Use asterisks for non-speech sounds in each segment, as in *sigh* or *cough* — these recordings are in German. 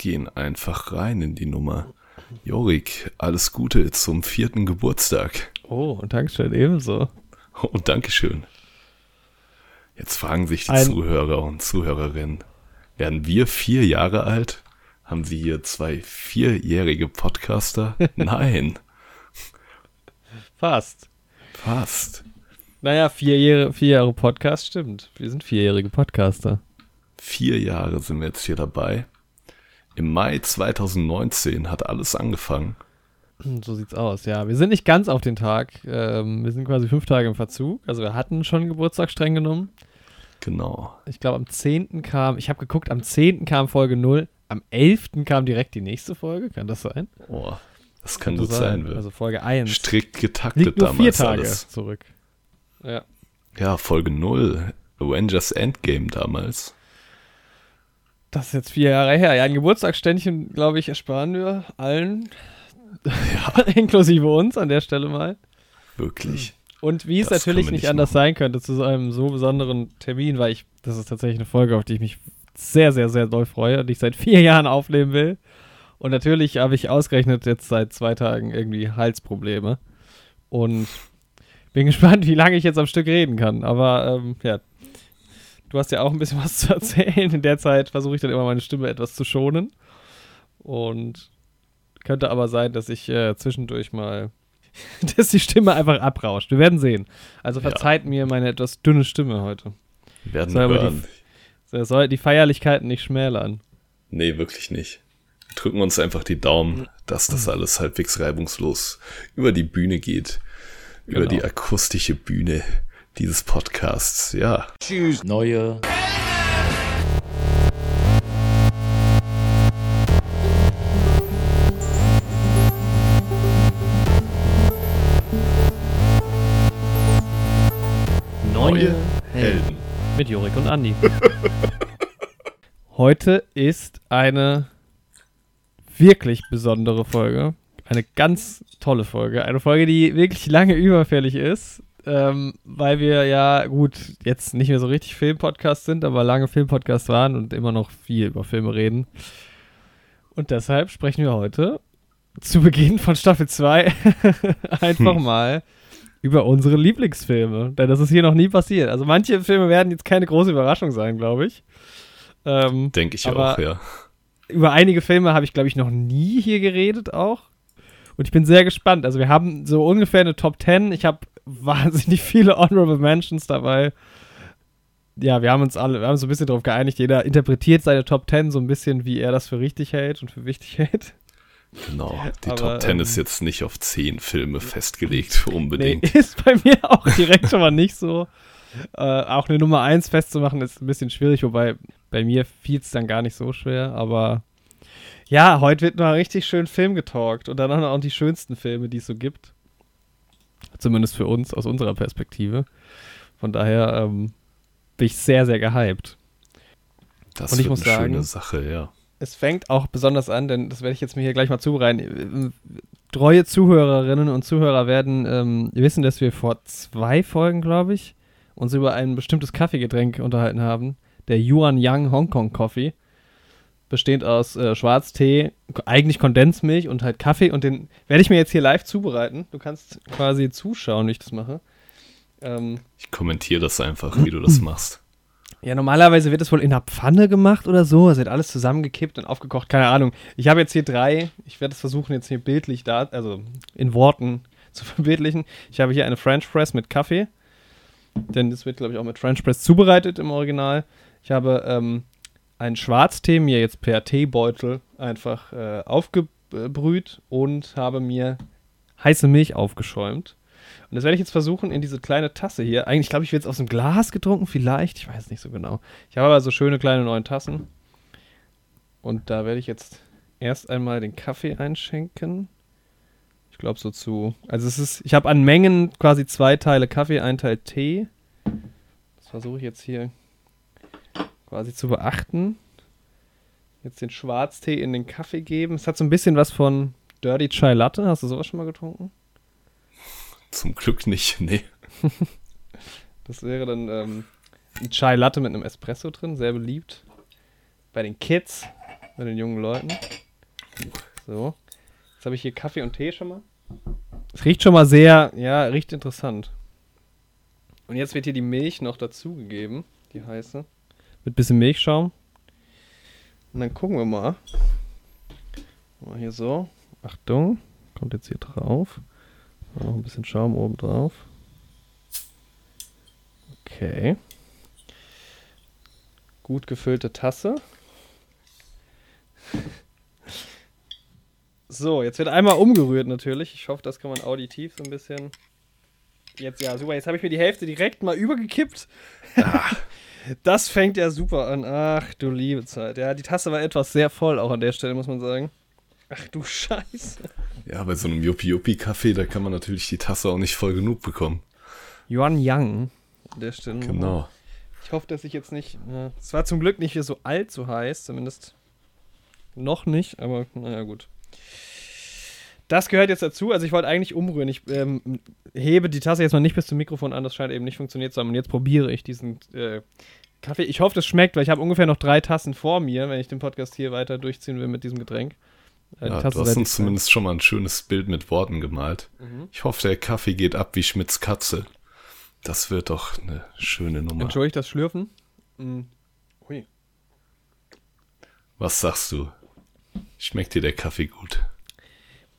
gehen einfach rein in die Nummer. Jorik, alles Gute zum vierten Geburtstag. Oh, und Dankeschön, ebenso. Oh, Dankeschön. Jetzt fragen sich die Ein- Zuhörer und Zuhörerinnen, werden wir vier Jahre alt? Haben sie hier zwei vierjährige Podcaster? *laughs* Nein, Fast. fast. Naja, vier Jahre, vier Jahre Podcast, stimmt. Wir sind vierjährige Podcaster. Vier Jahre sind wir jetzt hier dabei. Im Mai 2019 hat alles angefangen. Hm, So sieht's aus, ja. Wir sind nicht ganz auf den Tag. Ähm, wir sind quasi fünf Tage im Verzug. Also wir hatten schon Geburtstag streng genommen. Genau. Ich glaube, am 10. kam, ich habe geguckt, am 10. kam Folge 0. Am 11. kam direkt die nächste Folge. Kann das sein? Oh, das kann Könnte gut sein. wird. Also Folge 1. Strikt getaktet Liegt nur damals vier Tage alles. zurück. Ja. Ja, Folge 0. Avengers Endgame damals. Das ist jetzt vier Jahre her. Ja, ein Geburtstagsständchen, glaube ich, ersparen wir allen. *laughs* Inklusive uns an der Stelle mal. Wirklich. Und wie es Das natürlich nicht, nicht anders sein könnte zu so einem so besonderen Termin, weil ich, das ist tatsächlich eine Folge, auf die ich mich sehr, sehr, sehr doll freue und ich seit vier *laughs* Jahren aufnehmen will. Und natürlich habe ich ausgerechnet jetzt seit zwei Tagen irgendwie Halsprobleme. Und bin *laughs* gespannt, wie lange ich jetzt am Stück reden kann. Aber ähm, ja, du hast ja auch ein bisschen was zu erzählen. In der Zeit versuche ich dann immer meine Stimme etwas zu schonen. Und könnte aber sein, dass ich äh, zwischendurch mal, *laughs* dass die Stimme einfach abrauscht. Wir werden sehen. Also Ja. verzeiht mir meine etwas dünne Stimme heute. Wir werden Soll aber die- hören. Das soll die Feierlichkeiten nicht schmälern. Nee, wirklich nicht. Wir drücken uns einfach die Daumen, dass das alles halbwegs reibungslos über die Bühne geht. Über Genau. die akustische Bühne dieses Podcasts. Ja. Neue Neue Helden. Mit Jorik und Andi. *laughs* Heute ist eine wirklich besondere Folge. Eine ganz tolle Folge. Eine Folge, die wirklich lange überfällig ist. Ähm, weil wir ja, gut, jetzt nicht mehr so richtig Filmpodcast sind, aber lange Filmpodcast waren und immer noch viel über Filme reden. Und deshalb sprechen wir heute zu Beginn von Staffel 2 *laughs* einfach Hm. mal über unsere Lieblingsfilme. Denn das ist hier noch nie passiert. Also manche Filme werden jetzt keine große Überraschung sein, glaube ich. Ähm, Denke ich auch, ja. über einige Filme habe ich, glaube ich, noch nie hier geredet auch. Und ich bin sehr gespannt. Also wir haben so ungefähr eine Top 10. Ich habe wahnsinnig viele Honorable Mentions dabei. Ja, wir haben uns alle, wir haben so ein bisschen darauf geeinigt, jeder interpretiert seine Top 10 so ein bisschen, wie er das für richtig hält und für wichtig hält. Genau. Die Aber, Top 10 ähm, ist jetzt nicht auf 10 Filme festgelegt, *laughs* Nee, unbedingt. ist bei mir auch direkt schon mal nicht so. Äh, auch eine Nummer 1 festzumachen ist ein bisschen schwierig, wobei bei mir fiel es dann gar nicht so schwer, aber ja, heute wird mal richtig schön Film getalkt und dann auch die schönsten Filme, die es so gibt. Zumindest für uns, aus unserer Perspektive. Von daher ähm, bin ich sehr, sehr gehypt. Das muss eine sagen- schöne Sache, ja. Es fängt auch besonders an, denn das werde ich jetzt mir hier gleich mal zubereiten. Treue Zuhörerinnen und Zuhörer werden ähm, wissen, dass wir vor zwei Folgen, glaube ich, uns über ein bestimmtes Kaffeegetränk unterhalten haben. Der Yuan Yang Hong Kong Coffee. Bestehend aus äh, Schwarztee, eigentlich Kondensmilch und halt Kaffee. Und den werde ich mir jetzt hier live zubereiten. Du kannst quasi zuschauen, wie ich das mache. Ähm, Ich kommentiere das einfach, wie du das *clears throat* machst. ja, normalerweise wird es wohl in einer Pfanne gemacht oder so. Es wird alles zusammengekippt und aufgekocht. Keine Ahnung. Ich habe jetzt hier drei. Ich werde es versuchen, jetzt hier bildlich da, also in Worten *laughs* zu verbildlichen. Ich habe hier eine French Press mit Kaffee. Denn das wird, glaube ich, auch mit French Press zubereitet im Original. Ich habe ähm, einen Schwarztee mir jetzt per Teebeutel einfach äh, aufgebrüht und habe mir heiße Milch aufgeschäumt. Und das werde ich jetzt versuchen in diese kleine Tasse hier. Eigentlich glaube ich, wird es aus dem Glas getrunken, vielleicht. Ich weiß nicht so genau. Ich habe aber so schöne kleine neuen Tassen. Und da werde ich jetzt erst einmal den Kaffee einschenken. Ich glaube so zu. Also es ist, ich habe an Mengen quasi zwei Teile Kaffee, ein Teil Tee. Das versuche ich jetzt hier quasi zu beachten. Jetzt den Schwarztee in den Kaffee geben. Es hat so ein bisschen was von Dirty Chai Latte. Hast du sowas schon mal getrunken? Zum Glück nicht, nee. *laughs* Das wäre dann ähm, ein Chai Latte mit einem Espresso drin, sehr beliebt. Bei den Kids, bei den jungen Leuten. So. Jetzt habe ich hier Kaffee und Tee schon mal. Es riecht schon mal sehr, ja, riecht interessant. Und jetzt wird hier die Milch noch dazugegeben, die heiße. Mit bisschen Milchschaum. Und dann gucken wir mal. Mal hier so. Achtung. Kommt jetzt hier drauf. Noch ein bisschen Schaum oben drauf. Okay. Gut gefüllte Tasse. So, jetzt wird einmal umgerührt natürlich. Ich hoffe, das kann man auditiv so ein bisschen. Jetzt ja, super. Jetzt habe ich mir die Hälfte direkt mal übergekippt. Ah. *laughs* Das fängt ja super an. Ach du liebe Zeit. Ja, die Tasse war etwas sehr voll, auch an der Stelle, muss man sagen. Ach du Scheiße. Ja, bei so einem Yuppie-Yuppie-Kaffee, da kann man natürlich die Tasse auch nicht voll genug bekommen. Yuan Yang an der Stelle. Genau. Ich hoffe, dass ich jetzt nicht. Es war zum Glück nicht so allzu heiß, zumindest noch nicht, aber naja, gut. Das gehört jetzt dazu. Also ich wollte eigentlich umrühren. Ich ähm, hebe die Tasse jetzt mal nicht bis zum Mikrofon an. Das scheint eben nicht funktioniert zu haben. Und jetzt probiere ich diesen äh, Kaffee. Ich hoffe, das schmeckt, weil ich habe ungefähr noch drei Tassen vor mir, wenn ich den Podcast hier weiter durchziehen will mit diesem Getränk. Äh, ja, du hast uns zumindest schon mal ein schönes Bild mit Worten gemalt. Mhm. Ich hoffe, der Kaffee geht ab wie Schmidts Katze. Das wird doch eine schöne Nummer. Entschuldige das Schlürfen. Mhm. Ui. Was sagst du? Schmeckt dir der Kaffee gut?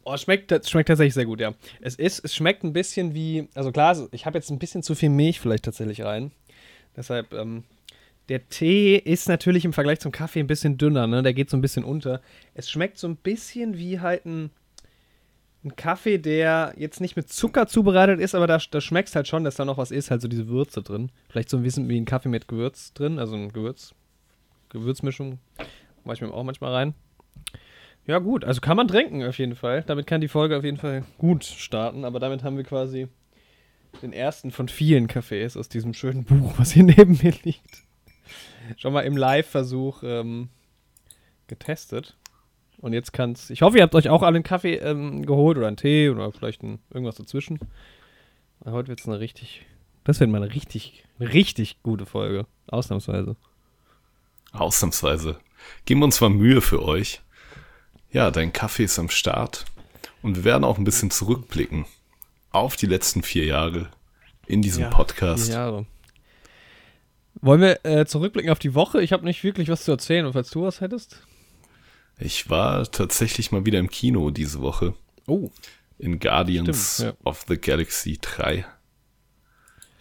Oh, schmeckt, schmeckt tatsächlich sehr gut, ja. Es ist, es schmeckt ein bisschen wie, also klar, ich habe jetzt ein bisschen zu viel Milch vielleicht tatsächlich rein. Deshalb, ähm, der Tee ist natürlich im Vergleich zum Kaffee ein bisschen dünner, ne? Der geht so ein bisschen unter. Es schmeckt so ein bisschen wie halt ein, ein Kaffee, der jetzt nicht mit Zucker zubereitet ist, aber da, da schmeckst halt schon, dass da noch was ist, halt so diese Würze drin. Vielleicht so ein bisschen wie ein Kaffee mit Gewürz drin, also ein Gewürz, Gewürzmischung. Mach ich mir auch manchmal rein. Ja, gut, also kann man trinken auf jeden Fall. Damit kann die Folge auf jeden Fall gut starten, aber damit haben wir quasi den ersten von vielen Cafés aus diesem schönen Buch, was hier *laughs* neben mir liegt, schon mal im Live-Versuch ähm, getestet. Und jetzt kann's. Ich hoffe, ihr habt euch auch alle einen Kaffee ähm, geholt oder einen Tee oder vielleicht ein, irgendwas dazwischen. heute wird es eine richtig. Das wird mal eine richtig, richtig gute Folge. Ausnahmsweise. Ausnahmsweise. Geben wir uns mal Mühe für euch. Ja, dein Kaffee ist am Start und wir werden auch ein bisschen zurückblicken auf die letzten vier Jahre in diesem ja, Podcast. Vier Jahre. Wollen wir äh, zurückblicken auf die Woche? Ich habe nicht wirklich was zu erzählen, und falls du was hättest. Ich war tatsächlich mal wieder im Kino diese Woche. Oh. In Guardians Stimmt, ja. of the Galaxy 3.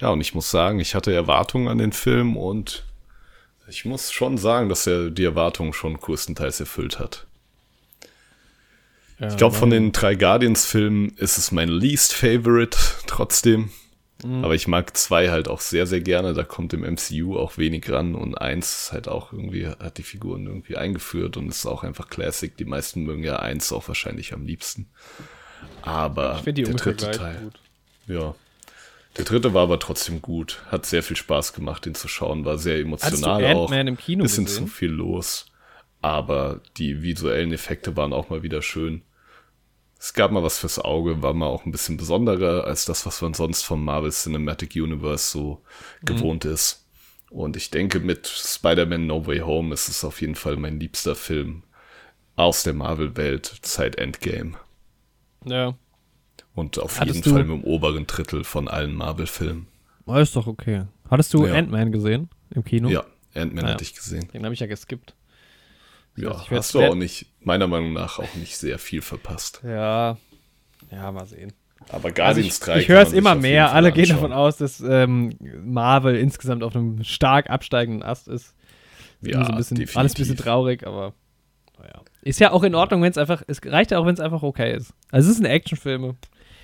Ja, und ich muss sagen, ich hatte Erwartungen an den Film und ich muss schon sagen, dass er die Erwartungen schon größtenteils erfüllt hat. Ja, ich glaube, von den drei Guardians-Filmen ist es mein least favorite trotzdem. Mhm. Aber ich mag zwei halt auch sehr, sehr gerne. Da kommt im MCU auch wenig ran. Und eins ist halt auch irgendwie, hat die Figuren irgendwie eingeführt und ist auch einfach Classic. Die meisten mögen ja eins auch wahrscheinlich am liebsten. Aber der dritte Teil. Gut. Ja. Der dritte war aber trotzdem gut. Hat sehr viel Spaß gemacht, den zu schauen. War sehr emotional auch. Im Kino bisschen gesehen? zu viel los. Aber die visuellen Effekte waren auch mal wieder schön es gab mal was fürs Auge, war mal auch ein bisschen besonderer als das, was man sonst vom Marvel Cinematic Universe so mhm. gewohnt ist. Und ich denke, mit Spider-Man No Way Home ist es auf jeden Fall mein liebster Film aus der Marvel-Welt seit Endgame. Ja. Und auf Hattest jeden Fall im oberen Drittel von allen Marvel-Filmen. Oh, ist doch okay. Hattest du ja. Ant-Man gesehen im Kino? Ja, Ant-Man naja. hatte ich gesehen. Den habe ich ja geskippt. Ja, also hast du auch nicht, meiner Meinung nach, auch nicht sehr viel verpasst. Ja, ja, mal sehen. Aber Guardians also ich, 3 Ich höre es immer mehr. Alle gehen davon aus, dass ähm, Marvel insgesamt auf einem stark absteigenden Ast ist. Ja, so ein bisschen, alles ein bisschen traurig, aber naja. Ist ja auch in Ordnung, wenn es einfach, es reicht ja auch, wenn es einfach okay ist. Also es sind Actionfilme.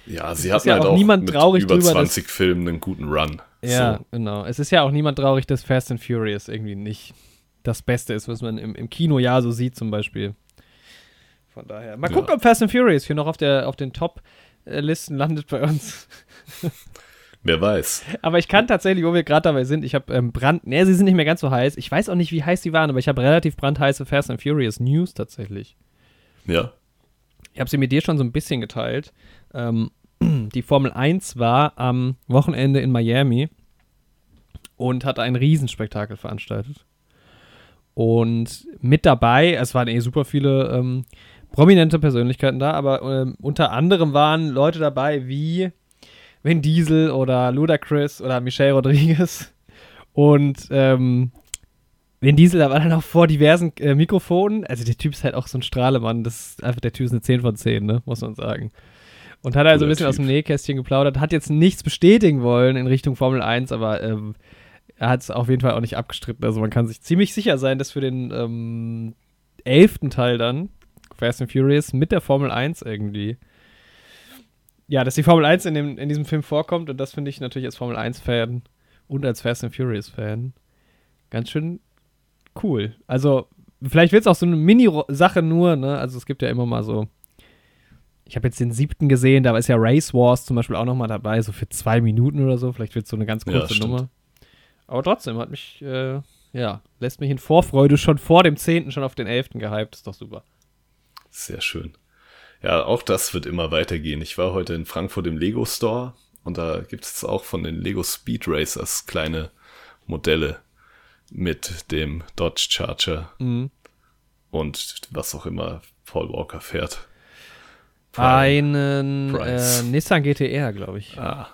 Ja, sie hatten ja halt auch, niemand mit traurig über drüber, 20 dass, Filmen einen guten Run. Ja, so. genau. Es ist ja auch niemand traurig, dass Fast and Furious irgendwie nicht das Beste ist, was man im, im Kino ja so sieht, zum Beispiel. Von daher. Mal gucken, ob Fast and Furious hier noch auf, der, auf den Top-Listen landet bei uns. *laughs* Wer weiß. Aber ich kann tatsächlich, wo wir gerade dabei sind, ich habe ähm, Brand. Ne, sie sind nicht mehr ganz so heiß. Ich weiß auch nicht, wie heiß sie waren, aber ich habe relativ brandheiße Fast and Furious News tatsächlich. Ja. Ich habe sie mit dir schon so ein bisschen geteilt. Ähm, *clears throat* die Formel 1 war am Wochenende in Miami und hat ein Riesenspektakel veranstaltet. Und mit dabei, es waren eh super viele ähm, prominente Persönlichkeiten da, aber äh, unter anderem waren Leute dabei wie Vin Diesel oder Ludacris oder Michelle Rodriguez. Und ähm, Vin Diesel war dann auch vor diversen äh, Mikrofonen. Also der Typ ist halt auch so ein Strahlemann. Das ist einfach, der Typ ist eine 10 von 10, ne? muss man sagen. Und hat also ein bisschen typ. aus dem Nähkästchen geplaudert, hat jetzt nichts bestätigen wollen in Richtung Formel 1, aber ähm, er hat es auf jeden Fall auch nicht abgestritten. Also man kann sich ziemlich sicher sein, dass für den ähm, elften Teil dann, Fast and Furious, mit der Formel 1 irgendwie, ja, dass die Formel 1 in, dem, in diesem Film vorkommt und das finde ich natürlich als Formel 1-Fan und als Fast and Furious-Fan ganz schön cool. Also, vielleicht wird es auch so eine Mini-Sache nur, ne? Also, es gibt ja immer mal so. Ich habe jetzt den siebten gesehen, da ist ja Race Wars zum Beispiel auch nochmal dabei, so für zwei Minuten oder so. Vielleicht wird es so eine ganz kurze ja, Nummer. Aber trotzdem hat mich, äh, ja, lässt mich in Vorfreude schon vor dem zehnten schon auf den elften gehypt. Ist doch super. Sehr schön. Ja, auch das wird immer weitergehen. Ich war heute in Frankfurt im Lego Store und da gibt es auch von den Lego Speed Racers kleine Modelle mit dem Dodge Charger mhm. und was auch immer Paul Walker fährt. Prime, Einen äh, Nissan GTR, glaube ich. Ah,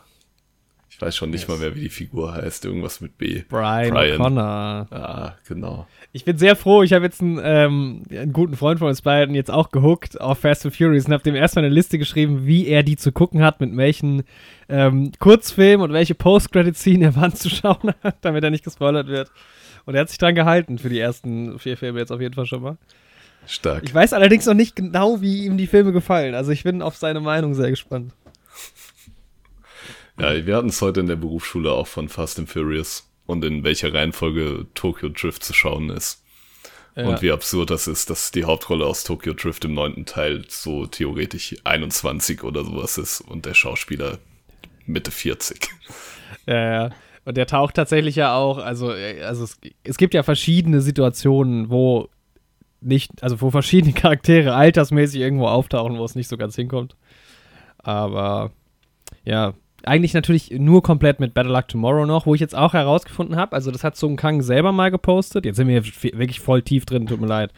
weiß schon nicht yes. mal mehr, wie die Figur heißt. Irgendwas mit B. Brian, Brian. Connor. Ja, genau. Ich bin sehr froh. Ich habe jetzt einen, ähm, einen, guten Freund von uns beiden jetzt auch gehuckt auf Fast and Furious und habe dem erstmal eine Liste geschrieben, wie er die zu gucken hat, mit welchen ähm, Kurzfilmen und welche Post-Credit-Scene er *laughs* wann zu schauen hat, damit er nicht gespoilert wird. Und er hat sich dran gehalten für die ersten vier Filme jetzt auf jeden Fall schon mal. Stark. Ich weiß allerdings noch nicht genau, wie ihm die Filme gefallen. Also ich bin auf seine Meinung sehr gespannt. Ja, wir hatten es heute in der Berufsschule auch von Fast and Furious und in welcher Reihenfolge Tokyo Drift zu schauen ist. Ja. Und wie absurd das ist, dass die Hauptrolle aus Tokyo Drift im neunten Teil so theoretisch 21 oder sowas ist und der Schauspieler Mitte 40. Ja, ja. Und der taucht tatsächlich ja auch, also, also es, es gibt ja verschiedene Situationen, wo nicht, also wo verschiedene *laughs* Charaktere altersmäßig irgendwo auftauchen, wo es nicht so ganz hinkommt. Aber ja, eigentlich natürlich nur komplett mit Better Luck Tomorrow noch, wo ich jetzt auch herausgefunden habe, also das hat Sung Kang selber mal gepostet, jetzt sind wir wirklich voll tief drin, tut mir leid.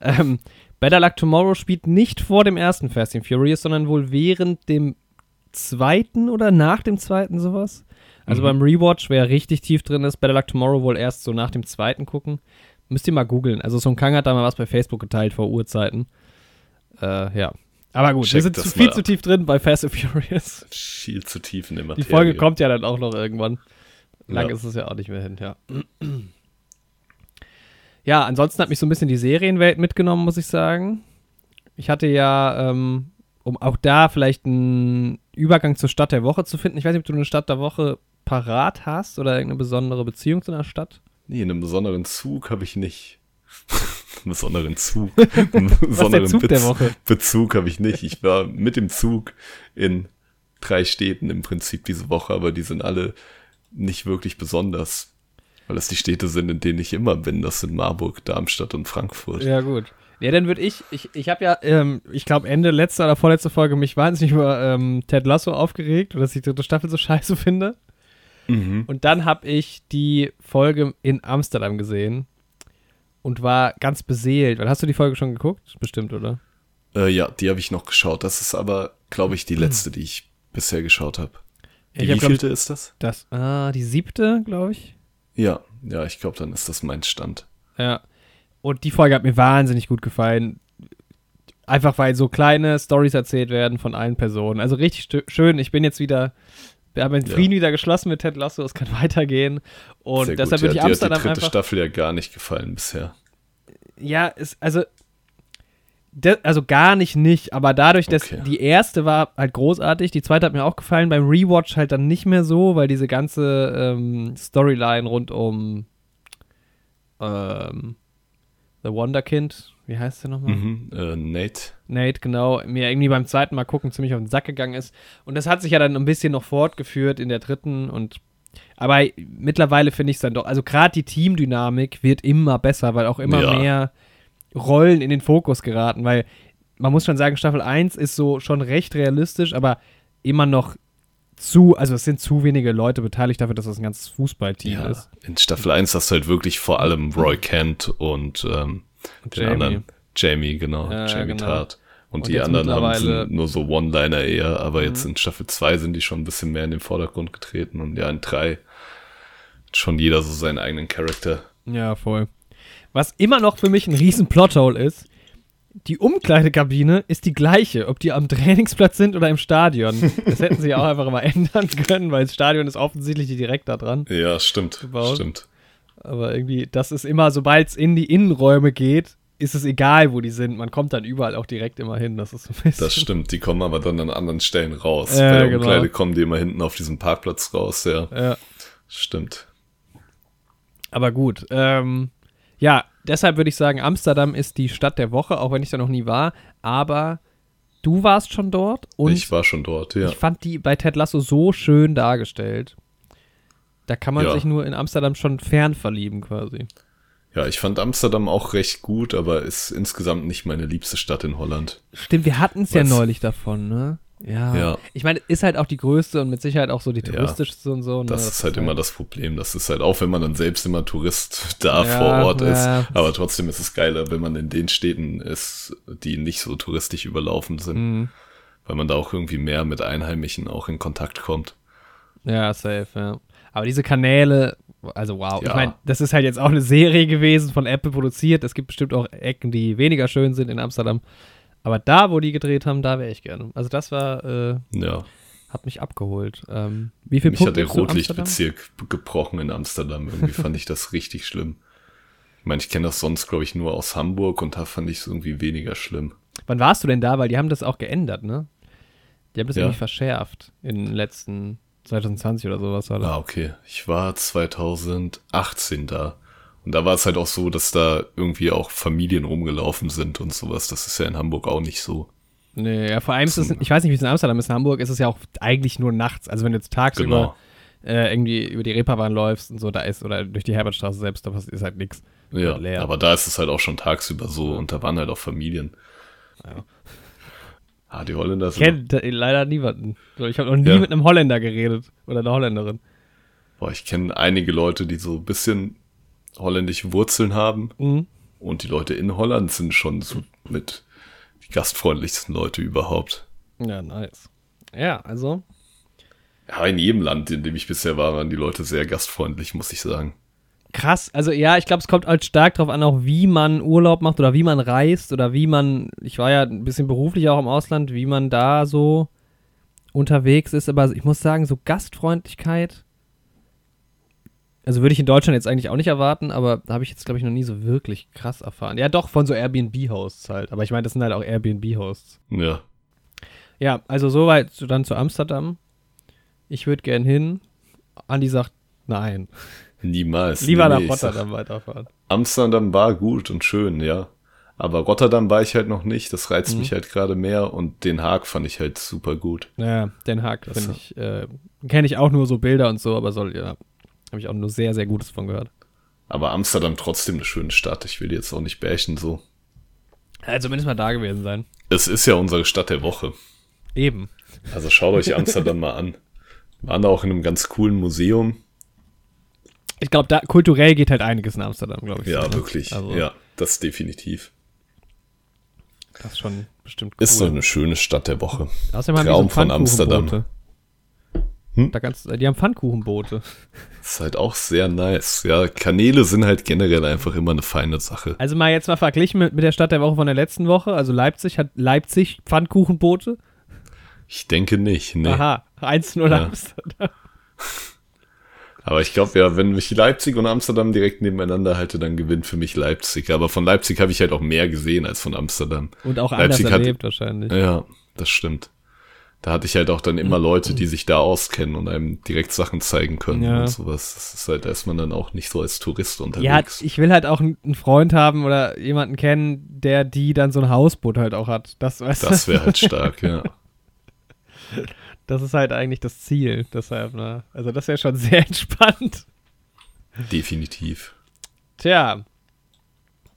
Ähm, Better Luck Tomorrow spielt nicht vor dem ersten Fast and Furious, sondern wohl während dem zweiten oder nach dem zweiten sowas. Also mhm. beim Rewatch, wer richtig tief drin ist, Better Luck Tomorrow wohl erst so nach dem zweiten gucken. Müsst ihr mal googeln. Also Sung Kang hat da mal was bei Facebook geteilt vor Urzeiten. Äh, ja, aber gut, Check wir sind zu viel zu tief drin bei Fast and Furious. Viel zu tief in der Materie. Die Folge kommt ja dann auch noch irgendwann. Lang ja. ist es ja auch nicht mehr hin, ja. Ja, ansonsten hat mich so ein bisschen die Serienwelt mitgenommen, muss ich sagen. Ich hatte ja, ähm, um auch da vielleicht einen Übergang zur Stadt der Woche zu finden. Ich weiß nicht, ob du eine Stadt der Woche parat hast oder irgendeine besondere Beziehung zu einer Stadt. Nee, einen besonderen Zug habe ich nicht. Besonderen Zug. *laughs* Besonderen Zug Bez Bezug habe ich nicht. Ich war mit dem Zug in drei Städten im Prinzip diese Woche, aber die sind alle nicht wirklich besonders. Weil das die Städte sind, in denen ich immer bin. Das sind Marburg, Darmstadt und Frankfurt. Ja, gut. Ja, dann würde ich, ich, ich habe ja, ähm, ich glaube Ende letzter oder vorletzter Folge mich wahnsinnig über ähm, Ted Lasso aufgeregt oder dass ich die dritte Staffel so scheiße finde. Mhm. Und dann habe ich die Folge in Amsterdam gesehen und war ganz beseelt. Weil hast du die Folge schon geguckt? Bestimmt, oder? Äh, ja, die habe ich noch geschaut. Das ist aber, glaube ich, die letzte, die ich bisher geschaut habe. Ja, wie vielte ist das? Das, ah, die siebte, glaube ich. Ja, ja, ich glaube, dann ist das mein Stand. Ja. Und die Folge hat mir wahnsinnig gut gefallen. Einfach weil so kleine Stories erzählt werden von allen Personen. Also richtig schön. Ich bin jetzt wieder wir haben den Frieden ja. wieder geschlossen mit Ted Lasso, es kann weitergehen. Und Sehr deshalb würde ja, ich Amsterdam einfach. Mir hat die dritte Staffel ja gar nicht gefallen bisher. Ja, ist, also. De, also gar nicht nicht, aber dadurch, dass okay. die erste war halt großartig, die zweite hat mir auch gefallen, beim Rewatch halt dann nicht mehr so, weil diese ganze ähm, Storyline rund um ähm, The Wonderkind, wie heißt der nochmal? Mhm, äh, Nate. Nate, genau, mir irgendwie beim zweiten Mal gucken ziemlich auf den Sack gegangen ist. Und das hat sich ja dann ein bisschen noch fortgeführt in der dritten und aber mittlerweile finde ich es dann doch, also gerade die Teamdynamik wird immer besser, weil auch immer ja. mehr Rollen in den Fokus geraten, weil man muss schon sagen, Staffel 1 ist so schon recht realistisch, aber immer noch zu, also es sind zu wenige Leute beteiligt dafür, dass das ein ganzes Fußballteam Ja, ist. in Staffel 1 hast du halt wirklich vor allem Roy Kent und, ähm, Und den anderen. Jamie, genau. Ja, Jamie genau. Tart. Und, Und die anderen haben, nur so One-Liner eher, aber jetzt in Staffel 2 sind die schon ein bisschen mehr in den Vordergrund getreten und ja, in 3 hat schon jeder so seinen eigenen Charakter. Ja, voll. Was immer noch für mich ein riesen Plothole ist, die Umkleidekabine ist die gleiche, ob die am Trainingsplatz sind oder im Stadion. Das hätten sie auch einfach mal *laughs* ändern können, weil das Stadion ist offensichtlich direkt da dran. Ja, stimmt. Gebaut. Stimmt. Aber irgendwie, das ist immer, sobald es in die Innenräume geht, ist es egal, wo die sind. Man kommt dann überall auch direkt immer hin. Das ist so ein bisschen. Das stimmt. Die kommen aber dann an anderen Stellen raus. Ja, Bei der genau. Umkleide kommen die immer hinten auf diesem Parkplatz raus, ja. Ja. Stimmt. Aber gut. Ähm, ja, deshalb würde ich sagen, Amsterdam ist die Stadt der Woche, auch wenn ich da noch nie war. Aber du warst schon dort und ich war schon dort, ja. ich fand die bei Ted Lasso so schön dargestellt. Da kann man Ja. sich nur in Amsterdam schon fern verlieben, quasi. Ja, ich fand Amsterdam auch recht gut, aber ist insgesamt nicht meine liebste Stadt in Holland. Stimmt, wir hatten es ja neulich davon, ne? Ja. Ja. Ich meine, ist halt auch die größte und mit Sicherheit auch so die Ja. touristischste und so. Ne? Das ist halt immer das Problem. Das ist halt auch, wenn man dann selbst immer Tourist *laughs* da Ja, vor Ort ist. ja. Aber trotzdem ist es geiler, wenn man in den Städten ist, die nicht so touristisch überlaufen sind. Mhm. Weil man da auch irgendwie mehr mit Einheimischen auch in Kontakt kommt. Ja, safe, ja. Aber diese Kanäle, also wow. Ich Ja. meine, das ist halt jetzt auch eine Serie gewesen, von Apple produziert. Es gibt bestimmt auch Ecken, die weniger schön sind in Amsterdam. Aber da, wo die gedreht haben, da wäre ich gerne. Also das war, äh, Ja. hat mich abgeholt. Ähm, wie viel Mich hat Punkte der gibst du Rotlichtbezirk gebrochen in Amsterdam. Irgendwie fand ich das richtig schlimm. Ich meine, ich kenne das sonst, glaube ich, nur aus Hamburg und da fand ich es irgendwie weniger schlimm. Wann warst du denn da? Weil die haben das auch geändert, ne? Die haben das Ja. irgendwie verschärft in den letzten 2020 oder sowas. War das. Ah, okay. Ich war 2018 da. Und da war es halt auch so, dass da irgendwie auch Familien rumgelaufen sind und sowas. Das ist ja in Hamburg auch nicht so. Nee, ja, vor allem ist es, ich weiß nicht, wie es in Amsterdam ist, in Hamburg ist es ja auch eigentlich nur nachts. Also wenn du jetzt tagsüber Genau. äh, irgendwie über die Reeperbahn läufst und so, da ist, oder durch die Herbertstraße selbst, da ist halt nichts. Ja, leer. aber da ist es halt auch schon tagsüber so und da waren halt auch Familien. Ja. Ah, die Holländer sind. Kennt leider niemanden. Ich habe noch nie Ja. mit einem Holländer geredet oder einer Holländerin. Boah, ich kenne einige Leute, die so ein bisschen holländische Wurzeln haben. Mhm. Und die Leute in Holland sind schon so mit die gastfreundlichsten Leute überhaupt. Ja, nice. Ja, also, Ja, in jedem Land, in dem ich bisher war, waren die Leute sehr gastfreundlich, muss ich sagen. Krass. Also ja, ich glaube, es kommt halt stark darauf an, auch wie man Urlaub macht oder wie man reist oder wie man, ich war ja ein bisschen beruflich auch im Ausland, wie man da so unterwegs ist. Aber ich muss sagen, so Gastfreundlichkeit, also würde ich in Deutschland jetzt eigentlich auch nicht erwarten, aber da habe ich jetzt, glaube ich, noch nie so wirklich krass erfahren. Ja, doch, von so Airbnb-Hosts halt. Aber ich meine, das sind halt auch Airbnb-Hosts. Ja, Ja, also soweit so dann zu Amsterdam. Ich würde gern hin. Andi sagt nein. Niemals. Lieber Nee, nach Rotterdam weiterfahren. Amsterdam war gut und schön, ja. Aber Rotterdam war ich halt noch nicht. Das reizt Mhm. mich halt gerade mehr. Und Den Haag fand ich halt super gut. Ja, Den Haag finde ich, äh, kenne ich auch nur so Bilder und so, aber soll, ja, habe ich auch nur sehr, sehr Gutes von gehört. Aber Amsterdam trotzdem eine schöne Stadt. Ich will die jetzt auch nicht bashen so. Ja, zumindest mal da gewesen sein. Es ist ja unsere Stadt der Woche. Eben. Also schaut euch Amsterdam *laughs* mal an. Wir waren da auch in einem ganz coolen Museum. Ich glaube, da kulturell geht halt einiges in Amsterdam, glaube ich. Ja, so, ne? wirklich. Also, Ja, das definitiv. Das ist schon bestimmt cool. Ist so eine schöne Stadt der Woche. Außerdem haben Traum die so von Amsterdam. Hm? Da kannst, die haben Pfannkuchenboote. Ist halt auch sehr nice. Ja, Kanäle sind halt generell einfach immer eine feine Sache. Also mal jetzt mal verglichen mit, mit der Stadt der Woche von der letzten Woche. Also Leipzig hat Leipzig Pfannkuchenboote. Ich denke nicht, nee. Aha, 1-0 Ja. Amsterdam. Aber ich glaube ja, wenn ich Leipzig und Amsterdam direkt nebeneinander halte, dann gewinnt für mich Leipzig. Aber von Leipzig habe ich halt auch mehr gesehen als von Amsterdam. Und auch Leipzig anders hat- erlebt wahrscheinlich. Ja, das stimmt. Da hatte ich halt auch dann immer Leute, die sich da auskennen und einem direkt Sachen zeigen können Ja. und sowas. Das ist halt, da ist man dann auch nicht so als Tourist Ja, unterwegs. ich will halt auch einen Freund haben oder jemanden kennen, der die dann so ein Hausboot halt auch hat. Das, weißt das wäre halt stark, ja. *laughs* das ist halt eigentlich das Ziel. Deshalb, ne? Also das wäre schon *laughs* sehr entspannt. Definitiv. Tja.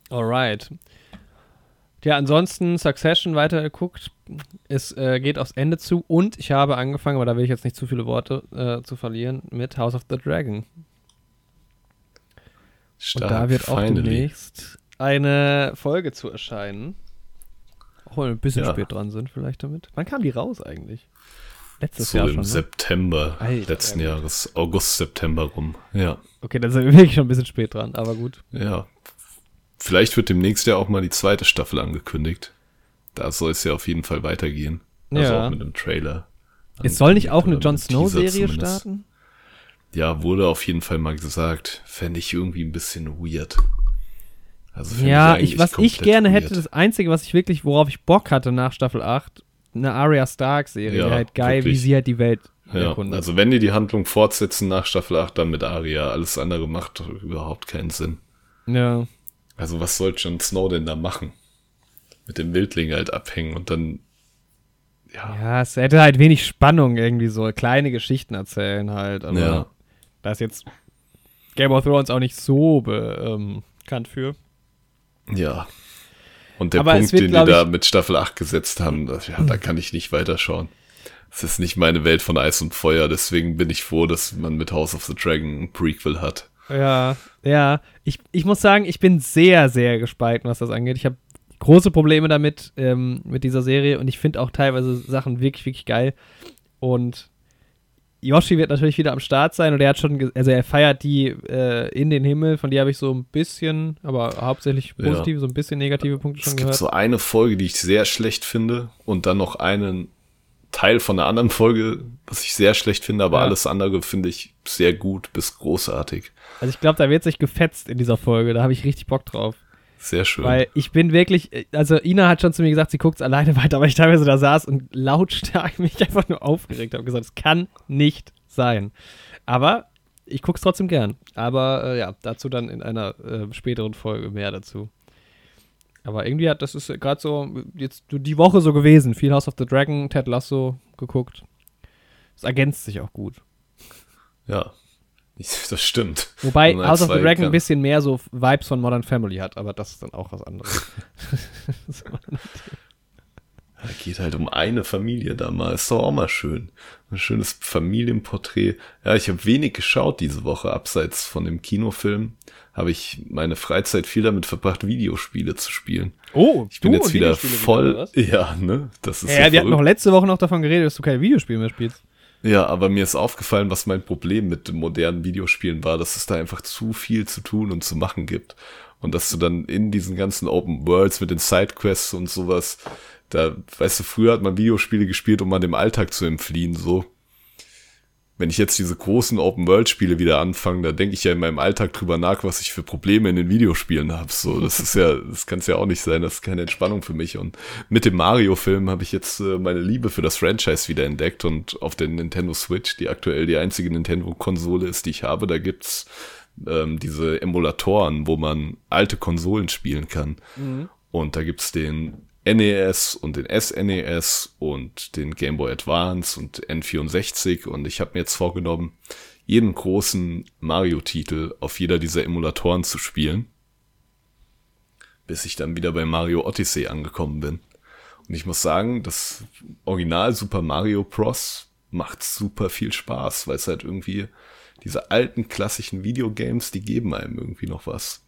Alright. Ja, ansonsten Succession weitergeguckt. Es äh, geht aufs Ende zu und ich habe angefangen, aber da will ich jetzt nicht zu viele Worte äh, zu verlieren, mit House of the Dragon. Stark, und da wird auch finally. demnächst eine Folge zu erscheinen. Auch wenn wir ein bisschen ja. spät dran sind, vielleicht damit. Wann kam die raus eigentlich? Letztes so Jahr im schon, ne? September Alter, letzten ja, Jahres, August, September rum. Ja. Okay, dann sind wir wirklich schon ein bisschen spät dran, aber gut. Ja. Vielleicht wird demnächst ja auch mal die zweite Staffel angekündigt. Da soll es ja auf jeden Fall weitergehen. Also ja. auch mit einem Trailer. Es soll nicht auch eine Jon Snow-Serie starten? Ja, wurde auf jeden Fall mal gesagt. Fände ich irgendwie ein bisschen weird. Also ja, ich, was ich gerne weird. hätte, das Einzige, was ich wirklich, worauf ich Bock hatte nach Staffel 8, eine Arya Stark-Serie. Ja, halt geil, wirklich. wie sie halt die Welt ja, erkundet. Also wenn die die Handlung fortsetzen nach Staffel 8, dann mit Arya. Alles andere macht überhaupt keinen Sinn. Ja. Also was soll Jon Snow denn da machen? Mit dem Wildling halt abhängen und dann ja. Ja, es hätte halt wenig Spannung irgendwie so kleine Geschichten erzählen halt, aber ja. da ist jetzt Game of Thrones auch nicht so be, ähm, bekannt für. Ja. Und der aber Punkt, wird, den die da mit Staffel 8 gesetzt haben, das, ja, da kann ich nicht weiterschauen. Es ist nicht meine Welt von Eis und Feuer, deswegen bin ich froh, dass man mit House of the Dragon ein Prequel hat. Ja, ja. Ich, ich muss sagen, ich bin sehr, sehr gespalten, was das angeht. Ich habe große Probleme damit, ähm, mit dieser Serie und ich finde auch teilweise Sachen wirklich, wirklich geil. Und Yoshi wird natürlich wieder am Start sein und er hat schon, also er feiert die äh, in den Himmel, von der habe ich so ein bisschen, aber hauptsächlich positive, ja. so ein bisschen negative Punkte schon gehört. Es gibt so eine Folge, die ich sehr schlecht finde und dann noch einen Teil von einer anderen Folge, was ich sehr schlecht finde, aber ja. alles andere finde ich sehr gut bis großartig. Also ich glaube, da wird sich gefetzt in dieser Folge, da habe ich richtig Bock drauf. Sehr schön. Weil ich bin wirklich, also Ina hat schon zu mir gesagt, sie guckt es alleine *laughs* weiter, weil ich teilweise da saß und lautstark *laughs* mich einfach nur aufgeregt habe und gesagt, es kann nicht sein. Aber ich gucke es trotzdem gern. Aber äh, ja, dazu dann in einer äh, späteren Folge mehr dazu. Aber irgendwie hat das ist gerade so jetzt die Woche so gewesen. Viel House of the Dragon, Ted Lasso geguckt. Es ergänzt sich auch gut. Ja, das stimmt. Wobei House of the Dragon ein bisschen mehr so Vibes von Modern Family hat, aber das ist dann auch was anderes. *laughs* Es geht halt um eine Familie da mal. Ist doch auch mal schön. Ein schönes Familienporträt. Ja, ich habe wenig geschaut diese Woche, abseits von dem Kinofilm. Habe ich meine Freizeit viel damit verbracht, Videospiele zu spielen. Oh, ich bin jetzt wieder voll. Ja, ne? Das ist ja, ja wir hatten noch letzte Woche noch davon geredet, dass du kein Videospiel mehr spielst. Ja, aber mir ist aufgefallen, was mein Problem mit modernen Videospielen war, dass es da einfach zu viel zu tun und zu machen gibt. Und dass du dann in diesen ganzen Open Worlds mit den Sidequests und sowas, da, weißt du, früher hat man Videospiele gespielt, um mal dem Alltag zu entfliehen, so wenn ich jetzt diese großen Open-World-Spiele wieder anfange, da denke ich ja in meinem Alltag drüber nach, was ich für Probleme in den Videospielen habe. So, das ist ja, das kann es ja auch nicht sein, das ist keine Entspannung für mich. Und mit dem Mario-Film habe ich jetzt äh, meine Liebe für das Franchise wieder entdeckt und auf der Nintendo Switch, die aktuell die einzige Nintendo-Konsole ist, die ich habe, da gibt's ähm, diese Emulatoren, wo man alte Konsolen spielen kann. Mhm. Und da gibt's den NES und den SNES e und den Game Boy Advance und N64 und ich habe mir jetzt vorgenommen, jeden großen Mario-Titel auf jeder dieser Emulatoren zu spielen, bis ich dann wieder bei Mario Odyssey angekommen bin. Und ich muss sagen, das Original Super Mario Bros. macht super viel Spaß, weil es halt irgendwie diese alten klassischen Videogames, die geben einem irgendwie noch was.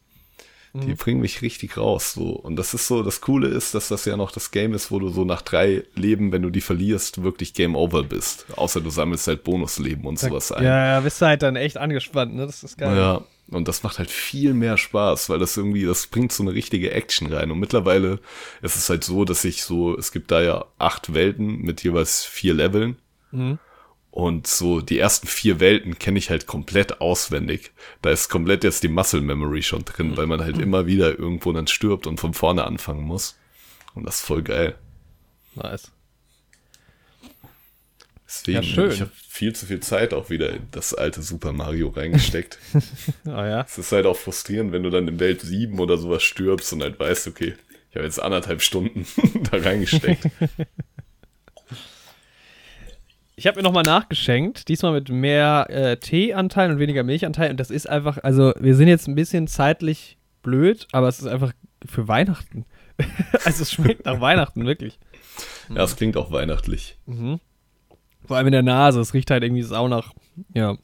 Die mhm. bringen mich richtig raus. So. Und das ist so, das Coole ist, dass das ja noch das Game ist, wo du so nach drei Leben, wenn du die verlierst, wirklich Game Over bist. Außer du sammelst halt Bonusleben und sowas ein. Ja, ja, bist du halt dann echt angespannt, ne? Das ist geil. Ja. Und das macht halt viel mehr Spaß, weil das irgendwie, das bringt so eine richtige Action rein. Und mittlerweile ist es halt so, dass ich so, es gibt da ja acht Welten mit jeweils vier Leveln. Mhm. Und so die ersten vier Welten kenne ich halt komplett auswendig. Da ist komplett jetzt die Muscle Memory schon drin, weil man halt immer wieder irgendwo dann stirbt und von vorne anfangen muss. Und das ist voll geil. Nice. Deswegen, ja, ich habe viel zu viel Zeit auch wieder in das alte Super Mario reingesteckt. oh *laughs* ja. Es ist halt auch frustrierend, wenn du dann in Welt 7 oder sowas stirbst und halt weißt, okay, ich habe jetzt anderthalb Stunden *laughs* da reingesteckt. *laughs* Ich habe mir nochmal nachgeschenkt, diesmal mit mehr äh, Teeanteil und weniger Milchanteil. Und das ist einfach, also wir sind jetzt ein bisschen zeitlich blöd, aber es ist einfach für Weihnachten *laughs* also es schmeckt nach Weihnachten, wirklich. Ja, es klingt auch weihnachtlich. Mhm. Vor allem in der Nase. Es riecht halt irgendwie sau nach. Ja.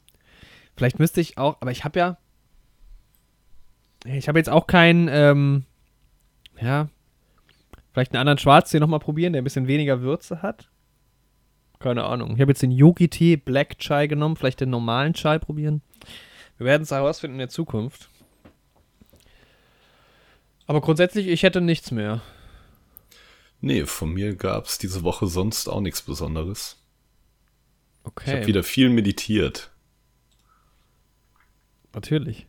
Vielleicht müsste ich auch, aber ich habe ja. Ich habe jetzt auch keinen, ähm, ja, vielleicht einen anderen Schwarztee nochmal probieren, der ein bisschen weniger Würze hat. Keine Ahnung. Ich habe jetzt den Yogi-Tee Black Chai genommen. Vielleicht den normalen Chai probieren. Wir werden es herausfinden in der Zukunft. Aber grundsätzlich, ich hätte nichts mehr. Nee, von mir gab es diese Woche sonst auch nichts Besonderes. Okay. Ich habe wieder viel meditiert. Natürlich.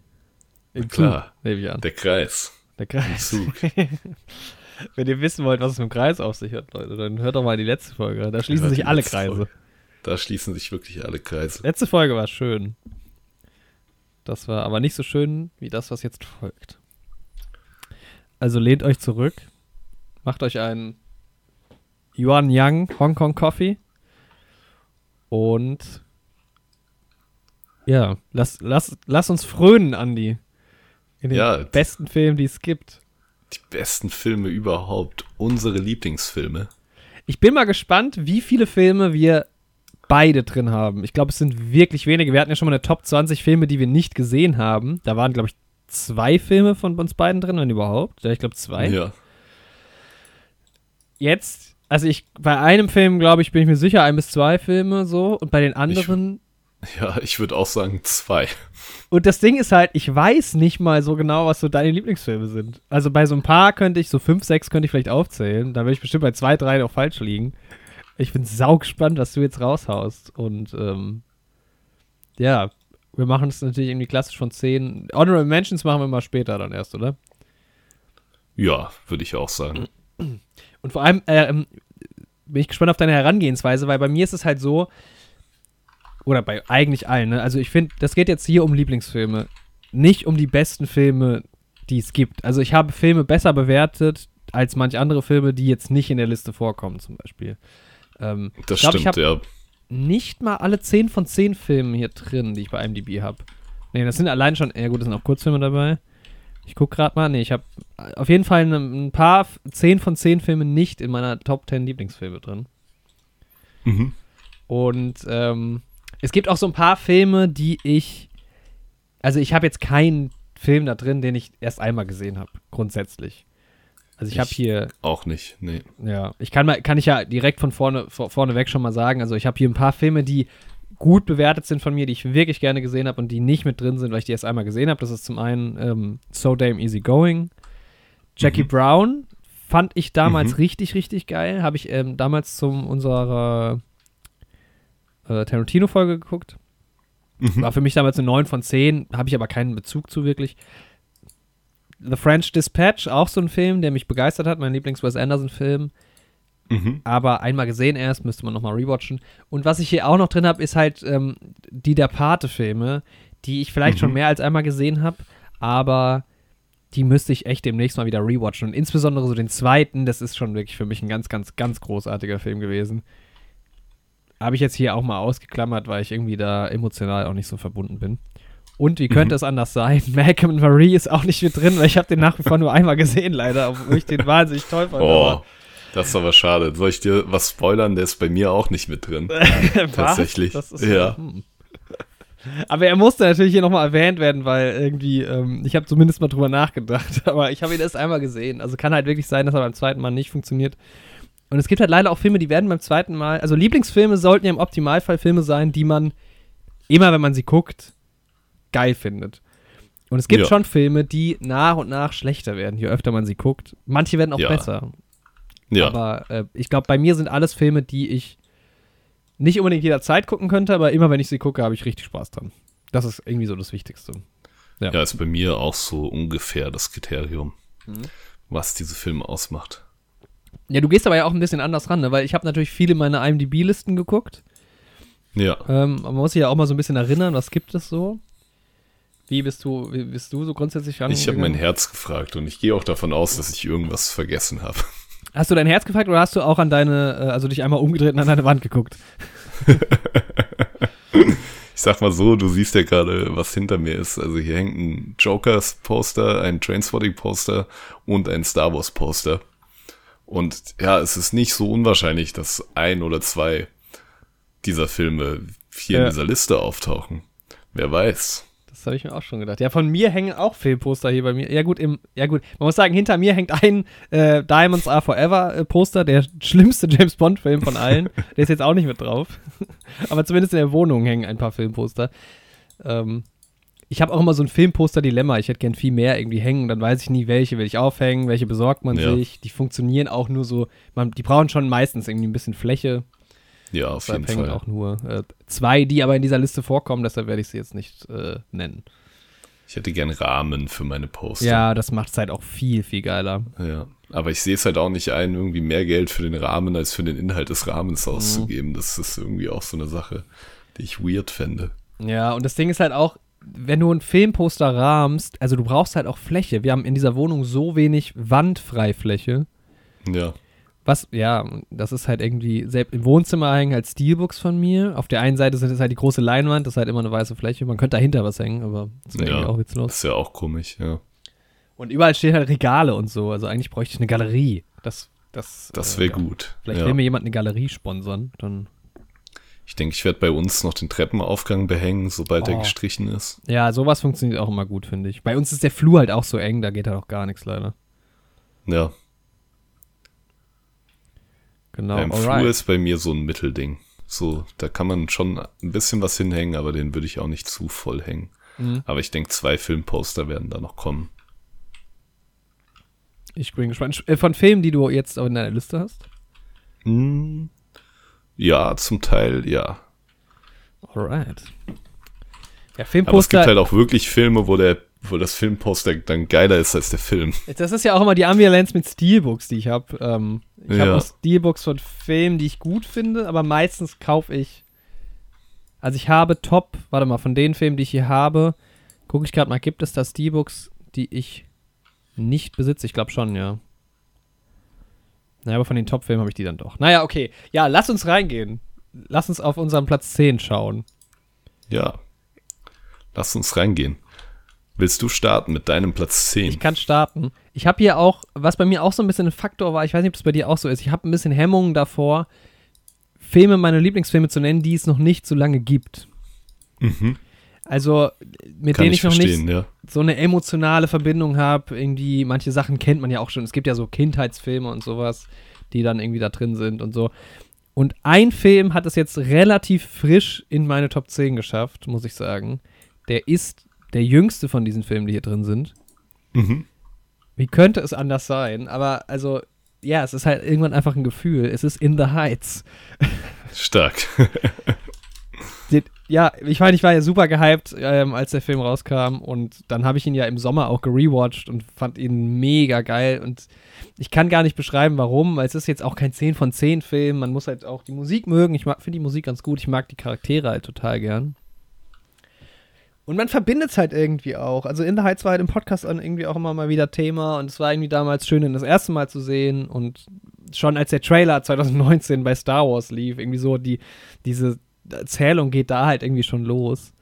Im Klar, nehme ich an. Der Kreis. Der Kreis. *laughs* Wenn ihr wissen wollt, was es mit dem Kreis auf sich hat, Leute, dann hört doch mal die letzte Folge. Da schließen sich alle Kreise. Folge. Da schließen sich wirklich alle Kreise. Letzte Folge war schön. Das war aber nicht so schön wie das, was jetzt folgt. Also lehnt euch zurück, macht euch einen Yuan Yang Hong Kong Coffee und ja, lass, lass, lass uns frönen, Andi. In den ja, besten Filmen, die es gibt. Die besten Filme überhaupt. Unsere Lieblingsfilme. Ich bin mal gespannt, wie viele Filme wir beide drin haben. Ich glaube, es sind wirklich wenige. Wir hatten ja schon mal eine Top 20 Filme, die wir nicht gesehen haben. Da waren, glaube ich, zwei Filme von uns beiden drin, wenn überhaupt. Ja, ich glaube zwei. Ja. Jetzt, also ich, bei einem Film, glaube ich, bin ich mir sicher, ein bis zwei Filme so. Und bei den anderen *laughs* ja, ich würde auch sagen zwei. Und das Ding ist halt, ich weiß nicht mal so genau, was so deine Lieblingsfilme sind. Also bei so ein paar könnte ich, so fünf, sechs könnte ich vielleicht aufzählen. Da würde ich bestimmt bei zwei, drei noch falsch liegen. Ich bin saugespannt, was du jetzt raushaust. Und ähm, ja, wir machen es natürlich irgendwie klassisch von zehn. Honorable Mentions machen wir mal später dann erst, oder? Ja, würde ich auch sagen. Und vor allem äh, bin ich gespannt auf deine Herangehensweise, weil bei mir ist es halt so, oder bei eigentlich allen, ne? Also ich finde, das geht jetzt hier um Lieblingsfilme, nicht um die besten Filme, die es gibt. Also ich habe Filme besser bewertet als manche andere Filme, die jetzt nicht in der Liste vorkommen, zum Beispiel. Ähm, das glaub, stimmt, ja. Nicht mal alle 10 von 10 Filmen hier drin, die ich bei IMDb habe. Nee, das sind allein schon, ja gut, das sind auch Kurzfilme dabei. Ich gucke gerade mal, nee, ich habe auf jeden Fall ein, ein paar 10 von 10 Filme nicht in meiner Top 10 Lieblingsfilme drin. Mhm. Und ähm, es gibt auch so ein paar Filme, die ich. Also, ich habe jetzt keinen Film da drin, den ich erst einmal gesehen habe, grundsätzlich. Also ich, ich habe hier auch nicht, nee. Ja, ich kann mal kann ich ja direkt von vorne vor, vorne weg schon mal sagen, also ich habe hier ein paar Filme, die gut bewertet sind von mir, die ich wirklich gerne gesehen habe und die nicht mit drin sind, weil ich die erst einmal gesehen habe. Das ist zum einen ähm, So Damn Easy Going. Jackie mhm. Brown fand ich damals mhm. richtig, richtig geil. Habe ich ähm, damals zu unserer äh, Tarantino-Folge geguckt. Mhm. War für mich damals eine 9 von 10, habe ich aber keinen Bezug zu wirklich. The French Dispatch, auch so ein Film, der mich begeistert hat, mein Lieblings-Wes Anderson-Film. Mhm. Aber einmal gesehen erst, müsste man nochmal rewatchen. Und was ich hier auch noch drin habe, ist halt ähm, die der Pate-Filme, die ich vielleicht mhm. schon mehr als einmal gesehen habe, aber die müsste ich echt demnächst mal wieder rewatchen. Und insbesondere so den zweiten, das ist schon wirklich für mich ein ganz, ganz, ganz großartiger Film gewesen. Habe ich jetzt hier auch mal ausgeklammert, weil ich irgendwie da emotional auch nicht so verbunden bin. Und wie könnte mhm. es anders sein? *laughs* Malcolm und Marie ist auch nicht mit drin, weil ich habe den nach wie vor nur einmal gesehen, leider, obwohl ich den *laughs* wahnsinnig toll fand. Oh, das ist aber schade. Soll ich dir was spoilern? Der ist bei mir auch nicht mit drin. *laughs* Tatsächlich. ja. Hm. Aber er musste natürlich hier nochmal erwähnt werden, weil irgendwie, ähm, ich habe zumindest mal drüber nachgedacht, aber ich habe ihn erst einmal gesehen. Also kann halt wirklich sein, dass er beim zweiten Mal nicht funktioniert. Und es gibt halt leider auch Filme, die werden beim zweiten Mal, also Lieblingsfilme sollten ja im Optimalfall Filme sein, die man immer, wenn man sie guckt, geil findet. Und es gibt ja. schon Filme, die nach und nach schlechter werden, je öfter man sie guckt. Manche werden auch ja. besser. Ja. Aber äh, ich glaube, bei mir sind alles Filme, die ich nicht unbedingt jederzeit gucken könnte, aber immer wenn ich sie gucke, habe ich richtig Spaß dran. Das ist irgendwie so das Wichtigste. Ja, ja ist bei mir auch so ungefähr das Kriterium, mhm. was diese Filme ausmacht. Ja, du gehst aber ja auch ein bisschen anders ran, ne? weil ich habe natürlich viele meiner IMDb-Listen geguckt. Ja. Ähm, man muss sich ja auch mal so ein bisschen erinnern, was gibt es so? Wie bist du, wie bist du so grundsätzlich ran? Ich habe mein Herz gefragt und ich gehe auch davon aus, dass ich irgendwas vergessen habe. *laughs* Hast du dein Herz gefragt oder hast du auch an deine, äh, also dich einmal umgedreht und an deine Wand geguckt? *laughs* ich sag mal so, du siehst ja gerade, was hinter mir ist. Also hier hängt ein Jokers-Poster, ein Trainspotting-Poster und ein Star Wars-Poster. Und ja, es ist nicht so unwahrscheinlich, dass ein oder zwei dieser Filme hier ja. in dieser Liste auftauchen. Wer weiß. Das habe ich mir auch schon gedacht. Ja, von mir hängen auch Filmposter hier bei mir. Ja gut, im, ja gut. Man muss sagen, hinter mir hängt ein äh, Diamonds Are Forever äh, Poster, der schlimmste *laughs* James Bond Film von allen. der ist jetzt auch nicht mit drauf. *laughs* Aber zumindest in der Wohnung hängen ein paar Filmposter. Ähm, ich habe auch immer so ein Filmposter-Dilemma. Ich hätte gern viel mehr irgendwie hängen. Dann weiß ich nie, welche will ich aufhängen, welche besorgt man ja. sich. Die funktionieren auch nur so. Man, die brauchen schon meistens irgendwie ein bisschen Fläche. Ja, auf jeden Fall. auch nur äh, zwei, die aber in dieser Liste vorkommen, deshalb werde ich sie jetzt nicht äh, nennen. Ich hätte gern Rahmen für meine Poster. Ja, das macht es halt auch viel, viel geiler. Ja, aber ich sehe es halt auch nicht ein, irgendwie mehr Geld für den Rahmen als für den Inhalt des Rahmens mhm. auszugeben. Mhm. Das ist irgendwie auch so eine Sache, die ich weird fände. Ja, und das Ding ist halt auch, wenn du ein Filmposter rahmst, also du brauchst halt auch Fläche. Wir haben in dieser Wohnung so wenig Wandfreifläche. Ja. Was, ja, das ist halt irgendwie, selbst im Wohnzimmer hängen halt Steelbooks von mir. Auf der einen Seite sind es halt die große Leinwand, das ist halt immer eine weiße Fläche. Man könnte dahinter was hängen, aber das wäre ja, auch witzlos. Das ist ja auch komisch, ja. Und überall stehen halt Regale und so. Also eigentlich bräuchte ich eine Galerie. Das, das, das wäre äh, gut. Vielleicht ja. will mir jemand eine Galerie sponsern, dann. Ich denke, ich werde bei uns noch den Treppenaufgang behängen, sobald oh. er gestrichen ist. Ja, sowas funktioniert auch immer gut, finde ich. Bei uns ist der Flur halt auch so eng, da geht halt auch gar nichts leider. Ja, Genau. Beim Alright. Flur ist bei mir so ein Mittelding. So, da kann man schon ein bisschen was hinhängen, aber den würde ich auch nicht zu voll hängen. Mhm. Aber ich denke, zwei Filmposter werden da noch kommen. Ich bin gespannt. Äh, von Filmen, die du jetzt in deiner Liste hast? Hm, ja, zum Teil, ja. Alright. Ja, Filmposter. Aber es gibt halt auch wirklich Filme, wo der wo das Filmposter dann geiler ist als der Film. Das ist ja auch immer die Ambivalenz mit Steelbooks, die ich habe. Ähm, ich ja. habe auch Steelbooks von Filmen, die ich gut finde, aber meistens kaufe ich. Also ich habe Top, warte mal, von den Filmen, die ich hier habe, gucke ich gerade mal, gibt es da Steelbooks, die ich nicht besitze? Ich glaube schon, ja. Naja, aber von den Top-Filmen habe ich die dann doch. Naja, okay. Ja, lass uns reingehen. Lass uns auf unseren Platz 10 schauen. Ja. Lass uns reingehen. Willst du starten mit deinem Platz 10? Ich kann starten. Ich habe hier auch, was bei mir auch so ein bisschen ein Faktor war, ich weiß nicht, ob das bei dir auch so ist, ich habe ein bisschen Hemmungen davor, Filme, meine Lieblingsfilme zu nennen, die es noch nicht so lange gibt. Mhm. Also, mit Kann denen ich, ich noch nicht ja. so eine emotionale Verbindung habe. Irgendwie, manche Sachen kennt man ja auch schon. Es gibt ja so Kindheitsfilme und sowas, die dann irgendwie da drin sind und so. Und ein Film hat es jetzt relativ frisch in meine Top 10 geschafft, muss ich sagen. Der ist der jüngste von diesen Filmen, die hier drin sind. Mhm. Wie könnte es anders sein? Aber also, ja, es ist halt irgendwann einfach ein Gefühl. Es ist In the Heights. Stark. *laughs* ja, ich meine, ich war ja super gehypt, ähm, als der Film rauskam und dann habe ich ihn ja im Sommer auch gerewatcht und fand ihn mega geil und ich kann gar nicht beschreiben, warum, weil es ist jetzt auch kein 10 von 10 Film, man muss halt auch die Musik mögen, ich finde die Musik ganz gut, ich mag die Charaktere halt total gern. Und man verbindet es halt irgendwie auch. Also In the Heights war halt im Podcast irgendwie auch immer mal wieder Thema und es war irgendwie damals schön, ihn das erste Mal zu sehen und schon als der Trailer 2019 bei Star Wars lief, irgendwie so die, diese Erzählung geht da halt irgendwie schon los.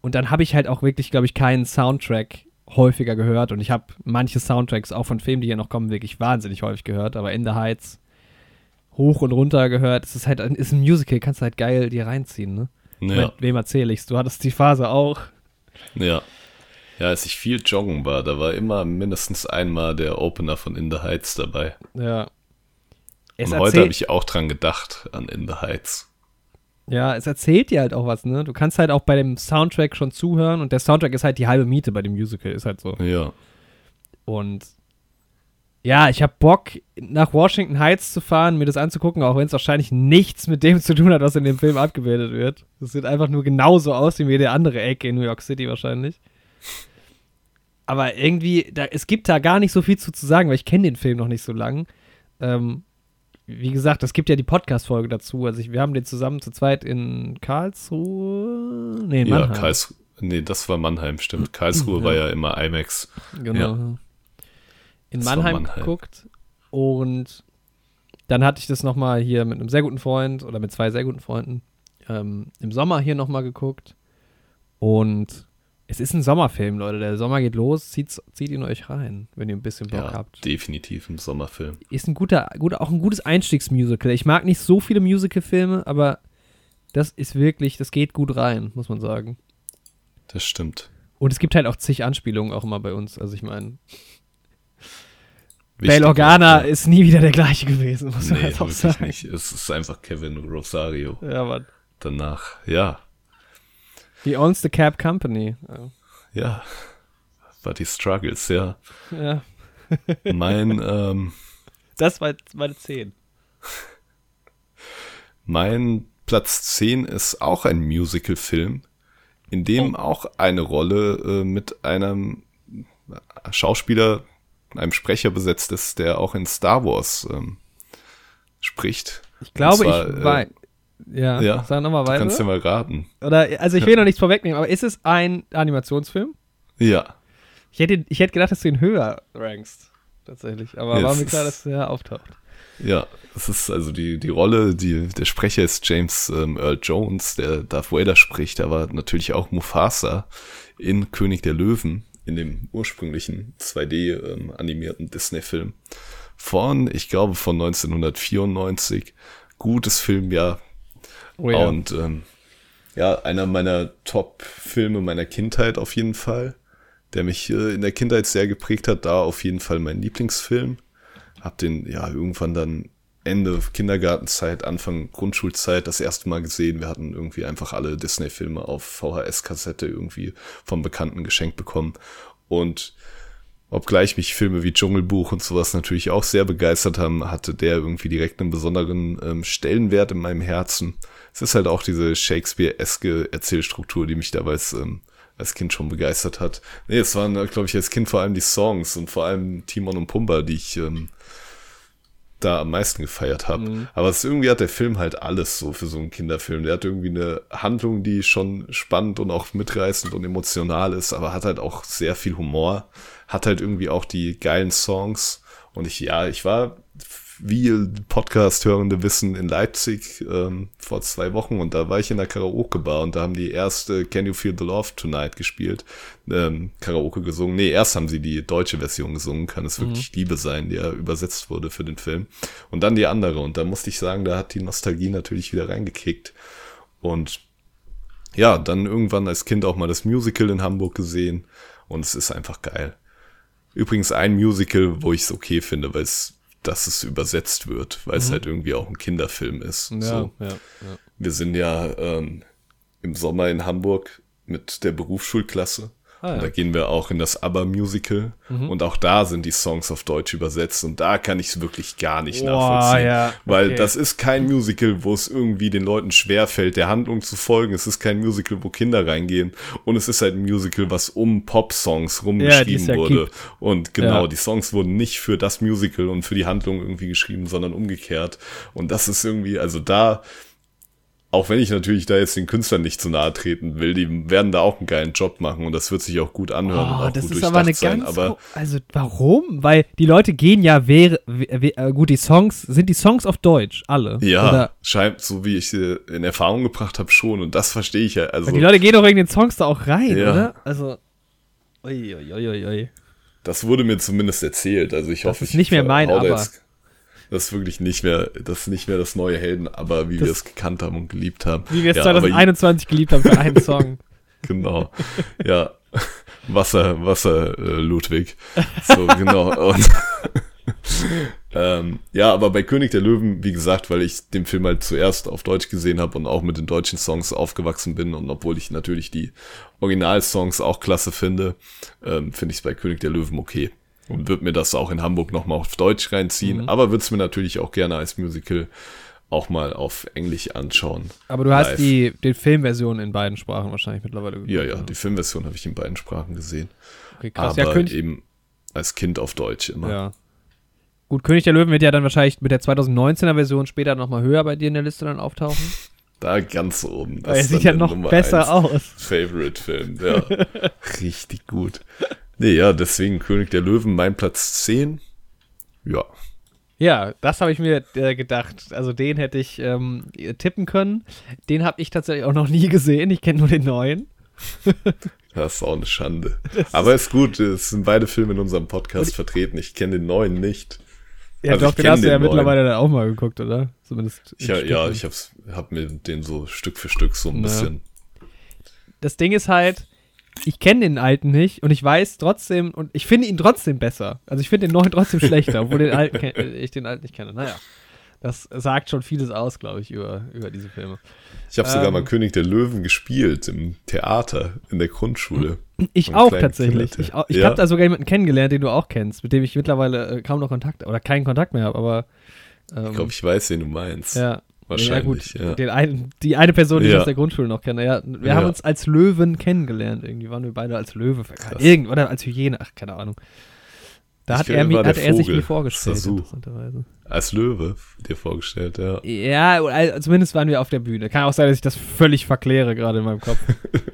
Und dann habe ich halt auch wirklich, glaube ich, keinen Soundtrack häufiger gehört und ich habe manche Soundtracks auch von Filmen, die hier noch kommen, wirklich wahnsinnig häufig gehört, aber In the Heights hoch und runter gehört. Es ist halt ist ein Musical, kannst du halt geil dir reinziehen, ne? Ja. Mit wem erzähle ich's? Du hattest die Phase auch. Ja. Ja, als ich viel joggen war, da war immer mindestens einmal der Opener von In the Heights dabei. Ja. Es Und heute habe ich auch dran gedacht, an In the Heights. Ja, es erzählt dir halt auch was, ne? Du kannst halt auch bei dem Soundtrack schon zuhören und der Soundtrack ist halt die halbe Miete bei dem Musical, ist halt so. Ja. Und ja, ich habe Bock, nach Washington Heights zu fahren, mir das anzugucken, auch wenn es wahrscheinlich nichts mit dem zu tun hat, was in dem Film abgebildet wird. Es sieht einfach nur genauso aus wie jede andere Ecke in New York City wahrscheinlich. Aber irgendwie, da, es gibt da gar nicht so viel zu, zu sagen, weil ich kenne den Film noch nicht so lang. Ähm, wie gesagt, es gibt ja die Podcast-Folge dazu. Also ich, wir haben den zusammen zu zweit in Karlsruhe. Nee, in Mannheim. Ja, Karlsruhe. Nee, das war Mannheim, stimmt. *clears throat* Karlsruhe ja. war ja immer IMAX. Genau. Ja in Mannheim, Mannheim, geguckt. Und dann hatte ich das nochmal hier mit einem sehr guten Freund oder mit zwei sehr guten Freunden ähm, im Sommer hier nochmal geguckt. Und Es ist ein Sommerfilm, Leute. Der Sommer geht los. Zieht, zieht ihn euch rein, wenn ihr ein bisschen Bock ja, habt. Definitiv ein Sommerfilm. Ist ein guter, guter, auch ein gutes Einstiegsmusical. Ich mag nicht so viele Musicalfilme, aber das ist wirklich, das geht gut rein, muss man sagen. Das stimmt. Und es gibt halt auch zig Anspielungen auch immer bei uns. Also ich meine, Bail Organa ja. ist nie wieder der gleiche gewesen, muss man nee, halt auch sagen. Nicht. Es ist einfach Kevin Rosario. Ja, Mann. Danach, ja. He owns the cab company. Ja, ja. but he struggles, ja. Ja. *laughs* mein, ähm, Das war meine 10. Mein Platz 10 ist auch ein Musical-Film, in dem oh. auch eine Rolle äh, mit einem Schauspieler einem Sprecher besetzt ist, der auch in Star Wars ähm, spricht. Ich glaube, zwar, ich war. Äh, ja, ja, sag nochmal weiter. Du kannst ja mal raten. Oder, also ich will noch nichts vorwegnehmen, aber ist es ein Animationsfilm? Ja. Ich hätte, ich hätte gedacht, dass du ihn höher rankst, tatsächlich. Aber ja, war mir klar, dass er auftaucht. Ja, es ist also die, die Rolle, die, der Sprecher ist James ähm, Earl Jones, der Darth Vader spricht, aber natürlich auch Mufasa in König der Löwen in dem ursprünglichen 2D ähm, Disney-Film von, ich glaube, von 1994. Gutes Filmjahr. Oh ja. Und ähm, ja, einer meiner Top-Filme meiner Kindheit auf jeden Fall, der mich äh, in der Kindheit sehr geprägt hat. Da auf jeden Fall mein Lieblingsfilm. Hab den ja irgendwann dann Ende Kindergartenzeit, Anfang Grundschulzeit das erste Mal gesehen. Wir hatten irgendwie einfach alle Disney-Filme auf VHS-Kassette irgendwie vom Bekannten geschenkt bekommen. Und obgleich mich Filme wie Dschungelbuch und sowas natürlich auch sehr begeistert haben, hatte der irgendwie direkt einen besonderen ähm, Stellenwert in meinem Herzen. Es ist halt auch diese Shakespeare-eske Erzählstruktur, die mich damals ähm, als Kind schon begeistert hat. Nee, es waren, glaube ich, als Kind vor allem die Songs und vor allem Timon und Pumba, die ich ähm, da am meisten gefeiert habe. Mhm. Aber es irgendwie hat der Film halt alles so für so einen Kinderfilm. Der hat irgendwie eine Handlung, die schon spannend und auch mitreißend und emotional ist, aber hat halt auch sehr viel Humor. Hat halt irgendwie auch die geilen Songs. Und ich, ja, ich war wie Podcast-Hörende wissen, in Leipzig ähm, vor zwei Wochen und da war ich in der Karaoke-Bar und da haben die erste Can You Feel the Love Tonight gespielt, ähm, Karaoke gesungen. Nee, erst haben sie die deutsche Version gesungen, kann es wirklich mhm. Liebe sein, die ja übersetzt wurde für den Film. Und dann die andere und da musste ich sagen, da hat die Nostalgie natürlich wieder reingekickt. Und ja, dann irgendwann als Kind auch mal das Musical in Hamburg gesehen und es ist einfach geil. Übrigens ein Musical, wo ich es okay finde, weil es dass es übersetzt wird, weil mhm. es halt irgendwie auch ein Kinderfilm ist. Ja, so. ja, ja. Wir sind ja ähm, im Sommer in Hamburg mit der Berufsschulklasse Ah, ja. Da gehen wir auch in das ABBA-Musical mhm. und auch da sind die Songs auf Deutsch übersetzt und da kann ich es wirklich gar nicht Boah, nachvollziehen. Ja, okay. Weil das ist kein Musical, wo es irgendwie den Leuten schwerfällt, der Handlung zu folgen. Es ist kein Musical, wo Kinder reingehen und es ist halt ein Musical, was um Pop-Songs rumgeschrieben ja, wurde. Gibt. Und genau, die Songs wurden nicht für das Musical und für die Handlung irgendwie geschrieben, sondern umgekehrt. Und das ist irgendwie, also da auch wenn ich natürlich da jetzt den Künstlern nicht zu nahe treten will, die werden da auch einen geilen Job machen und das wird sich auch gut anhören oh, und auch das gut ist aber eine sein, ganz aber also warum? Weil die Leute gehen ja wäre äh, gut die Songs sind die Songs auf Deutsch alle ja oder? scheint so wie ich sie in Erfahrung gebracht habe schon und das verstehe ich ja also die Leute gehen doch wegen den Songs da auch rein ja. oder also ui, ui, ui, ui. das wurde mir zumindest erzählt also ich das hoffe ist nicht mehr mein aber jetzt, das ist wirklich nicht mehr, das ist nicht mehr das neue Helden, aber wie das, wir es gekannt haben und geliebt haben. Wie wir es ja, 2021 geliebt haben für einen *laughs* Song. genau. Ja. Wasser, Wasser, äh, Ludwig. So, genau. Und, *laughs* ähm, ja, aber bei König der Löwen, wie gesagt, weil ich den Film halt zuerst auf Deutsch gesehen habe und auch mit den deutschen Songs aufgewachsen bin und obwohl ich natürlich die Originalsongs auch klasse finde, ähm, finde ich es bei König der Löwen okay und würde mir das auch in Hamburg nochmal auf Deutsch reinziehen, mhm. aber würde es mir natürlich auch gerne als Musical auch mal auf Englisch anschauen. Aber du live. hast die, die Filmversion in beiden Sprachen wahrscheinlich mittlerweile gesehen. Ja, ja, die Filmversion habe ich in beiden Sprachen gesehen. Okay, krass. Aber ja, eben als Kind auf Deutsch immer. Ja. Gut, König der Löwen wird ja dann wahrscheinlich mit der 2019er Version später nochmal höher bei dir in der Liste dann auftauchen. *laughs* Da ganz oben. Das er sieht ja noch Nummer besser aus. Favorite-Film, ja. *laughs* Richtig gut. Nee, ja, deswegen König der Löwen, mein Platz 10. Ja. Ja, das habe ich mir äh, gedacht. Also den hätte ich ähm, tippen können. Den habe ich tatsächlich auch noch nie gesehen. Ich kenne nur den neuen. *laughs* Das ist auch eine Schande. *laughs* Das Aber ist gut, es sind beide Filme in unserem Podcast vertreten. Ich kenne den neuen nicht. Ja, also doch, den hast du ja neuen. mittlerweile dann auch mal geguckt, oder? Zumindest. Ich, ja, ich hab's, hab mir den so Stück für Stück so ein Na. bisschen. Das Ding ist halt, ich kenne den alten nicht und ich weiß trotzdem, und ich finde ihn trotzdem besser. Also ich finde den neuen trotzdem schlechter, obwohl den alten, ich den alten nicht kenne. Naja. Das sagt schon vieles aus, glaube ich, über, über diese Filme. Ich habe ähm, sogar mal König der Löwen gespielt im Theater in der Grundschule. Ich auch tatsächlich. Ich, ich ja. habe da sogar jemanden kennengelernt, den du auch kennst, mit dem ich mittlerweile äh, kaum noch Kontakt oder keinen Kontakt mehr habe, aber. Ähm, ich glaube, ich weiß, wen du meinst. Ja. Wahrscheinlich. Ja, gut. Ja. Einen, die eine Person, die ich aus der Grundschule noch kenne. Ja, wir haben uns als Löwen kennengelernt. Irgendwie waren wir beide als Löwe. Irgend, oder als Hyäne. Ach, keine Ahnung. Da hat, er, hat er, sich mir vorgestellt. Als Löwe dir vorgestellt, ja. Ja, zumindest waren wir auf der Bühne. Kann auch sein, dass ich das völlig verkläre gerade in meinem Kopf.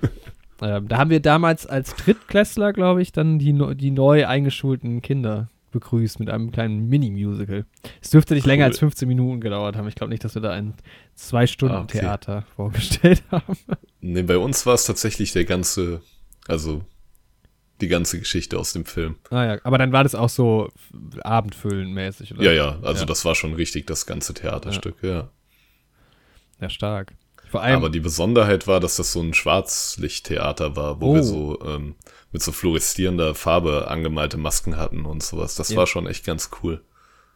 *laughs* ähm, da haben wir damals als Drittklässler, glaube ich, dann die, die neu eingeschulten Kinder begrüßt mit einem kleinen Mini-Musical. Es dürfte nicht cool. länger als 15 Minuten gedauert haben. Ich glaube nicht, dass wir da ein Zwei-Stunden-Theater ah, okay. vorgestellt *laughs* haben. Nee, bei uns war es tatsächlich der ganze, also die ganze Geschichte aus dem Film. Ah ja, aber dann war das auch so abendfüllenmäßig, oder? Ja, ja, also ja. das war schon richtig das ganze Theaterstück, ja. Ja, ja stark. Vor allem, aber die Besonderheit war, dass das so ein Schwarzlichttheater war, wo oh. wir so ähm, mit so fluoreszierender Farbe angemalte Masken hatten und sowas. Das ja. war schon echt ganz cool.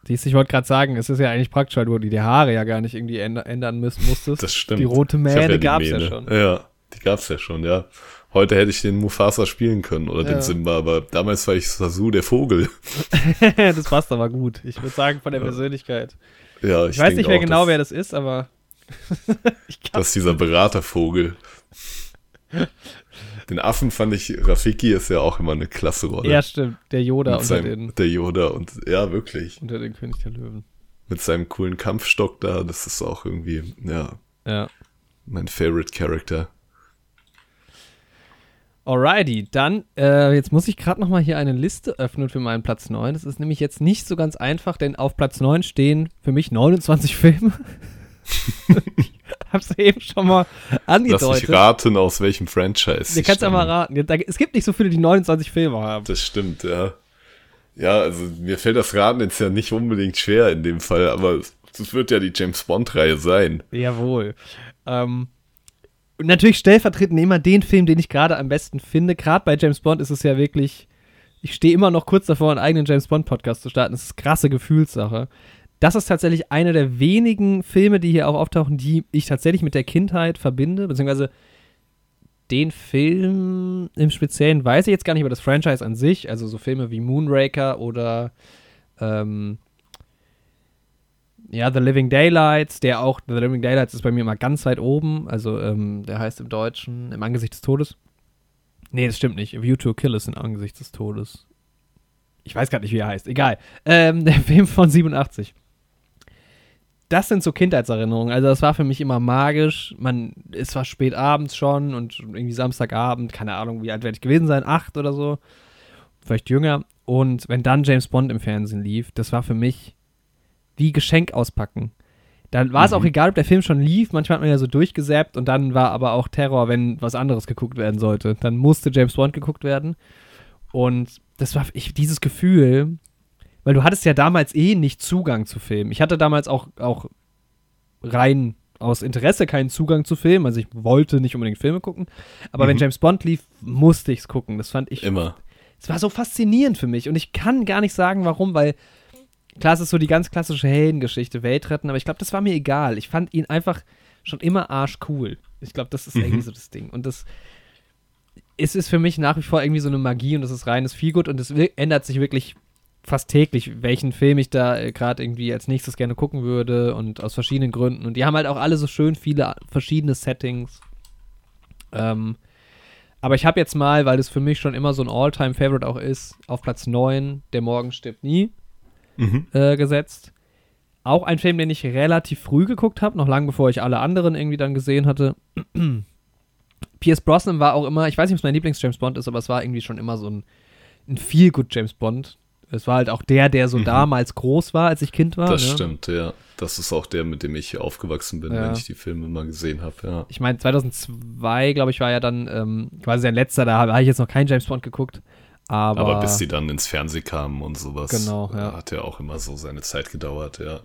Siehst ich wollte gerade sagen, es ist ja eigentlich praktisch, weil du die Haare ja gar nicht irgendwie ändern müssen musstest. Das stimmt. Die rote Mähne ja gab es ja schon. Ja, die gab es ja schon, ja. Heute hätte ich den Mufasa spielen können oder ja. den Simba, aber damals war ich Sasu der Vogel. *laughs* das passt aber gut. Ich würde sagen, von der ja. Persönlichkeit. Ja, ich, ich weiß nicht mehr genau, wer das ist, aber. *laughs* das ist dieser Beratervogel. *laughs* Den Affen fand ich, Rafiki ist ja auch immer eine klasse Rolle. Ja, stimmt. Der Yoda Mit unter seinem, den. Der Yoda und, ja, wirklich. Unter den König der Löwen. Mit seinem coolen Kampfstock da, das ist auch irgendwie, ja. Ja. Mein Favorite Character. Alrighty, dann, äh, jetzt muss ich gerade noch mal hier eine Liste öffnen für meinen Platz 9. Das ist nämlich jetzt nicht so ganz einfach, denn auf Platz 9 stehen für mich 29 Filme. Ich *laughs* hab's eben schon mal angedeutet. Lass mich raten, aus welchem Franchise. Du kannst ja mal raten. Es gibt nicht so viele, die 29 Filme haben. Das stimmt, ja. Ja, also mir fällt das Raten jetzt ja nicht unbedingt schwer in dem Fall, aber es wird ja die James Bond-Reihe sein. Jawohl. Ähm, und natürlich stellvertretend immer den Film, den ich gerade am besten finde. Gerade bei James Bond ist es ja wirklich, ich stehe immer noch kurz davor, einen eigenen James Bond-Podcast zu starten. Das ist krasse Gefühlssache. Das ist tatsächlich einer der wenigen Filme, die hier auch auftauchen, die ich tatsächlich mit der Kindheit verbinde, beziehungsweise den Film im Speziellen weiß ich jetzt gar nicht über das Franchise an sich, also so Filme wie Moonraker oder ähm, ja, The Living Daylights, der auch, The Living Daylights ist bei mir immer ganz weit oben. Also, ähm, der heißt im Deutschen Im Angesicht des Todes. Nee, das stimmt nicht. View to a Kill ist im Angesicht des Todes. Ich weiß gar nicht, wie er heißt. Egal. Ähm, *laughs* der Film von 87. Das sind so Kindheitserinnerungen. Also, das war für mich immer magisch. Man, es war spät abends schon und irgendwie Samstagabend, keine Ahnung, wie alt werde ich gewesen sein, acht oder so. Vielleicht jünger. Und wenn dann James Bond im Fernsehen lief, das war für mich wie Geschenk auspacken. Da war es mhm. auch egal, ob der Film schon lief. Manchmal hat man ja so durchgesäppt und dann war aber auch Terror, wenn was anderes geguckt werden sollte. Dann musste James Bond geguckt werden. Und das war ich, dieses Gefühl, weil du hattest ja damals eh nicht Zugang zu Filmen. Ich hatte damals auch, auch rein aus Interesse keinen Zugang zu Filmen. Also ich wollte nicht unbedingt Filme gucken. Aber mhm. wenn James Bond lief, musste ich es gucken. Das fand ich. Immer. Es war so faszinierend für mich. Und ich kann gar nicht sagen, warum, weil Klar, es ist so die ganz klassische Heldengeschichte, Weltretten, aber ich glaube, das war mir egal. Ich fand ihn einfach schon immer arschcool. Ich glaube, das ist mhm. irgendwie so das Ding. Und das es ist für mich nach wie vor irgendwie so eine Magie und das ist reines Feelgood und es ändert sich wirklich fast täglich, welchen Film ich da äh, gerade irgendwie als nächstes gerne gucken würde und aus verschiedenen Gründen. Und die haben halt auch alle so schön viele verschiedene Settings. Ähm, aber ich habe jetzt mal, weil das für mich schon immer so ein All-Time-Favorite auch ist, auf Platz 9, Der Morgen stirbt nie mhm. äh, gesetzt. Auch ein Film, den ich relativ früh geguckt habe, noch lange bevor ich alle anderen irgendwie dann gesehen hatte. *clears throat* Pierce Brosnan war auch immer, ich weiß nicht, ob es mein Lieblings-James Bond ist, aber es war irgendwie schon immer so ein, ein Feel-Good James Bond. Es war halt auch der, der so mhm. damals groß war, als ich Kind war. Das ne? stimmt, ja. Das ist auch der, mit dem ich aufgewachsen bin, ja. wenn ich die Filme mal gesehen habe, ja. Ich meine, 2002, glaube ich, war ja dann ähm, quasi sein letzter, da habe ich jetzt noch keinen James Bond geguckt. Aber, aber bis die dann ins Fernsehen kamen und sowas, genau, ja. hat ja auch immer so seine Zeit gedauert, ja.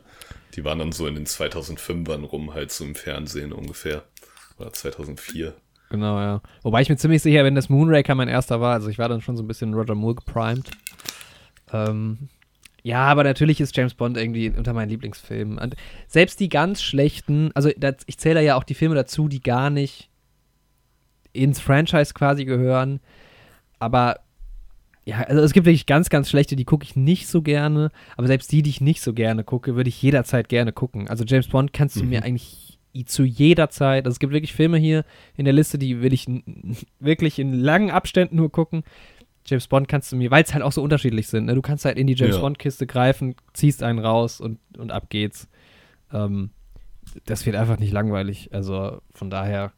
Die waren dann so in den 2005ern rum halt so im Fernsehen ungefähr. Oder 2004. Genau, ja. Wobei ich mir ziemlich sicher bin, dass Moonraker mein erster war. Also ich war dann schon so ein bisschen Roger Moore geprimed. Ähm, ja, aber natürlich ist James Bond irgendwie unter meinen Lieblingsfilmen. Und selbst die ganz schlechten, also das, ich zähle ja auch die Filme dazu, die gar nicht ins Franchise quasi gehören. Aber ja, also es gibt wirklich ganz, ganz schlechte, die gucke ich nicht so gerne. Aber selbst die, die ich nicht so gerne gucke, würde ich jederzeit gerne gucken. Also James Bond kannst du mhm. mir eigentlich zu jeder Zeit. Also es gibt wirklich Filme hier in der Liste, die will ich wirklich in langen Abständen nur gucken. James Bond kannst du mir, weil es halt auch so unterschiedlich sind. Ne? Du kannst halt in die James ja. Bond-Kiste greifen, ziehst einen raus und, und ab geht's. Ähm, das wird einfach nicht langweilig. Also von daher,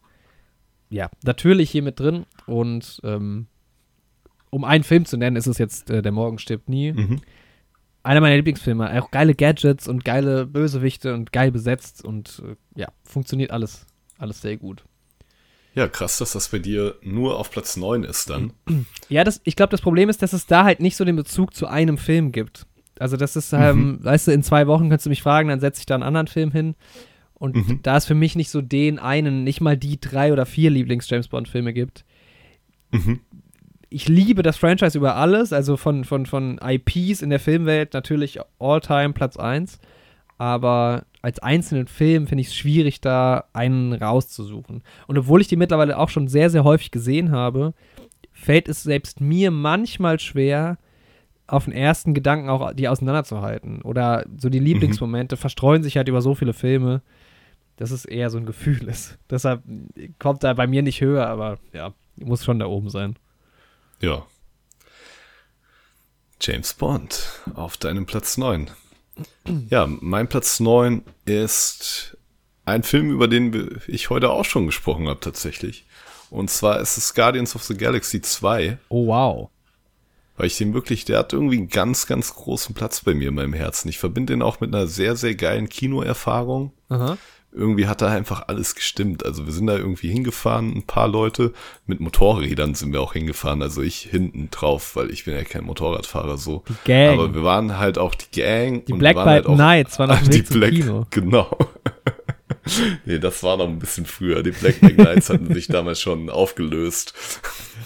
ja, natürlich hier mit drin. Und ähm, um einen Film zu nennen, ist es jetzt äh, Der Morgen stirbt nie. Mhm. Einer meiner Lieblingsfilme. Auch geile Gadgets und geile Bösewichte und geil besetzt und äh, ja, funktioniert alles, alles sehr gut. Ja, krass, dass das bei dir nur auf Platz 9 ist dann. *clears throat* Ja, das, ich glaube, das Problem ist, dass es da halt nicht so den Bezug zu einem Film gibt. Also das ist, ähm, mhm. weißt du, in zwei Wochen kannst du mich fragen, dann setze ich da einen anderen Film hin. Und mhm. da es für mich nicht so den einen, nicht mal die drei oder vier Lieblings-James Bond-Filme gibt. Mhm. Ich liebe das Franchise über alles, also von, von, von IPs in der Filmwelt natürlich All-Time Platz 1. Aber als einzelnen Film finde ich es schwierig, da einen rauszusuchen. Und obwohl ich die mittlerweile auch schon sehr, sehr häufig gesehen habe, fällt es selbst mir manchmal schwer, auf den ersten Gedanken auch die auseinanderzuhalten. Oder so die Lieblingsmomente mhm. verstreuen sich halt über so viele Filme, dass es eher so ein Gefühl ist. *laughs* Deshalb kommt er bei mir nicht höher, aber ja, muss schon da oben sein. Ja. James Bond auf deinem Platz 9. Ja, mein Platz 9 ist ein Film, über den ich heute auch schon gesprochen habe, tatsächlich. Und zwar ist es Guardians of the Galaxy 2. Oh, wow. Weil ich den wirklich, der hat irgendwie einen ganz, ganz großen Platz bei mir in meinem Herzen. Ich verbinde den auch mit einer sehr, sehr geilen Kinoerfahrung. Aha irgendwie hat da einfach alles gestimmt. Also wir sind da irgendwie hingefahren, ein paar Leute. Mit Motorrädern sind wir auch hingefahren. Also ich hinten drauf, weil ich bin ja kein Motorradfahrer so. Die Gang. Aber wir waren halt auch die Gang. Die Black Bite halt Nights waren *laughs* auch die Black, Kino. Genau. *laughs* nee, das war noch ein bisschen früher. Die Black Bite Nights hatten sich damals schon aufgelöst.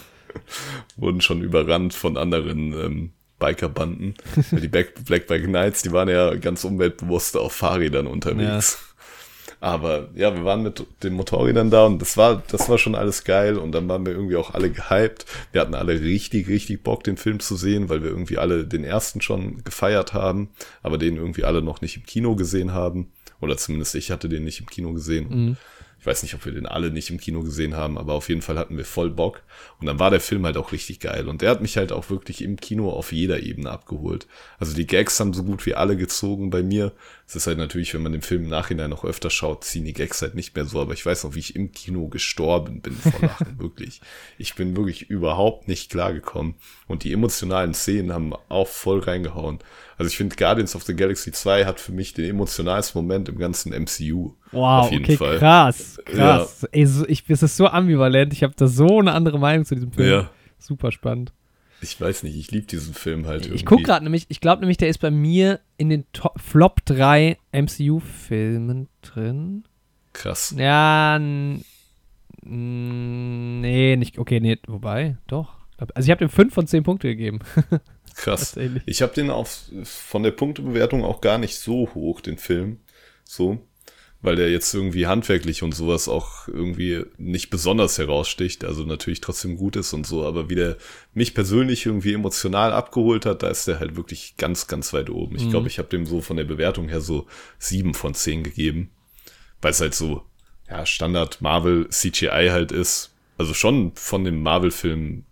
*laughs* Wurden schon überrannt von anderen ähm, Bikerbanden. die Black, Black Bike Nights, die waren ja ganz umweltbewusst auf Fahrrädern unterwegs. Ja. Aber ja, wir waren mit den Motorrädern da und das war, das war schon alles geil und dann waren wir irgendwie auch alle gehypt. Wir hatten alle richtig, richtig Bock, den Film zu sehen, weil wir irgendwie alle den ersten schon gefeiert haben, aber den irgendwie alle noch nicht im Kino gesehen haben. Oder zumindest ich hatte den nicht im Kino gesehen. Mhm. Ich weiß nicht, ob wir den alle nicht im Kino gesehen haben, aber auf jeden Fall hatten wir voll Bock. Und dann war der Film halt auch richtig geil. Und der hat mich halt auch wirklich im Kino auf jeder Ebene abgeholt. Also die Gags haben so gut wie alle gezogen bei mir. Es ist halt natürlich, wenn man den Film im Nachhinein noch öfter schaut, ziehen die Gags halt nicht mehr so. Aber ich weiß noch, wie ich im Kino gestorben bin vor Lachen. *laughs* wirklich. Ich bin wirklich überhaupt nicht klargekommen. Und die emotionalen Szenen haben auch voll reingehauen. Also ich finde, Guardians of the Galaxy 2 hat für mich den emotionalsten Moment im ganzen MCU. Wow, auf jeden okay, Fall. krass, krass. Ja. Ey, so, ich, es ist so ambivalent. Ich habe da so eine andere Meinung zu diesem Film. Ja. Super spannend. Ich weiß nicht, ich liebe diesen Film halt irgendwie. Ich gucke gerade nämlich, ich glaube nämlich, der ist bei mir in den Top, Flop 3 MCU-Filmen drin. Krass. Ja, nee, nicht, okay, nee, wobei, doch. Also ich habe dem 5 von 10 Punkte gegeben. *laughs* Krass. Ich habe den auf, von der Punktebewertung auch gar nicht so hoch, den Film. So. Weil der jetzt irgendwie handwerklich und sowas auch irgendwie nicht besonders heraussticht. Also natürlich trotzdem gut ist und so. Aber wie der mich persönlich irgendwie emotional abgeholt hat, da ist der halt wirklich ganz, ganz weit oben. Ich mhm. glaube, ich habe dem so von der Bewertung her so sieben von zehn gegeben. Weil es halt so, ja, Standard Marvel CGI halt ist. Also schon von dem Marvel-Film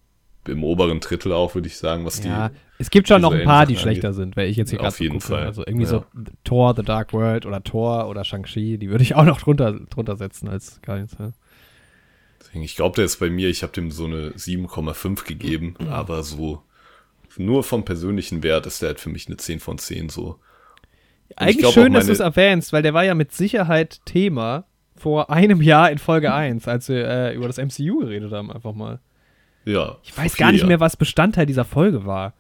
im oberen Drittel auch, würde ich sagen, was ja, die. Es gibt schon noch ein paar, die schlechter angeht. sind, weil ich jetzt hier gerade Auf jeden gucke. Fall. Also irgendwie ja. so Thor, The Dark World oder Thor oder Shang-Chi, die würde ich auch noch drunter, drunter setzen als Guardians. Ja. Ich glaube, der ist bei mir, ich habe dem so eine 7,5 gegeben, mhm. aber so nur vom persönlichen Wert ist der halt für mich eine 10 von 10 so. Eigentlich glaub, schön, dass du es erwähnst, weil der war ja mit Sicherheit Thema vor einem Jahr in Folge 1, als wir äh, über das MCU geredet haben, einfach mal. Ja. Ich weiß gar nicht mehr, was Bestandteil dieser Folge war.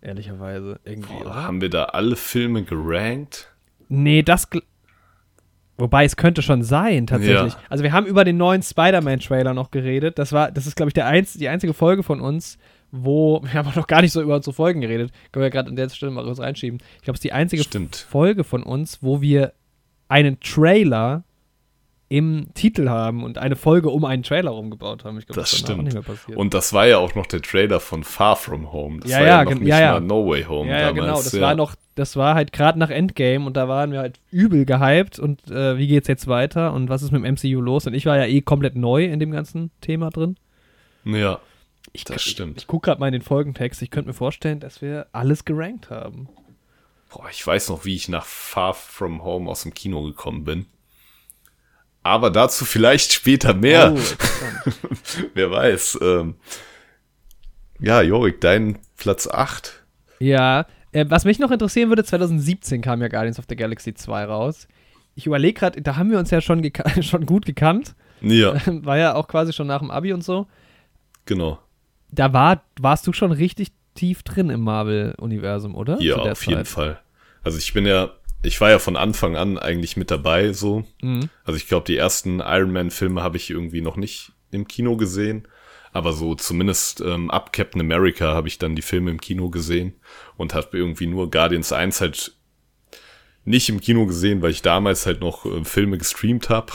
Ehrlicherweise. Irgendwie. Boah, haben wir da alle Filme gerankt? Nee, das. Wobei es könnte schon sein, tatsächlich. Ja. Also wir haben über den neuen Spider-Man-Trailer noch geredet. Das war, das ist, glaube ich, der einz die einzige Folge von uns, wo, *laughs* wir haben auch noch gar nicht so über unsere Folgen geredet. Können wir gerade an der Stelle mal kurz reinschieben. Ich glaube, es ist die einzige Stimmt. Folge von uns, wo wir einen Trailer im Titel haben und eine Folge um einen Trailer rumgebaut haben. Ich glaube, das, das stimmt. Und das war ja auch noch der Trailer von Far From Home. Das ja, war ja, ja noch nicht ja, ja. mal No Way Home ja, ja, damals. genau. Das ja. war noch, das war halt gerade nach Endgame und da waren wir halt übel gehypt und äh, wie geht's jetzt weiter und was ist mit dem MCU los? Und ich war ja eh komplett neu in dem ganzen Thema drin. Ja. Ich, das stimmt. Ich, ich gucke gerade mal in den Folgentext. Ich könnte mir vorstellen, dass wir alles gerankt haben. Boah, ich weiß noch, wie ich nach Far From Home aus dem Kino gekommen bin. Aber dazu vielleicht später mehr. Oh, *laughs* Wer weiß. Ähm, ja, Jorik, dein Platz 8. Ja, äh, was mich noch interessieren würde, 2017 kam ja Guardians of the Galaxy 2 raus. Ich überlege gerade, da haben wir uns ja schon, *laughs* schon gut gekannt. Ja. *laughs* War ja auch quasi schon nach dem Abi und so. Genau da war, warst du schon richtig tief drin im Marvel-Universum, oder? Ja, auf Zeit. jeden Fall. Also ich bin ja, ich war ja von Anfang an eigentlich mit dabei, so. Mhm. Also ich glaube, die ersten Iron Man-Filme habe ich irgendwie noch nicht im Kino gesehen. Aber so zumindest ähm, ab Captain America habe ich dann die Filme im Kino gesehen und habe irgendwie nur Guardians 1 halt nicht im Kino gesehen, weil ich damals halt noch äh, Filme gestreamt habe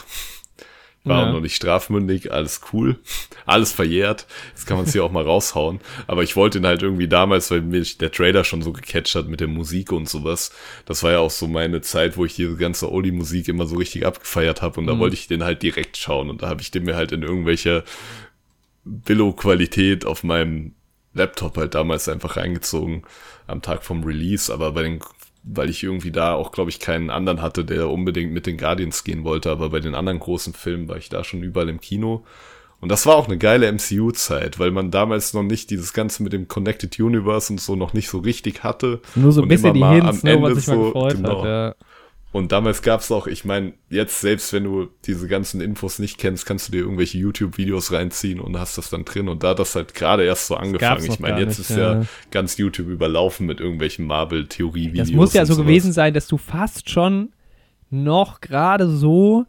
war ja. auch noch nicht strafmündig, alles cool, alles verjährt. Jetzt kann man es hier auch mal raushauen. Aber ich wollte ihn halt irgendwie damals, weil mich der Trailer schon so gecatcht hat mit der Musik und sowas. Das war ja auch so meine Zeit, wo ich diese ganze Oli-Musik immer so richtig abgefeiert habe und da mhm. wollte ich den halt direkt schauen und da habe ich den mir halt in irgendwelcher Billo-Qualität auf meinem Laptop halt damals einfach reingezogen am Tag vom Release, aber bei den weil ich irgendwie da auch, glaube ich, keinen anderen hatte, der unbedingt mit den Guardians gehen wollte. Aber bei den anderen großen Filmen war ich da schon überall im Kino. Und das war auch eine geile MCU-Zeit, weil man damals noch nicht dieses Ganze mit dem Connected Universe und so noch nicht so richtig hatte. Nur so ein bisschen die Hints, ne, was sich so, mal gefreut genau. hat, ja. Und damals gab's auch, ich meine, jetzt selbst wenn du diese ganzen Infos nicht kennst, kannst du dir irgendwelche YouTube-Videos reinziehen und hast das dann drin. Und da hat das halt gerade erst so angefangen. Ich meine, jetzt nicht, ist ja. ja. ganz YouTube überlaufen mit irgendwelchen Marvel-Theorie-Videos. Das muss ja so sowas. gewesen sein, dass du fast schon noch gerade so,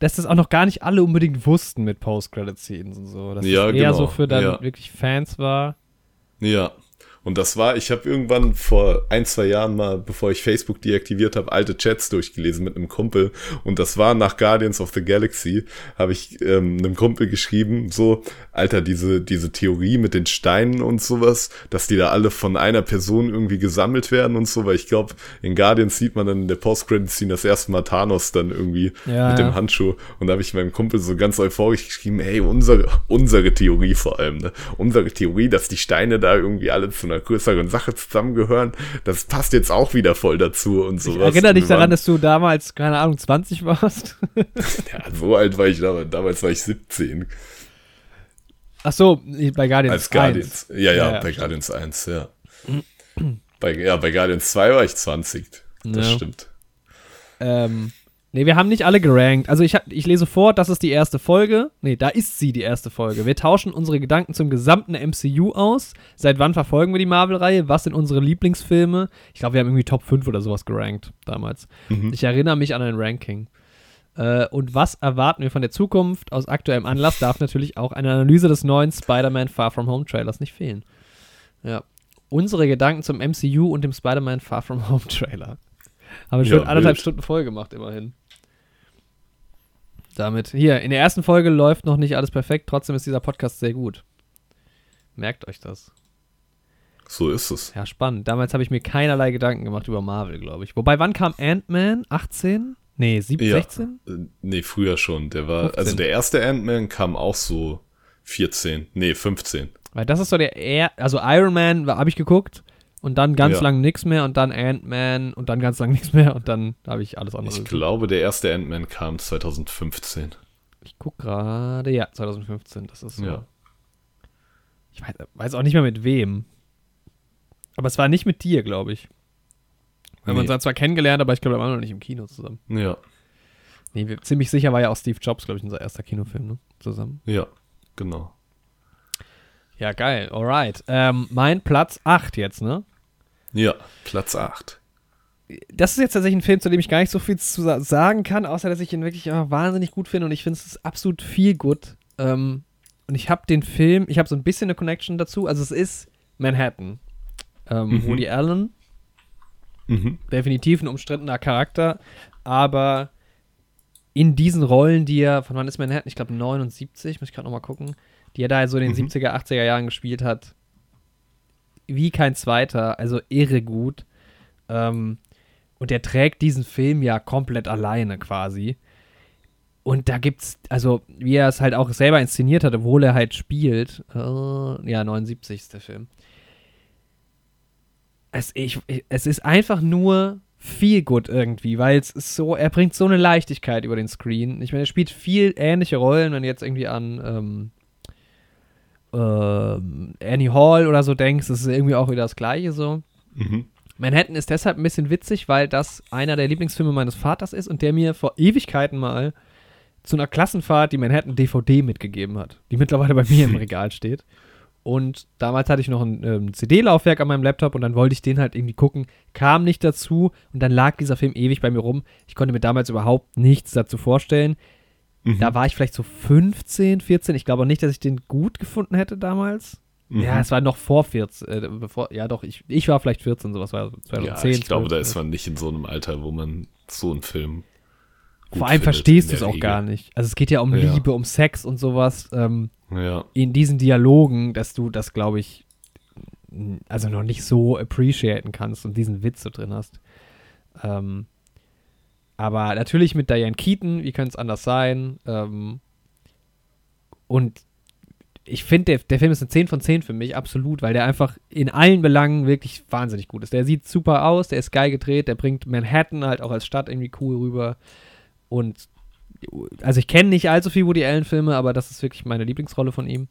dass das auch noch gar nicht alle unbedingt wussten mit Post-Credit-Scenes und so. Dass ja, es eher genau. so für dann ja. wirklich Fans war. Ja, und das war, ich habe irgendwann vor ein, zwei Jahren mal, bevor ich Facebook deaktiviert habe, alte Chats durchgelesen mit einem Kumpel. Und das war nach Guardians of the Galaxy, habe ich ähm, einem Kumpel geschrieben, so, Alter, diese, diese Theorie mit den Steinen und sowas, dass die da alle von einer Person irgendwie gesammelt werden und so, weil ich glaube, in Guardians sieht man dann in der Post-Credit-Scene das erste Mal Thanos dann irgendwie ja, mit ja. dem Handschuh. Und da habe ich meinem Kumpel so ganz euphorisch geschrieben, hey, unsere, unsere Theorie vor allem, ne? Unsere Theorie, dass die Steine da irgendwie alle zu einer größeren Sache zusammengehören. Das passt jetzt auch wieder voll dazu und sowas. Ich erinnere dich daran, dass du damals, keine Ahnung, 20 warst. *laughs* ja, so alt war ich damals. Damals war ich 17. Ach so, bei Guardians Als Guardians. 1. Ja, ja, ja, bei Guardians 1, ja. bei, ja, bei Guardians 2 war ich 20. Das ja. stimmt. Ähm, Nee, wir haben nicht alle gerankt. Also ich, ich lese vor, das ist die erste Folge. Nee, da ist sie, die erste Folge. Wir tauschen unsere Gedanken zum gesamten MCU aus. Seit wann verfolgen wir die Marvel-Reihe? Was sind unsere Lieblingsfilme? Ich glaube, wir haben irgendwie Top 5 oder sowas gerankt damals. Mhm. Ich erinnere mich an ein Ranking. Äh, und was erwarten wir von der Zukunft? Aus aktuellem Anlass darf natürlich auch eine Analyse des neuen Spider-Man Far From Home Trailers nicht fehlen. Ja. Unsere Gedanken zum MCU und dem Spider-Man Far From Home Trailer. Haben wir schon ja, anderthalb. Stunden voll gemacht, immerhin damit. Hier, in der ersten Folge läuft noch nicht alles perfekt, trotzdem ist dieser Podcast sehr gut. Merkt euch das. So ist es. Ja, spannend. Damals habe ich mir keinerlei Gedanken gemacht über Marvel, glaube ich. Wobei, wann kam Ant-Man? 18? Nee, 7, ja. 16? Äh, nee, früher schon. Der war, 15. also der erste Ant-Man kam auch so 14. Nee, 15. Weil das ist so der, er also Iron Man habe ich geguckt und dann ganz ja. lang nichts mehr und dann Ant-Man und dann ganz lang *laughs* nichts mehr und dann habe ich alles andere. Ich glaube, der erste Ant-Man kam 2015. Ich gucke gerade, ja, 2015, das ist so. Ja. Ich weiß, weiß, auch nicht mehr mit wem. Aber es war nicht mit dir, glaube ich. Wir nee. haben uns zwar kennengelernt, aber ich glaube, wir waren noch nicht im Kino zusammen. Ja. Nee, wir, ziemlich sicher war ja auch Steve Jobs, glaube ich, unser erster Kinofilm, ne? Zusammen. Ja, genau. Ja, geil. Alright. Ähm, mein Platz 8 jetzt, ne? Ja, Platz 8. Das ist jetzt tatsächlich ein Film, zu dem ich gar nicht so viel zu sagen kann, außer dass ich ihn wirklich oh, wahnsinnig gut finde und ich finde es ist absolut viel gut. Ähm, und ich habe den Film, ich habe so ein bisschen eine Connection dazu. Also es ist Manhattan. Ähm, mhm. Woody Allen. Mhm. Definitiv ein umstrittener Charakter, aber in diesen Rollen, die er, von wann ist Manhattan? Ich glaube 79, muss ich gerade nochmal gucken, die er da so in den mhm. 70er, 80er Jahren gespielt hat, wie kein zweiter, also irre gut. Ähm, und er trägt diesen Film ja komplett alleine quasi. Und da gibt's, also wie er es halt auch selber inszeniert hat, obwohl er halt spielt, äh, ja, 79 ist der Film. Es, ich, es ist einfach nur viel gut irgendwie, weil es ist so, er bringt so eine Leichtigkeit über den Screen. Ich meine, er spielt viel ähnliche Rollen, wenn jetzt irgendwie an ähm, äh, Annie Hall oder so denkst, das ist irgendwie auch wieder das Gleiche so. Mhm. Manhattan ist deshalb ein bisschen witzig, weil das einer der Lieblingsfilme meines Vaters ist und der mir vor Ewigkeiten mal zu einer Klassenfahrt die Manhattan DVD mitgegeben hat, die mittlerweile bei mir im *laughs* Regal steht. Und damals hatte ich noch ein ähm, CD-Laufwerk an meinem Laptop und dann wollte ich den halt irgendwie gucken, kam nicht dazu und dann lag dieser Film ewig bei mir rum. Ich konnte mir damals überhaupt nichts dazu vorstellen. Mhm. Da war ich vielleicht so 15, 14. Ich glaube auch nicht, dass ich den gut gefunden hätte damals. Mhm. Ja, es war noch vor 14, äh, bevor, ja doch, ich, ich war vielleicht 14, sowas war 2010. Ja, ich glaube, 12, da ist man nicht in so einem Alter, wo man so einen Film vor allem verstehst du es auch Regel. gar nicht. Also es geht ja um ja. Liebe, um Sex und sowas. Ähm, ja. In diesen Dialogen, dass du das, glaube ich, also noch nicht so appreciaten kannst und diesen Witz so drin hast. Ähm, aber natürlich mit Diane Keaton, wie könnte es anders sein? Ähm, und ich finde, der, der Film ist eine 10 von 10 für mich, absolut, weil der einfach in allen Belangen wirklich wahnsinnig gut ist. Der sieht super aus, der ist geil gedreht, der bringt Manhattan halt auch als Stadt irgendwie cool rüber. Und also ich kenne nicht allzu viel Woody Allen-Filme, aber das ist wirklich meine Lieblingsrolle von ihm.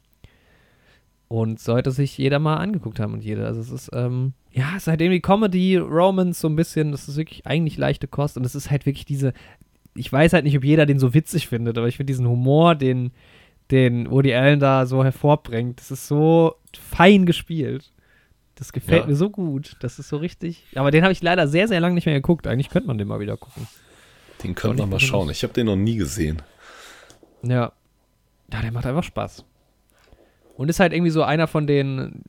Und sollte sich jeder mal angeguckt haben und jeder. Also es ist, ähm, ja, es ist halt irgendwie Comedy, Romance so ein bisschen, das ist wirklich eigentlich leichte Kost und es ist halt wirklich diese, ich weiß halt nicht, ob jeder den so witzig findet, aber ich finde diesen Humor, den, den Woody Allen da so hervorbringt, das ist so fein gespielt. Das gefällt ja. mir so gut. Das ist so richtig. Aber den habe ich leider sehr, sehr lange nicht mehr geguckt. Eigentlich könnte man den mal wieder gucken. Den können wir mal schauen. Ich habe den noch nie gesehen. Ja. Ja, der macht einfach Spaß. Und ist halt irgendwie so einer von den.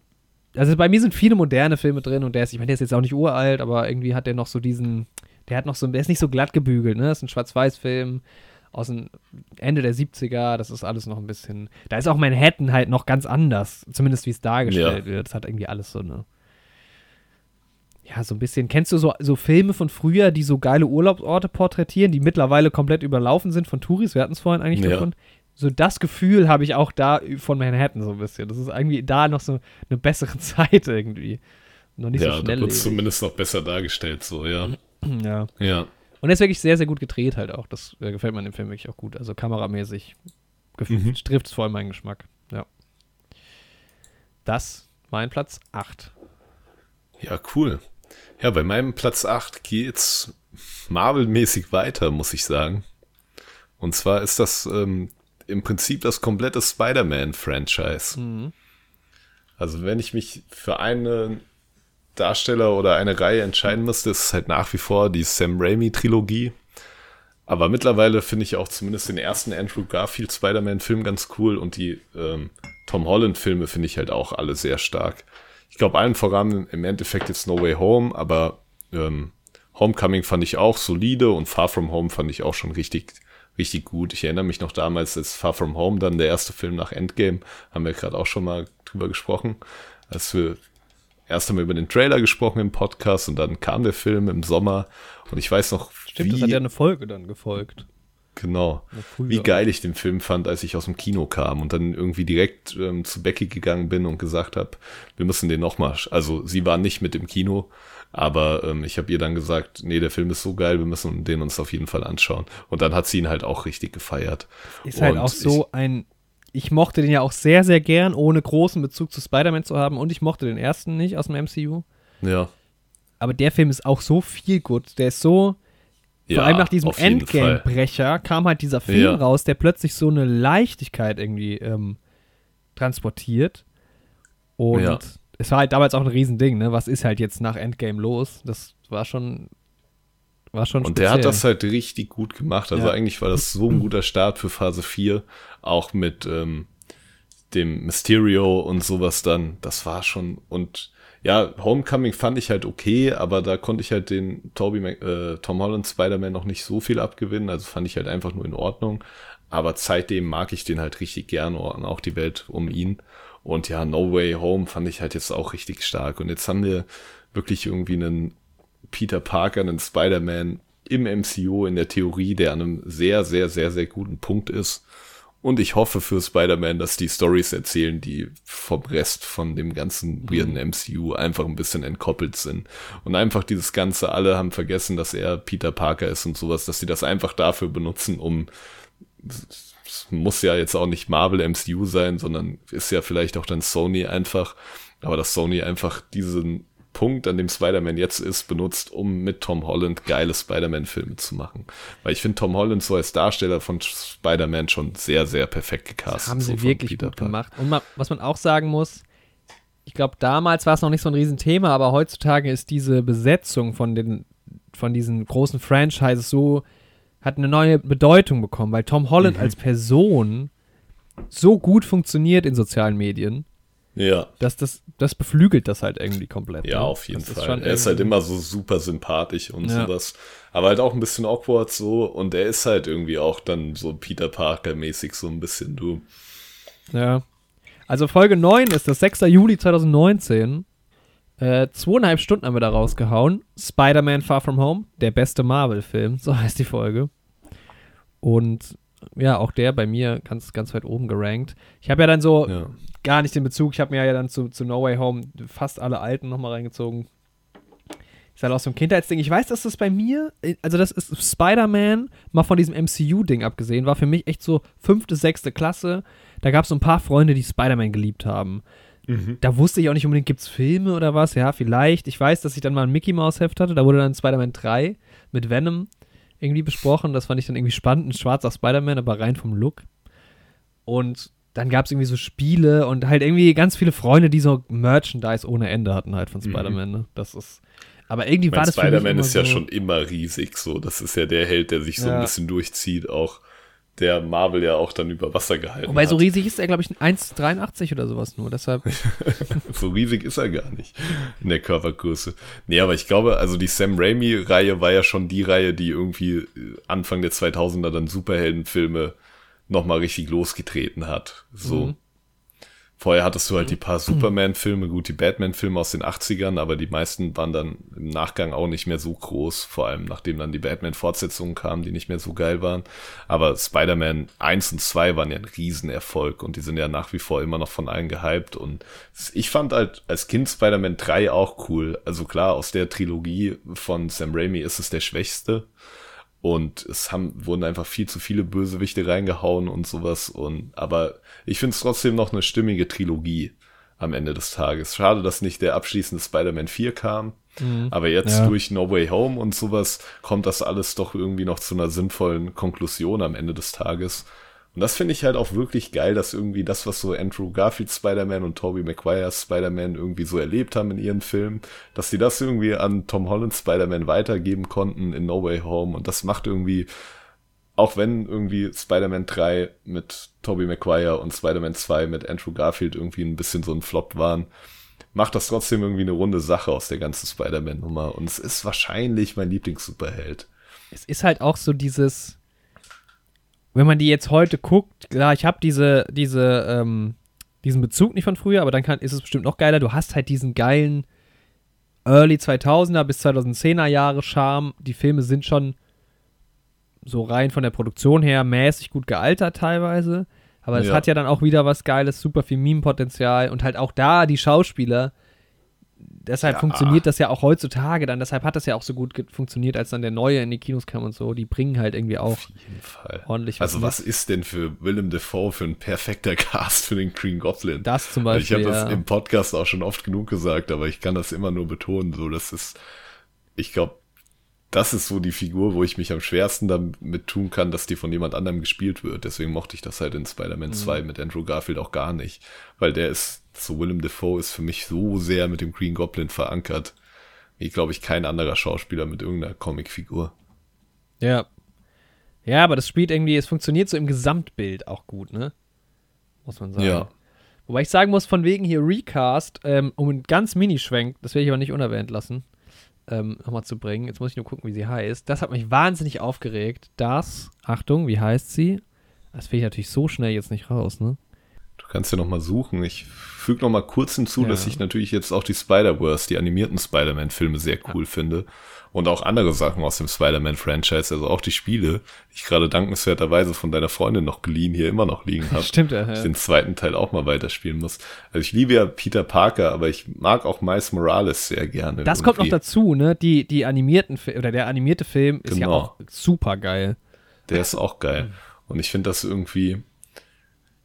Also bei mir sind viele moderne Filme drin und der ist, ich meine, der ist jetzt auch nicht uralt, aber irgendwie hat der noch so diesen. Der hat noch so, der ist nicht so glatt gebügelt, ne? Das ist ein Schwarz-Weiß-Film aus dem Ende der 70er, das ist alles noch ein bisschen. Da ist auch Manhattan halt noch ganz anders, zumindest wie es dargestellt ja. wird. Das hat irgendwie alles so eine ja, so ein bisschen. Kennst du so, so Filme von früher, die so geile Urlaubsorte porträtieren, die mittlerweile komplett überlaufen sind von Touris? Wir hatten es vorhin eigentlich ja. davon. So das Gefühl habe ich auch da von Manhattan so ein bisschen. Das ist irgendwie da noch so eine bessere *laughs* Zeit irgendwie. Noch nicht ja, so schnell. Ja, da wird zumindest noch besser dargestellt, so, ja. *clears throat* Ja. Ja. Und er ist wirklich sehr, sehr gut gedreht halt auch. Das äh, gefällt mir in dem Film wirklich auch gut. Also kameramäßig mhm. trifft es voll meinen Geschmack. Ja. Das mein Platz 8. Ja, cool. Ja, bei meinem Platz 8 geht's Marvel-mäßig weiter, muss ich sagen. Und zwar ist das ähm, im Prinzip das komplette Spider-Man-Franchise. Mhm. Also wenn ich mich für einen Darsteller oder eine Reihe entscheiden müsste, ist es halt nach wie vor die Sam Raimi-Trilogie. Aber mittlerweile finde ich auch zumindest den ersten Andrew Garfield Spider-Man-Film ganz cool und die ähm, Tom Holland-Filme finde ich halt auch alle sehr stark ich glaube, allen voran im Endeffekt jetzt No Way Home, aber ähm, Homecoming fand ich auch solide und Far From Home fand ich auch schon richtig, richtig gut. Ich erinnere mich noch damals, als Far From Home dann der erste Film nach Endgame, haben wir gerade auch schon mal drüber gesprochen, als wir erst einmal über den Trailer gesprochen im Podcast und dann kam der Film im Sommer und ich weiß noch, Stimmt, wie, das hat ja eine Folge dann gefolgt. Genau. Wie geil ich den Film fand, als ich aus dem Kino kam und dann irgendwie direkt ähm, zu Becky gegangen bin und gesagt habe, wir müssen den nochmal. Also sie war nicht mit im Kino, aber ähm, ich habe ihr dann gesagt, nee, der Film ist so geil, wir müssen den uns auf jeden Fall anschauen. Und dann hat sie ihn halt auch richtig gefeiert. Ist halt und halt auch so ich, ein. Ich mochte den ja auch sehr, sehr gern, ohne großen Bezug zu Spider-Man zu haben. Und ich mochte den ersten nicht aus dem MCU. Ja. Aber der Film ist auch so viel gut. Der ist so. Ja, vor allem nach diesem Endgame-Brecher kam halt dieser Film ja. raus, der plötzlich so eine Leichtigkeit irgendwie ähm, transportiert. Und ja. Es war halt damals auch ein Riesending, ne? Was ist halt jetzt nach Endgame los? Das war schon. War schon Und speziell. der hat das halt richtig gut gemacht. Also eigentlich war das so ein guter Start für Phase 4. Auch mit ähm, dem Mysterio und sowas dann. Das war schon. Und ja, Homecoming fand ich halt okay, aber da konnte ich halt den Toby äh, Tom Holland Spider-Man noch nicht so viel abgewinnen, also fand ich halt einfach nur in Ordnung. Aber seitdem mag ich den halt richtig gern und auch die Welt um ihn. Und ja, No Way Home fand ich halt jetzt auch richtig stark. Und jetzt haben wir wirklich irgendwie einen Peter Parker, einen Spider-Man im MCU in der Theorie, der an einem sehr, sehr, sehr, sehr guten Punkt ist. Und ich hoffe für Spider-Man, dass die Stories erzählen, die vom Rest von dem ganzen weirden MCU einfach ein bisschen entkoppelt sind. Und einfach dieses Ganze, alle haben vergessen, dass er Peter Parker ist und sowas, dass sie das einfach dafür benutzen, um muss ja jetzt auch nicht Marvel MCU sein, sondern ist ja vielleicht auch dann Sony einfach, aber dass Sony einfach diesen Punkt, an dem Spider-Man jetzt ist, benutzt, um mit Tom Holland geile Spider-Man-Filme zu machen. Weil ich finde Tom Holland so als Darsteller von Spider-Man schon sehr, sehr perfekt gecastet. Das haben sie so wirklich gut gemacht. Und ma was man auch sagen muss, ich glaube, damals war es noch nicht so ein Riesenthema, aber heutzutage ist diese Besetzung von den von diesen großen Franchises so, hat eine neue Bedeutung bekommen, weil Tom Holland mhm. als Person so gut funktioniert in sozialen Medien ja. Dass das, das beflügelt das halt irgendwie komplett. Ja, ne? auf jeden das Fall. Er ist halt immer so super sympathisch und ja. sowas. Aber halt auch ein bisschen awkward so. Und er ist halt irgendwie auch dann so Peter Parker-mäßig so ein bisschen du. Ja. Also Folge 9 ist das 6. Juli 2019. Äh, zweieinhalb Stunden haben wir da rausgehauen. Spider-Man Far From Home, der beste Marvel-Film, so *laughs* heißt die Folge. Und ja, auch der bei mir ganz, ganz weit oben gerankt. Ich habe ja dann so ja. gar nicht den Bezug. Ich habe mir ja dann zu, zu No Way Home fast alle alten nochmal reingezogen. Ist halt auch so ein Kindheitsding. Ich weiß, dass das bei mir, also das ist Spider-Man, mal von diesem MCU-Ding abgesehen, war für mich echt so fünfte, sechste Klasse. Da gab es so ein paar Freunde, die Spider-Man geliebt haben. Mhm. Da wusste ich auch nicht unbedingt, gibt es Filme oder was? Ja, vielleicht. Ich weiß, dass ich dann mal ein Mickey Mouse Heft hatte. Da wurde dann Spider-Man 3 mit Venom irgendwie besprochen. Das fand ich dann irgendwie spannend. Ein schwarzer Spider-Man, aber rein vom Look. Und dann gab es irgendwie so Spiele und halt irgendwie ganz viele Freunde, die so Merchandise ohne Ende hatten halt von mhm. Spider-Man. Ne? Das ist. Aber irgendwie mein war das Spider-Man ist ja so schon immer riesig so. Das ist ja der Held, der sich so ja. ein bisschen durchzieht, auch der Marvel ja auch dann über Wasser gehalten Wobei hat. so riesig ist er, glaube ich, 1,83 oder sowas nur, deshalb. *laughs* so riesig ist er gar nicht in der Körpergröße. Nee, aber ich glaube, also die Sam Raimi-Reihe war ja schon die Reihe, die irgendwie äh, Anfang der 2000er dann Superheldenfilme nochmal richtig losgetreten hat. So. Mhm. Vorher hattest du halt die paar Superman-Filme, gut, die Batman-Filme aus den 80ern, aber die meisten waren dann im Nachgang auch nicht mehr so groß, vor allem nachdem dann die Batman-Fortsetzungen kamen, die nicht mehr so geil waren. Aber Spider-Man 1 und 2 waren ja ein Riesenerfolg und die sind ja nach wie vor immer noch von allen gehypt und ich fand halt als Kind Spider-Man 3 auch cool. Also klar, aus der Trilogie von Sam Raimi ist es der schwächste. Und es haben, wurden einfach viel zu viele Bösewichte reingehauen und sowas. Und, aber ich finde es trotzdem noch eine stimmige Trilogie am Ende des Tages. Schade, dass nicht der abschließende Spider-Man 4 kam. Mhm. Aber jetzt ja. durch No Way Home und sowas kommt das alles doch irgendwie noch zu einer sinnvollen Konklusion am Ende des Tages. Und das finde ich halt auch wirklich geil, dass irgendwie das, was so Andrew Garfield Spider-Man und Tobey Maguire Spider-Man irgendwie so erlebt haben in ihren Filmen, dass sie das irgendwie an Tom Holland Spider-Man weitergeben konnten in No Way Home. Und das macht irgendwie, auch wenn irgendwie Spider-Man 3 mit Tobey Maguire und Spider-Man 2 mit Andrew Garfield irgendwie ein bisschen so ein Flop waren, macht das trotzdem irgendwie eine runde Sache aus der ganzen Spider-Man-Nummer. Und es ist wahrscheinlich mein Lieblings-Superheld. Es ist halt auch so dieses, wenn man die jetzt heute guckt, klar, ich habe diese, diese, ähm, diesen Bezug nicht von früher, aber dann kann, ist es bestimmt noch geiler. Du hast halt diesen geilen Early 2000er bis 2010er Jahre Charme. Die Filme sind schon so rein von der Produktion her mäßig gut gealtert teilweise. Aber es ja. hat ja dann auch wieder was Geiles, super viel Meme-Potenzial und halt auch da die Schauspieler, deshalb ja. funktioniert das ja auch heutzutage dann. Deshalb hat das ja auch so gut funktioniert, als dann der neue in die Kinos kam und so. Die bringen halt irgendwie auch ordentlich was Also, was mit. ist denn für Willem Dafoe für ein perfekter *laughs* Cast für den Green Goblin? Das zum Beispiel. Also ich habe ja. das im Podcast auch schon oft genug gesagt, aber ich kann das immer nur betonen. So, das ist, ich glaube, das ist so die Figur, wo ich mich am schwersten damit tun kann, dass die von jemand anderem gespielt wird. Deswegen mochte ich das halt in Spider-Man mhm. 2 mit Andrew Garfield auch gar nicht. Weil der ist, so Willem Dafoe ist für mich so sehr mit dem Green Goblin verankert, wie, glaube ich, kein anderer Schauspieler mit irgendeiner Comicfigur. Ja. Ja, aber das spielt irgendwie, es funktioniert so im Gesamtbild auch gut, ne? Muss man sagen. Ja. Wobei ich sagen muss, von wegen hier Recast, ähm, um einen ganz Mini-Schwenk, das werde ich aber nicht unerwähnt lassen ähm, nochmal zu bringen. Jetzt muss ich nur gucken, wie sie heißt. Das hat mich wahnsinnig aufgeregt. Das, Achtung, wie heißt sie? Das finde ich natürlich so schnell jetzt nicht raus, ne? Du kannst ja nochmal suchen. Ich füge nochmal kurz hinzu, ja. dass ich natürlich jetzt auch die Spider-Verse, die animierten Spider-Man-Filme sehr cool ja. finde und auch andere Sachen aus dem Spider-Man-Franchise, also auch die Spiele, die ich gerade dankenswerterweise von deiner Freundin noch geliehen, hier immer noch liegen habe. *laughs* Stimmt, ja. Ich den zweiten Teil auch mal weiterspielen muss. Also ich liebe ja Peter Parker, aber ich mag auch Miles Morales sehr gerne. Das irgendwie. kommt noch dazu, ne? Die, die animierten, oder der animierte Film ist genau. ja auch super geil. Der ist auch geil. *laughs* Und ich finde das irgendwie,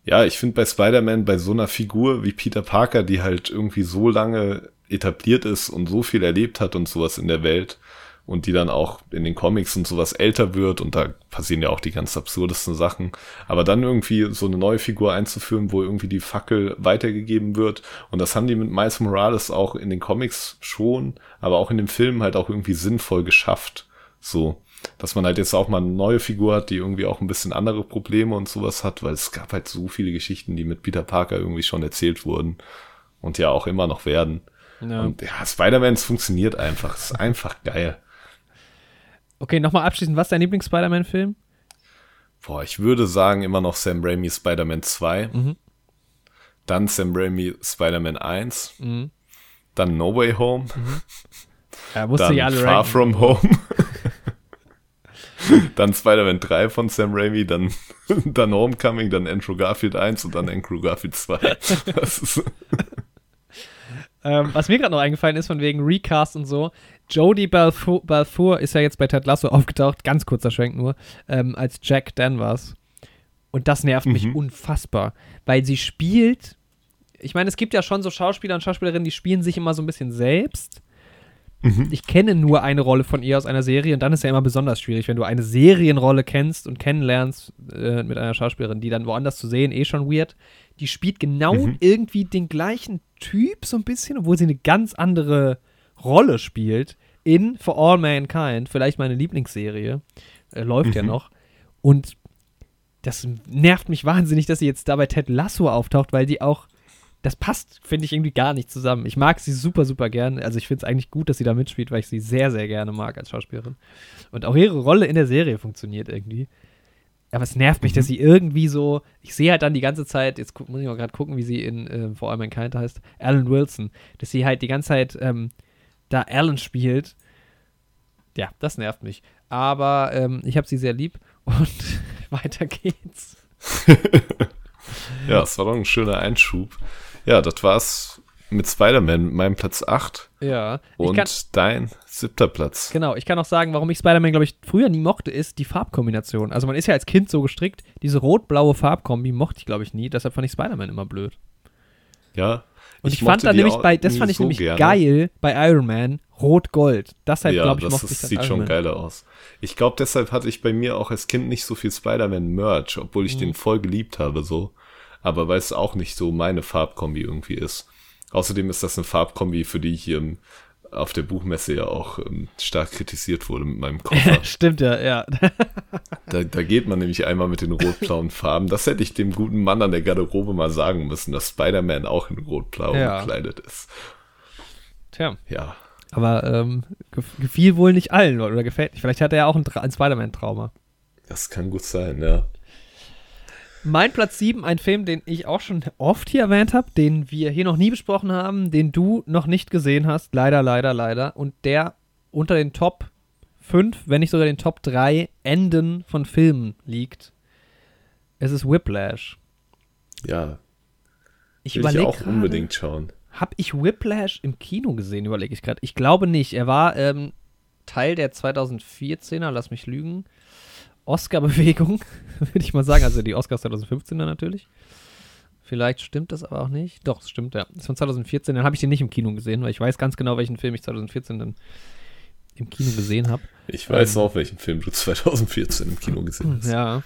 ja, ich finde bei Spider-Man, bei so einer Figur wie Peter Parker, die halt irgendwie so lange etabliert ist und so viel erlebt hat und sowas in der Welt und die dann auch in den Comics und sowas älter wird und da passieren ja auch die ganz absurdesten Sachen. Aber dann irgendwie so eine neue Figur einzuführen, wo irgendwie die Fackel weitergegeben wird und das haben die mit Miles Morales auch in den Comics schon, aber auch in dem Film halt auch irgendwie sinnvoll geschafft. So, dass man halt jetzt auch mal eine neue Figur hat, die irgendwie auch ein bisschen andere Probleme und sowas hat, weil es gab halt so viele Geschichten, die mit Peter Parker irgendwie schon erzählt wurden und ja auch immer noch werden. Ja. Und ja, Spider-Man funktioniert einfach. ist einfach geil. Okay, nochmal abschließend, was ist dein Lieblings-Spider-Man-Film? Boah, ich würde sagen immer noch Sam Raimi Spider-Man 2. Mhm. Dann Sam Raimi Spider-Man 1. Mhm. Dann No Way Home. Mhm. Ja, musste dann alle Far ranken. From Home. *laughs* dann Spider-Man 3 von Sam Raimi, dann, *laughs* dann Homecoming, dann Andrew Garfield 1 und dann Andrew Garfield 2. *laughs* Das ist ähm, was mir gerade noch eingefallen ist, von wegen Recast und so, Jodie Balfour, Balfour ist ja jetzt bei Ted Lasso aufgetaucht, ganz kurzer Schwenk nur, ähm, als Jack Danvers. Und das nervt mhm. mich unfassbar, weil sie spielt. Ich meine, es gibt ja schon so Schauspieler und Schauspielerinnen, die spielen sich immer so ein bisschen selbst. Mhm. Ich kenne nur eine Rolle von ihr aus einer Serie und dann ist ja immer besonders schwierig, wenn du eine Serienrolle kennst und kennenlernst äh, mit einer Schauspielerin, die dann woanders zu sehen, eh schon weird. Die spielt genau mhm. irgendwie den gleichen Typ so ein bisschen, obwohl sie eine ganz andere Rolle spielt in For All Mankind, vielleicht meine Lieblingsserie, äh, läuft mhm. ja noch. Und das nervt mich wahnsinnig, dass sie jetzt da bei Ted Lasso auftaucht, weil die auch, das passt, finde ich, irgendwie gar nicht zusammen. Ich mag sie super, super gern. Also ich finde es eigentlich gut, dass sie da mitspielt, weil ich sie sehr, sehr gerne mag als Schauspielerin. Und auch ihre Rolle in der Serie funktioniert irgendwie. Aber es nervt mich, mhm. dass sie irgendwie so, ich sehe halt dann die ganze Zeit, jetzt muss ich mal gerade gucken, wie sie in äh, For All Mankind heißt, Alan Wilson, dass sie halt die ganze Zeit ähm, da Alan spielt. Ja, das nervt mich. Aber ähm, ich habe sie sehr lieb *laughs* und weiter geht's. *laughs* ja, es war doch ein schöner Einschub. Ja, das war's mit Spider-Man, meinem Platz 8. Ja. Und kann, dein siebter Platz. Genau, ich kann auch sagen, warum ich Spider-Man, glaube ich, früher nie mochte, ist die Farbkombination. Also man ist ja als Kind so gestrickt, diese rot-blaue Farbkombi mochte ich, glaube ich, nie. Deshalb fand ich Spider-Man immer blöd. Ja, und ich, ich fand da nämlich bei, das fand ich so nämlich gerne. geil bei Iron Man, Rot-Gold. Deshalb ja, glaube ich, das ist, sieht schon geiler aus. Ich glaube, deshalb hatte ich bei mir auch als Kind nicht so viel Spider-Man-Merch, obwohl ich mhm. den voll geliebt habe, so. Aber weil es auch nicht so meine Farbkombi irgendwie ist. Außerdem ist das eine Farbkombi, für die ich hier im auf der Buchmesse ja auch ähm, stark kritisiert wurde mit meinem Koffer. *laughs* Stimmt ja, ja. *laughs* da, da geht man nämlich einmal mit den rot-blauen Farben. Das hätte ich dem guten Mann an der Garderobe mal sagen müssen, dass Spider-Man auch in rot-blau ja. gekleidet ist. Tja. Ja. Aber ähm, gefiel wohl nicht allen oder gefällt nicht. Vielleicht hat er ja auch ein, ein Spider-Man-Trauma. Das kann gut sein, ja. Mein Platz 7, ein Film, den ich auch schon oft hier erwähnt habe, den wir hier noch nie besprochen haben, den du noch nicht gesehen hast. Leider, leider, leider. Und der unter den Top 5, wenn nicht sogar den Top 3 Enden von Filmen liegt. Es ist Whiplash. Ja. Ich überlege auch grade, unbedingt schauen. Habe ich Whiplash im Kino gesehen, überlege ich gerade. Ich glaube nicht. Er war ähm, Teil der 2014er, lass mich lügen, Oscar-Bewegung, *laughs* würde ich mal sagen. Also die Oscars 2015er natürlich. Vielleicht stimmt das aber auch nicht. Doch, es stimmt, ja. Das ist von 2014. Dann habe ich den nicht im Kino gesehen, weil ich weiß ganz genau, welchen Film ich 2014 dann im Kino gesehen habe. Ich weiß ähm, auch, welchen Film du 2014 im Kino gesehen hast. Ja.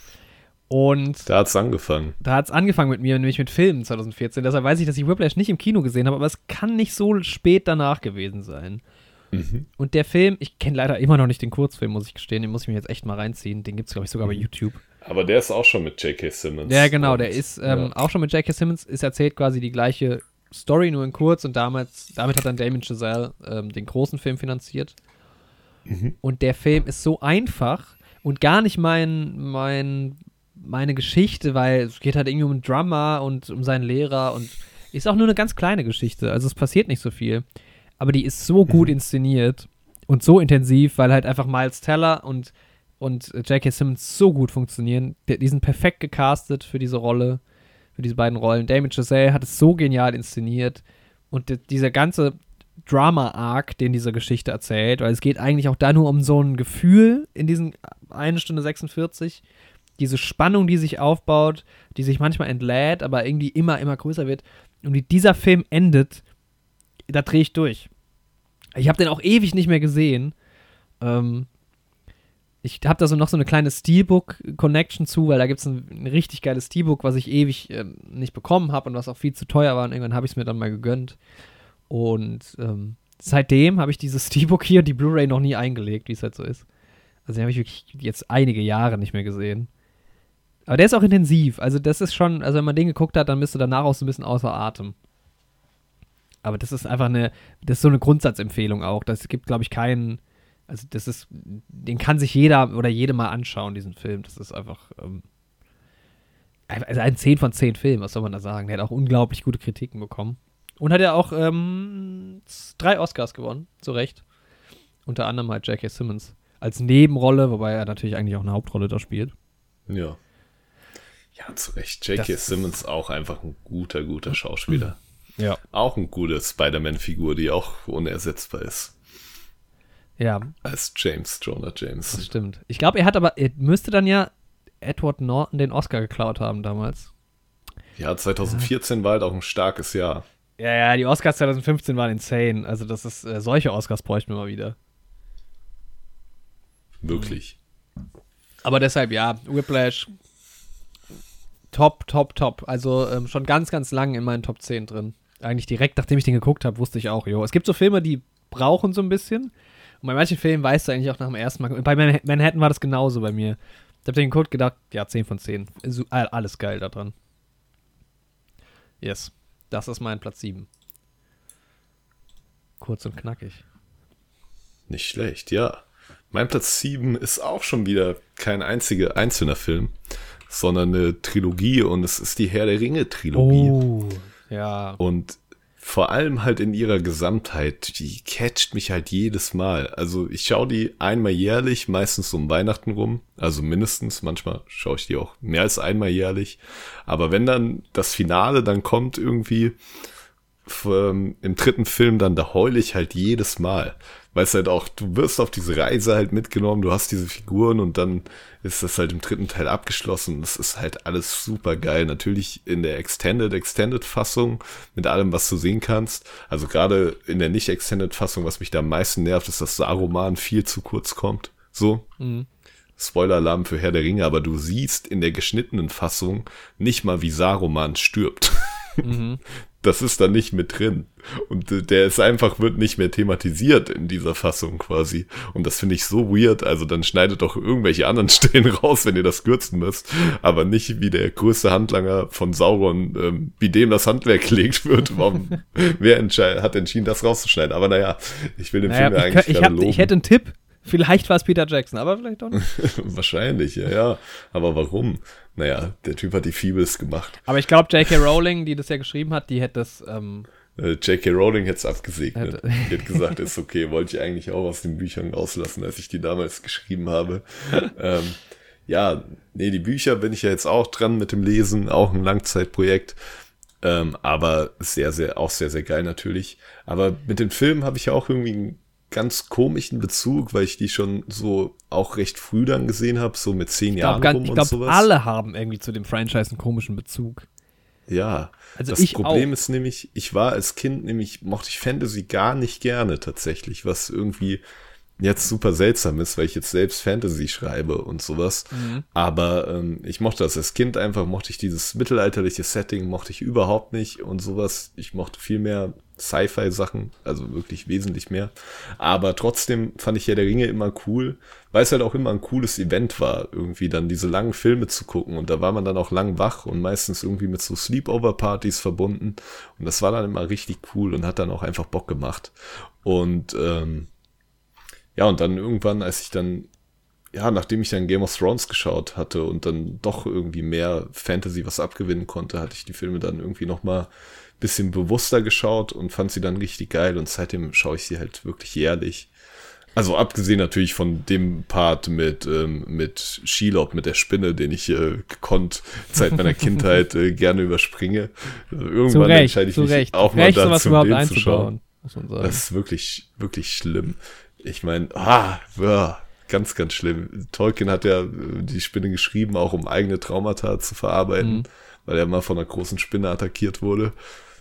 Und da hat es angefangen. Da hat es angefangen mit mir, nämlich mit Filmen 2014. Deshalb weiß ich, dass ich Whiplash nicht im Kino gesehen habe, aber es kann nicht so spät danach gewesen sein. Mhm. Und der Film, ich kenne leider immer noch nicht den Kurzfilm, muss ich gestehen, den muss ich mir jetzt echt mal reinziehen. Den gibt es, glaube ich, sogar mhm. bei YouTube. Aber der ist auch schon mit J.K. Simmons. Ja, genau, der ist ähm, ja. auch schon mit J.K. Simmons, ist erzählt quasi die gleiche Story, nur in kurz und damals, damit hat dann Damien Chazelle ähm, den großen Film finanziert. Mhm. Und der Film ist so einfach und gar nicht mein, mein, meine Geschichte, weil es geht halt irgendwie um einen Drummer und um seinen Lehrer und ist auch nur eine ganz kleine Geschichte, also es passiert nicht so viel aber die ist so gut mhm. inszeniert und so intensiv, weil halt einfach Miles Teller und, und J.K. Simmons so gut funktionieren. Die, die, sind perfekt gecastet für diese Rolle, für diese beiden Rollen. Damien Chazelle hat es so genial inszeniert und die, dieser ganze Drama-Arc, den diese Geschichte erzählt, weil es geht eigentlich auch da nur um so ein Gefühl in diesen 1 Stunde 46, diese Spannung, die sich aufbaut, die sich manchmal entlädt, aber irgendwie immer, immer größer wird. Und wie dieser Film endet, da drehe ich durch. Ich habe den auch ewig nicht mehr gesehen. Ähm, ich habe da so noch so eine kleine Steelbook-Connection zu, weil da gibt es ein, ein, richtig geiles Steelbook, was ich ewig äh, nicht bekommen habe und was auch viel zu teuer war. Und irgendwann habe ich es mir dann mal gegönnt. Und ähm, seitdem habe ich dieses *laughs* Steelbook hier, die Blu-ray, noch nie eingelegt, wie es halt so ist. Also den habe ich wirklich jetzt einige Jahre nicht mehr gesehen. Aber der ist auch intensiv. Also das ist schon, also wenn man den geguckt hat, dann bist du danach auch so ein bisschen außer Atem. Aber das ist einfach eine, das ist so eine Grundsatzempfehlung auch. Das gibt, glaube ich, keinen, also das ist, den kann sich jeder oder jede mal anschauen, diesen Film. Das ist einfach, ähm, also ein 10 von 10 Film, was soll man da sagen? Der hat auch unglaublich gute Kritiken bekommen. Und hat ja auch ähm, drei Oscars gewonnen, zu Recht. Unter anderem halt J.K. Simmons als Nebenrolle, wobei er natürlich eigentlich auch eine Hauptrolle da spielt. Ja. Ja, zu Recht. J.K. Simmons auch einfach ein guter, guter Schauspieler. Ja. Auch eine gute Spider-Man-Figur, die auch unersetzbar ist. Ja. Als James, Jonah James. Das stimmt. Ich glaube, er hat aber, er müsste dann ja Edward Norton den Oscar geklaut haben damals. Ja, 2014 ja. war halt auch ein starkes Jahr. Ja, ja, die Oscars 2015 waren insane. Also, das ist, äh, solche Oscars bräuchten wir mal wieder. Wirklich. Aber deshalb, ja, Whiplash, top, top, top. Also ähm, schon ganz, ganz lang in meinen Top 10 drin eigentlich direkt, nachdem ich den geguckt habe, wusste ich auch, jo. Es gibt so Filme, die brauchen so ein bisschen. Und bei manchen Filmen weißt du eigentlich auch nach dem ersten Mal. Bei Manhattan war das genauso bei mir. Ich habe den geguckt, gedacht, ja, 10 von 10. Alles geil da dran. Yes. Das ist mein Platz 7. Kurz und knackig. Nicht schlecht, ja. Mein Platz 7 ist auch schon wieder kein einziger einzelner Film, sondern eine Trilogie und es ist die Herr der Ringe Trilogie. Oh, ja. Und vor allem halt in ihrer Gesamtheit, die catcht mich halt jedes Mal. Also ich schaue die einmal jährlich, meistens um Weihnachten rum, also mindestens, manchmal schaue ich die auch mehr als einmal jährlich. Aber wenn dann das Finale dann kommt irgendwie im dritten Film, dann da heule ich halt jedes Mal weil es halt auch, du wirst auf diese Reise halt mitgenommen, du hast diese Figuren und dann ist das halt im dritten Teil abgeschlossen. Das ist halt alles super geil. Natürlich in der Extended, Extended Fassung mit allem, was du sehen kannst. Also gerade in der nicht Extended Fassung, was mich da am meisten nervt, ist, dass Saruman viel zu kurz kommt. So. Mhm. Spoiler-Alarm für Herr der Ringe, aber du siehst in der geschnittenen Fassung nicht mal, wie Saruman stirbt. Mhm. *laughs* das ist da nicht mit drin. Und der ist einfach, wird nicht mehr thematisiert in dieser Fassung quasi. Und das finde ich so weird. Also dann schneidet doch irgendwelche anderen *laughs* Stellen raus, wenn ihr das kürzen müsst. Aber nicht wie der größte Handlanger von Sauron, ähm, wie dem das Handwerk *laughs* gelegt wird. Warum, *laughs* wer hat entschieden, das rauszuschneiden? Aber naja, ich will den naja, Film ja eigentlich ich, ich, hab, ich hätte einen Tipp. Vielleicht war es Peter Jackson, aber vielleicht auch nicht. *laughs* Wahrscheinlich, ja, ja. Aber warum? Naja, der Typ hat die Feebles gemacht. Aber ich glaube, J.K. Rowling, die das ja geschrieben hat, die hätte das. Ähm, äh, J.K. Rowling hätte es abgesegnet. Hätte. Die hat gesagt, ist okay, wollte ich eigentlich auch aus den Büchern auslassen, als ich die damals geschrieben habe. *laughs* ähm, ja, nee, die Bücher bin ich ja jetzt auch dran mit dem Lesen, auch ein Langzeitprojekt. Ähm, aber sehr, sehr, auch sehr, sehr geil natürlich. Aber mit den Filmen habe ich ja auch irgendwie ganz komischen Bezug, weil ich die schon so auch recht früh dann gesehen habe, so mit zehn Ich Jahren glaube, rum ich und glaub, sowas. alle haben irgendwie zu dem Franchise einen komischen Bezug. Ja, Also das Problem auch. ist nämlich, ich war als Kind nämlich, mochte ich Fantasy gar nicht gerne tatsächlich, was irgendwie jetzt super seltsam ist, weil ich jetzt selbst Fantasy schreibe und sowas. Mhm. Aber ähm, ich mochte das als Kind einfach, mochte ich dieses mittelalterliche Setting, mochte ich überhaupt nicht und sowas. Ich mochte viel mehr Sci-Fi-Sachen, also wirklich wesentlich mehr. Aber trotzdem fand ich ja der Ringe immer cool, weil es halt auch immer ein cooles Event war, irgendwie dann diese langen Filme zu gucken. Und da war man dann auch lang wach und meistens irgendwie mit so Sleepover-Partys verbunden. Und das war dann immer richtig cool und hat dann auch einfach Bock gemacht. Und ähm, ja, und dann irgendwann, als ich dann, ja, nachdem ich dann Game of Thrones geschaut hatte und dann doch irgendwie mehr Fantasy was abgewinnen konnte, hatte ich die Filme dann irgendwie nochmal bisschen bewusster geschaut und fand sie dann richtig geil und seitdem schaue ich sie halt wirklich jährlich. Also abgesehen natürlich von dem Part mit, ähm, mit Shelob, mit der Spinne, den ich äh, gekonnt seit meiner Kindheit äh, gerne überspringe. Also irgendwann Recht, entscheide ich zu mich Recht. auch mal Recht, dazu, überhaupt den zu schauen. Das ist wirklich, wirklich schlimm. Ich meine, ah, ja, ganz, ganz schlimm. Tolkien hat ja äh, die Spinne geschrieben, auch um eigene Traumata zu verarbeiten, Mhm. weil er mal von einer großen Spinne attackiert wurde.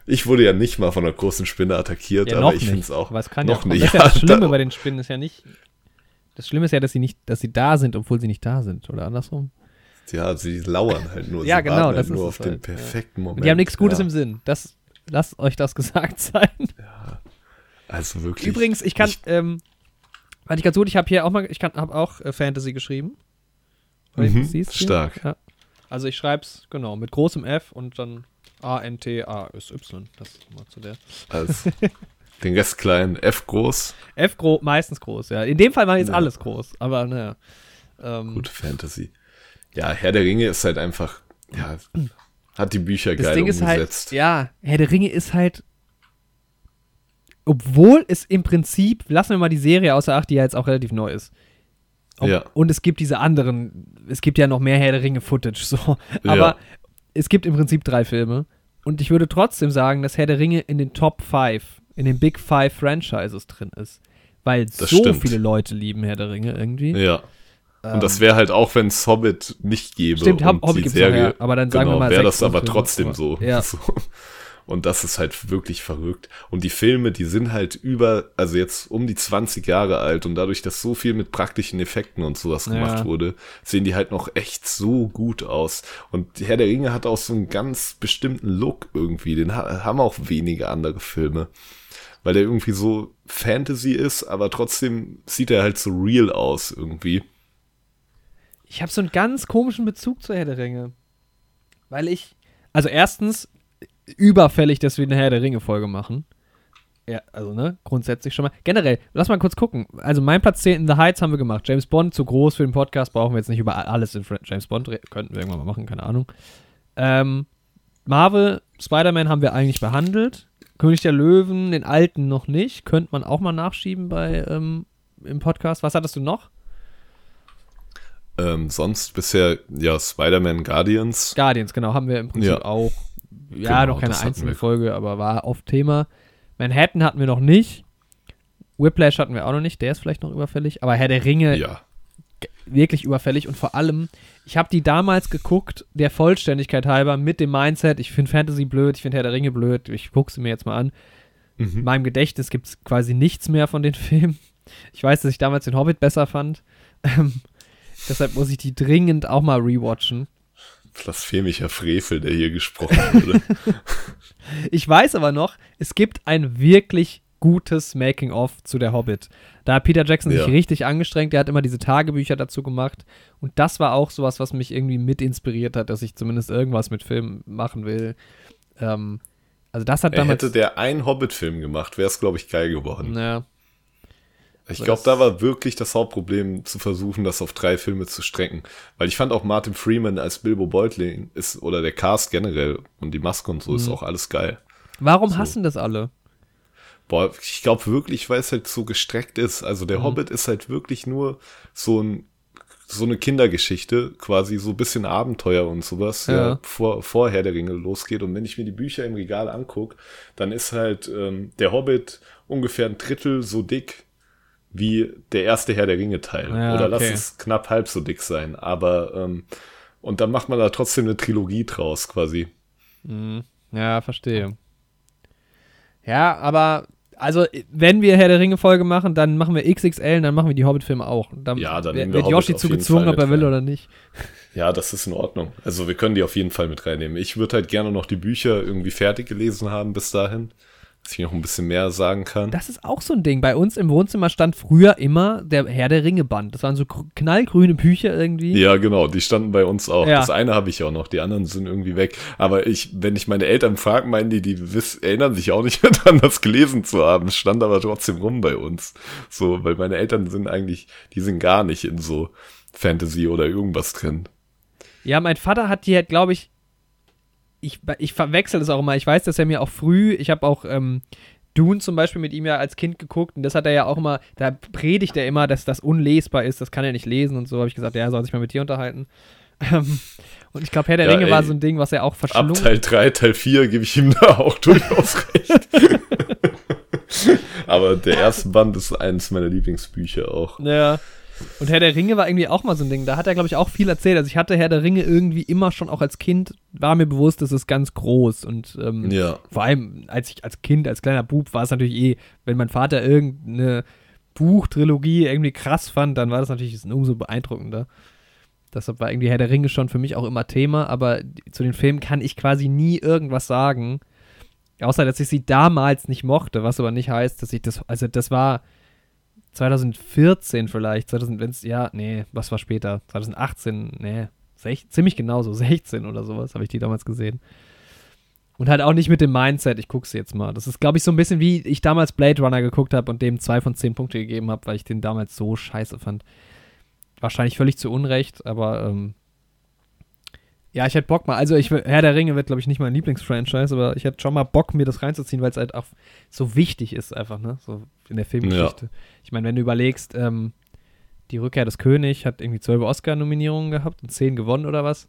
Ich wurde ja nicht mal von einer großen Spinne attackiert, ja, aber ich finde es auch es kann noch ja, nicht. Das ja das Ja, *laughs* Schlimme bei den Spinnen ist ja nicht. Das Schlimme ist ja, dass sie nicht, dass sie da sind, obwohl sie nicht da sind, oder andersrum. Ja, sie lauern halt nur. Ja, sie genau, warten das halt nur ist auf es den halt, ja. perfekten Moment. Und die haben nichts Gutes ja, im Sinn. Das, lasst euch das *laughs* gesagt sein. Also wirklich. Übrigens, ich kann, Ich- ähm, fand ich ganz gut, ich habe hier auch mal, ich habe auch äh, Fantasy geschrieben. Mhm, siehst stark. Ja. Also ich schreib's, genau, mit großem F und dann A-N-T-A-S-Y. Das mal zu der. Also, den Rest klein, F groß, F groß, meistens groß, ja. In dem Fall war jetzt Ja. alles groß, aber naja. Ähm, gute Fantasy. Ja, Herr der Ringe ist halt einfach, ja, hat die Bücher Das geil Ding ist halt, umgesetzt. ja, Herr der Ringe ist halt, obwohl es im Prinzip, lassen wir mal die Serie außer Acht, die ja jetzt auch relativ neu ist. Ob, Ja. Und es gibt diese anderen, es gibt ja noch mehr Herr der Ringe-Footage, so. Ja. Es gibt im Prinzip drei Filme. Und ich würde trotzdem sagen, dass Herr der Ringe in den Top 5, in den Big Five Franchises drin ist. Weil Das so stimmt. viele Leute lieben Herr der Ringe irgendwie. Ja. Und das wäre halt auch, wenn es Hobbit nicht gäbe. Ähm. Stimmt, Hobbit Serie, noch, ja. Aber dann sagen wir genau, mal wäre das aber trotzdem so. Ja. *laughs* so. Und das ist halt wirklich verrückt. Und die Filme, die sind halt über, also jetzt um die 20 Jahre alt und dadurch, dass so viel mit praktischen Effekten und sowas Ja. gemacht wurde, sehen die halt noch echt so gut aus. Und Herr der Ringe hat auch so einen ganz bestimmten Look irgendwie. Den ha haben auch wenige andere Filme. Weil der irgendwie so Fantasy ist, aber trotzdem sieht er halt so real aus irgendwie. Ich habe so einen ganz komischen Bezug zu Herr der Ringe. Weil ich, also erstens, überfällig, dass wir eine Herr der Ringe-Folge machen. Ja, also, ne, grundsätzlich schon mal. Generell, lass mal kurz gucken. Also, mein Platz 10 in The Heights haben wir gemacht. James Bond, zu groß für den Podcast, brauchen wir jetzt nicht über alles in James Bond reden. Könnten wir irgendwann mal machen, keine Ahnung. Ähm, Marvel, Spider-Man haben wir eigentlich behandelt. König der Löwen, den alten noch nicht. Könnte man auch mal nachschieben bei, ähm, im Podcast. Was hattest du noch? Ähm, sonst bisher, ja, Spider-Man Guardians. Guardians, genau, haben wir im Prinzip Ja. auch. Ja, Genau, noch keine einzelne. Folge, aber war oft Thema. Manhattan hatten wir noch nicht. Whiplash hatten wir auch noch nicht, der ist vielleicht noch überfällig. Aber Herr der Ringe, Ja. wirklich überfällig. Und vor allem, ich habe die damals geguckt, der Vollständigkeit halber, mit dem Mindset, ich finde Fantasy blöd, ich finde Herr der Ringe blöd, ich gucke sie mir jetzt mal an. In Mhm. meinem Gedächtnis gibt es quasi nichts mehr von den *laughs* Filmen. Ich weiß, dass ich damals den Hobbit besser fand. *laughs* Ähm, deshalb muss ich die dringend auch mal rewatchen. Blasphemischer Frevel, der hier gesprochen wurde. *laughs* Ich weiß aber noch, es gibt ein wirklich gutes Making-of zu der Hobbit. Da hat Peter Jackson Ja. sich richtig angestrengt, der hat immer diese Tagebücher dazu gemacht. Und das war auch sowas, was mich irgendwie mit inspiriert hat, dass ich zumindest irgendwas mit Film machen will. Ähm, also das hat Er damals. hätte der einen Hobbit-Film gemacht, wäre es, glaube ich, geil geworden. ja, Ich so glaube, da war wirklich das Hauptproblem, zu versuchen, das auf drei Filme zu strecken. Weil ich fand auch Martin Freeman als Bilbo Beutling ist, oder der Cast generell und die Maske und so ist Mhm. auch alles geil. warum So. hassen das alle? Boah, ich glaube wirklich, weil es halt so gestreckt ist. Also der Mhm. Hobbit ist halt wirklich nur so ein so eine Kindergeschichte, quasi so ein bisschen Abenteuer und sowas, ja, ja vor, vor Herr der Ringe losgeht. Und wenn ich mir die Bücher im Regal angucke, dann ist halt ähm, der Hobbit ungefähr ein Drittel so dick wie der erste Herr der Ringe Teil. Ja, Oder okay. lass es knapp halb so dick sein. Aber ähm, und dann macht man da trotzdem eine Trilogie draus, quasi. Mhm. Ja, verstehe. Ja, aber also, wenn wir Herr der Ringe-Folge machen, dann machen wir XXL und dann machen wir die Hobbit-Filme auch. Dann ja, dann wird Yoshi zugezogen, ob er will oder nicht. Ja, das ist in Ordnung. Also, wir können die auf jeden Fall mit reinnehmen. Ich würde halt gerne noch die Bücher irgendwie fertig gelesen haben bis dahin dass ich noch ein bisschen mehr sagen kann. Das ist auch so ein Ding. Bei uns im Wohnzimmer stand früher immer der Herr der Ringe Band. Das waren so knallgrüne Bücher irgendwie. Ja, genau, die standen bei uns auch. Ja. Das eine habe ich auch noch, die anderen sind irgendwie weg. Aber ich, wenn ich meine Eltern frage, meinen die, die wiss, erinnern sich auch nicht *laughs* mehr daran, das gelesen zu haben. Es stand aber trotzdem rum bei uns. So, weil meine Eltern sind eigentlich, die sind gar nicht in so Fantasy oder irgendwas drin. Ja, mein Vater hat die halt, glaube ich, ich, ich verwechsel das auch immer. Ich weiß, dass er mir auch früh, ich habe auch ähm, Dune zum Beispiel mit ihm ja als Kind geguckt und das hat er ja auch immer, da predigt er immer, dass das unlesbar ist, das kann er nicht lesen und so habe ich gesagt, ja, er soll sich mal mit dir unterhalten. *laughs* Ähm, und ich glaube, Herr der ja, Ringe ey, war so ein Ding, was er auch verschlungen. Ab Teil 3, Teil 4 gebe ich ihm da *laughs* auch durchaus recht. *laughs* Aber der erste Band ist eines meiner Lieblingsbücher auch. Ja. Und Herr der Ringe war irgendwie auch mal so ein Ding. Da hat er, glaube ich, auch viel erzählt. Also ich hatte Herr der Ringe irgendwie immer schon auch als Kind, war mir bewusst, das ist ganz groß. Und ähm, ja. vor allem als ich als Kind, als kleiner Bub, war es natürlich eh, wenn mein Vater irgendeine Buchtrilogie irgendwie krass fand, dann war das natürlich umso beeindruckender. Deshalb war irgendwie Herr der Ringe schon für mich auch immer Thema, aber zu den Filmen kann ich quasi nie irgendwas sagen. Außer, dass ich sie damals nicht mochte, was aber nicht heißt, dass ich das, also das war, 2014 vielleicht, 2000, wenn's, ja, nee, was war später? 2018, nee, sech, ziemlich genauso, 16 *laughs* oder sowas habe ich die damals gesehen. Und halt auch nicht mit dem Mindset, ich gucke jetzt mal. Das ist, glaube ich, so ein bisschen wie ich damals Blade Runner geguckt habe und dem zwei von zehn Punkte gegeben habe, weil ich den damals so scheiße fand. Wahrscheinlich völlig zu Unrecht, aber ähm, ja, ich hätte Bock mal. Also, ich, Herr der Ringe wird, glaube ich, nicht mein Lieblingsfranchise, aber ich hätte schon mal Bock, mir das reinzuziehen, weil es halt auch so wichtig ist, einfach, ne? So in der Filmgeschichte. Ja. Ich meine, wenn du überlegst, ähm, die Rückkehr des Königs hat irgendwie zwölf Oscar-Nominierungen gehabt und zehn gewonnen oder was.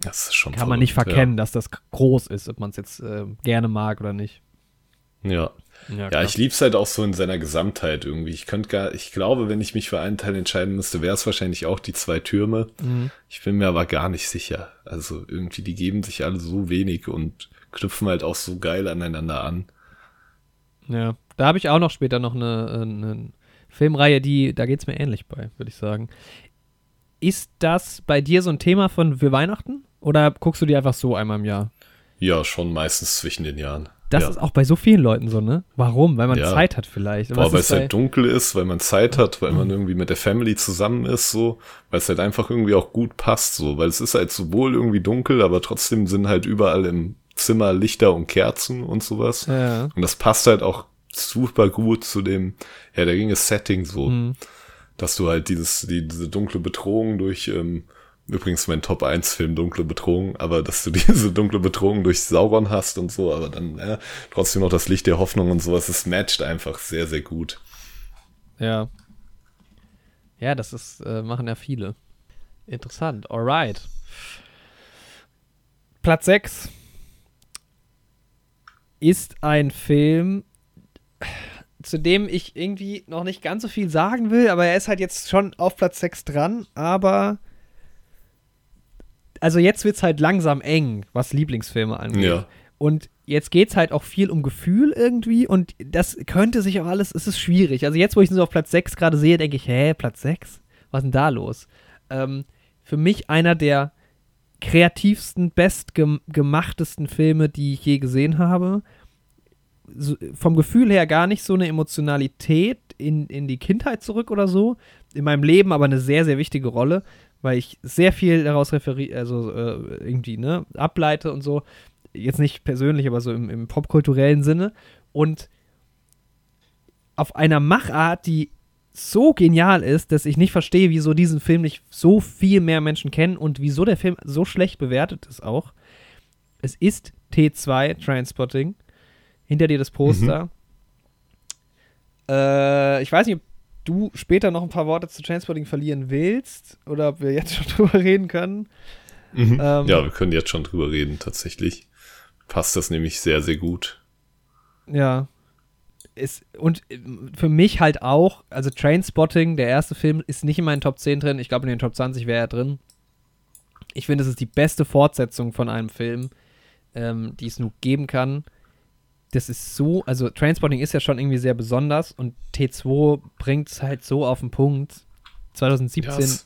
Das ist schon Kann verrückt, man nicht verkennen, ja. dass das groß ist, ob man es jetzt äh, gerne mag oder nicht. Ja. Ja, ja ich lieb's halt auch so in seiner Gesamtheit irgendwie. Ich könnte gar, ich glaube, wenn ich mich für einen Teil entscheiden müsste, wäre es wahrscheinlich auch die zwei Türme. Mhm. Ich bin mir aber gar nicht sicher. Also irgendwie, die geben sich alle so wenig und knüpfen halt auch so geil aneinander an. Ja, da habe ich auch noch später noch eine, eine Filmreihe, die, da geht's mir ähnlich bei, würde ich sagen. Ist das bei dir so ein Thema von für Weihnachten? Oder guckst du die einfach so einmal im Jahr? Ja, schon meistens zwischen den Jahren. Das ja. ist auch bei so vielen Leuten so, ne? Warum? Weil man ja. Zeit hat vielleicht. Boah, weil es halt dunkel ist, weil man Zeit hat, weil man irgendwie mit der Family zusammen ist, so, weil es halt einfach irgendwie auch gut passt, so, weil es ist halt sowohl irgendwie dunkel, aber trotzdem sind halt überall im Zimmer Lichter und Kerzen und sowas. Ja. Und das passt halt auch super gut zu dem, ja, der ginge Setting so, mhm. dass du halt dieses, die, diese dunkle Bedrohung durch, ähm, Übrigens mein Top 1 Film Dunkle Bedrohung, aber dass du *laughs* diese dunkle Bedrohung durch Sauron hast und so, aber dann ja, trotzdem noch das Licht der Hoffnung und sowas, es matcht einfach sehr, sehr gut. Ja. Ja, das ist, äh, machen ja viele. Interessant, alright. Platz 6 ist ein Film, zu dem ich irgendwie noch nicht ganz so viel sagen will, aber er ist halt jetzt schon auf Platz 6 dran, aber also jetzt wird es halt langsam eng, was Lieblingsfilme angeht. Ja. Und jetzt geht es halt auch viel um Gefühl irgendwie und das könnte sich auch alles, es ist schwierig. Also jetzt, wo ich ihn so auf Platz 6 gerade sehe, denke ich, hä, Platz 6? Was ist denn da los? Ähm, für mich einer der kreativsten, bestgemachtesten Filme, die ich je gesehen habe. So, vom Gefühl her gar nicht so eine Emotionalität in, in die Kindheit zurück oder so. In meinem Leben aber eine sehr, sehr wichtige Rolle weil ich sehr viel daraus referiere, also äh, irgendwie, ne, ableite und so. Jetzt nicht persönlich, aber so im, im popkulturellen Sinne. Und auf einer Machart, die so genial ist, dass ich nicht verstehe, wieso diesen Film nicht so viel mehr Menschen kennen und wieso der Film so schlecht bewertet ist auch. Es ist T2 Transpotting. Hinter dir das Poster. Mhm. Äh, ich weiß nicht, du später noch ein paar Worte zu Transporting verlieren willst oder ob wir jetzt schon *laughs* drüber reden können. Mhm. Ähm, ja, wir können jetzt schon drüber reden, tatsächlich. Passt das nämlich sehr, sehr gut. Ja. Ist, und äh, für mich halt auch, also Trainspotting, der erste Film, ist nicht in meinen Top 10 drin. Ich glaube, in den Top 20 wäre er drin. Ich finde, es ist die beste Fortsetzung von einem Film, ähm, die es nur geben kann. Das ist so, also Transporting ist ja schon irgendwie sehr besonders und T2 bringt es halt so auf den Punkt. 2017 yes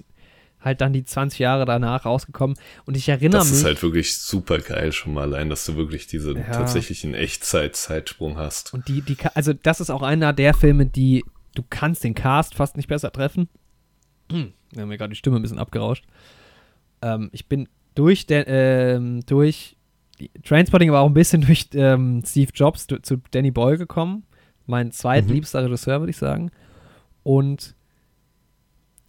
halt dann die 20 Jahre danach rausgekommen. Und ich erinnere mich. Das ist halt wirklich super geil schon mal allein, dass du wirklich diesen ja. tatsächlichen Echtzeit-Zeitsprung hast. Und die, die, also das ist auch einer der Filme, die, du kannst den Cast fast nicht besser treffen. Hm, wir haben mir gerade die Stimme ein bisschen abgerauscht. Ähm, ich bin durch, der, ähm, durch Trainspotting war auch ein bisschen *laughs* durch ähm, Steve Jobs zu Danny Boyle gekommen. Mein zweitliebster mhm. Regisseur, würde ich sagen. Und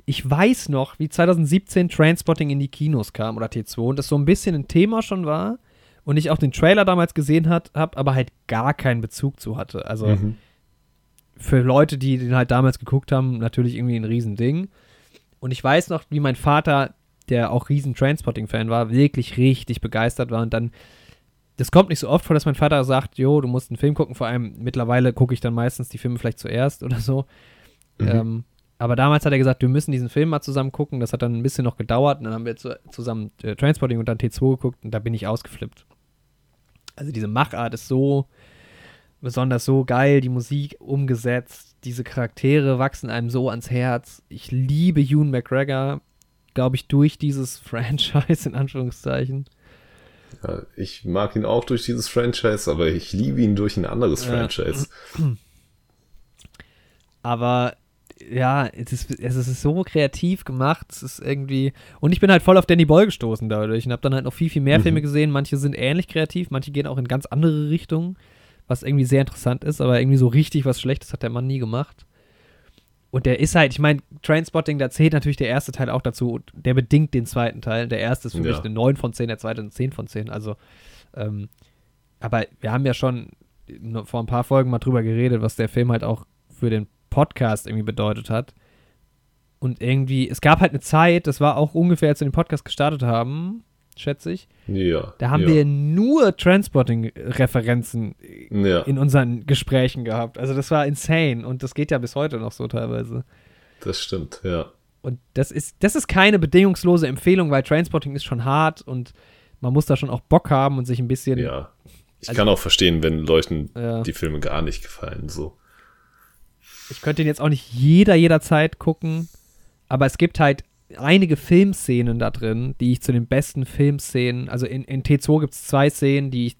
ich weiß noch, wie 2017 Transpotting in die Kinos kam oder T2 und das so ein bisschen ein Thema schon war und ich auch den Trailer damals gesehen habe, aber halt gar keinen Bezug zu hatte. Also mhm. für Leute, die den halt damals geguckt haben, natürlich irgendwie ein Riesending. Und ich weiß noch, wie mein Vater, der auch riesen Transpotting-Fan war, wirklich richtig begeistert war und dann das kommt nicht so oft vor, dass mein Vater sagt, jo, du musst einen Film gucken. Vor allem mittlerweile gucke ich dann meistens die Filme vielleicht zuerst oder so. Mhm. Ähm, aber damals hat er gesagt, wir müssen diesen Film mal zusammen gucken. Das hat dann ein bisschen noch gedauert. Und dann haben wir zu, zusammen äh, Transporting und dann T2 geguckt und da bin ich ausgeflippt. Also diese Machart ist so besonders so geil, die Musik umgesetzt, diese Charaktere wachsen einem so ans Herz. Ich liebe Ewan McGregor, glaube ich, durch dieses *laughs* Franchise in Anführungszeichen. Ja, ich mag ihn auch durch dieses Franchise, aber ich liebe ihn durch ein anderes Franchise. Aber ja, es ist, es ist so kreativ gemacht. Es ist irgendwie. Und ich bin halt voll auf Danny Boy gestoßen dadurch und habe dann halt noch viel, viel mehr mhm. Filme gesehen. Manche sind ähnlich kreativ, manche gehen auch in ganz andere Richtungen, was irgendwie sehr interessant ist, aber irgendwie so richtig was Schlechtes hat der Mann nie gemacht. Und der ist halt, ich meine, Trainspotting, da zählt natürlich der erste Teil auch dazu. Der bedingt den zweiten Teil. Der erste ist für ja. mich eine 9 von 10, der zweite eine 10 von 10. Also, ähm, aber wir haben ja schon vor ein paar Folgen mal drüber geredet, was der Film halt auch für den Podcast irgendwie bedeutet hat. Und irgendwie, es gab halt eine Zeit, das war auch ungefähr, als wir den Podcast gestartet haben, schätze ich. Ja. Da haben ja. wir nur Transporting-Referenzen ja. in unseren Gesprächen gehabt. Also das war insane und das geht ja bis heute noch so teilweise. Das stimmt, ja. Und das ist, das ist keine bedingungslose Empfehlung, weil Transporting ist schon hart und man muss da schon auch Bock haben und sich ein bisschen. Ja. Ich also, kann auch verstehen, wenn Leuten ja. die Filme gar nicht gefallen, so ich könnte ihn jetzt auch nicht jeder jederzeit gucken, aber es gibt halt einige Filmszenen da drin, die ich zu den besten Filmszenen, also in, in T2 gibt es zwei Szenen, die ich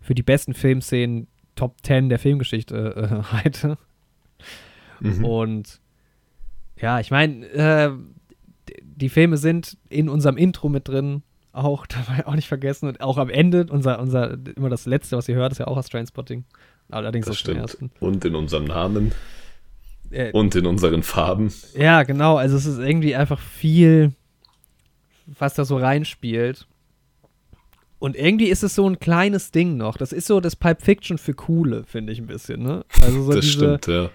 für die besten Filmszenen Top 10 der Filmgeschichte äh, *laughs* halte. Mhm. Und ja, ich meine, äh, die Filme sind in unserem Intro mit drin, auch, *laughs* dabei auch nicht vergessen. Und auch am Ende, unser, unser, immer das letzte, was ihr hört, ist ja auch aus Trainspotting. Allerdings das stimmt. Und in unserem Namen. Äh, und in unseren Farben. Ja, genau. Also es ist irgendwie einfach viel, was da so reinspielt. Und irgendwie ist es so ein kleines Ding noch. Das ist so das Pipe Fiction für Coole, finde ich ein bisschen, ne? Also so *laughs* das diese, stimmt, ja.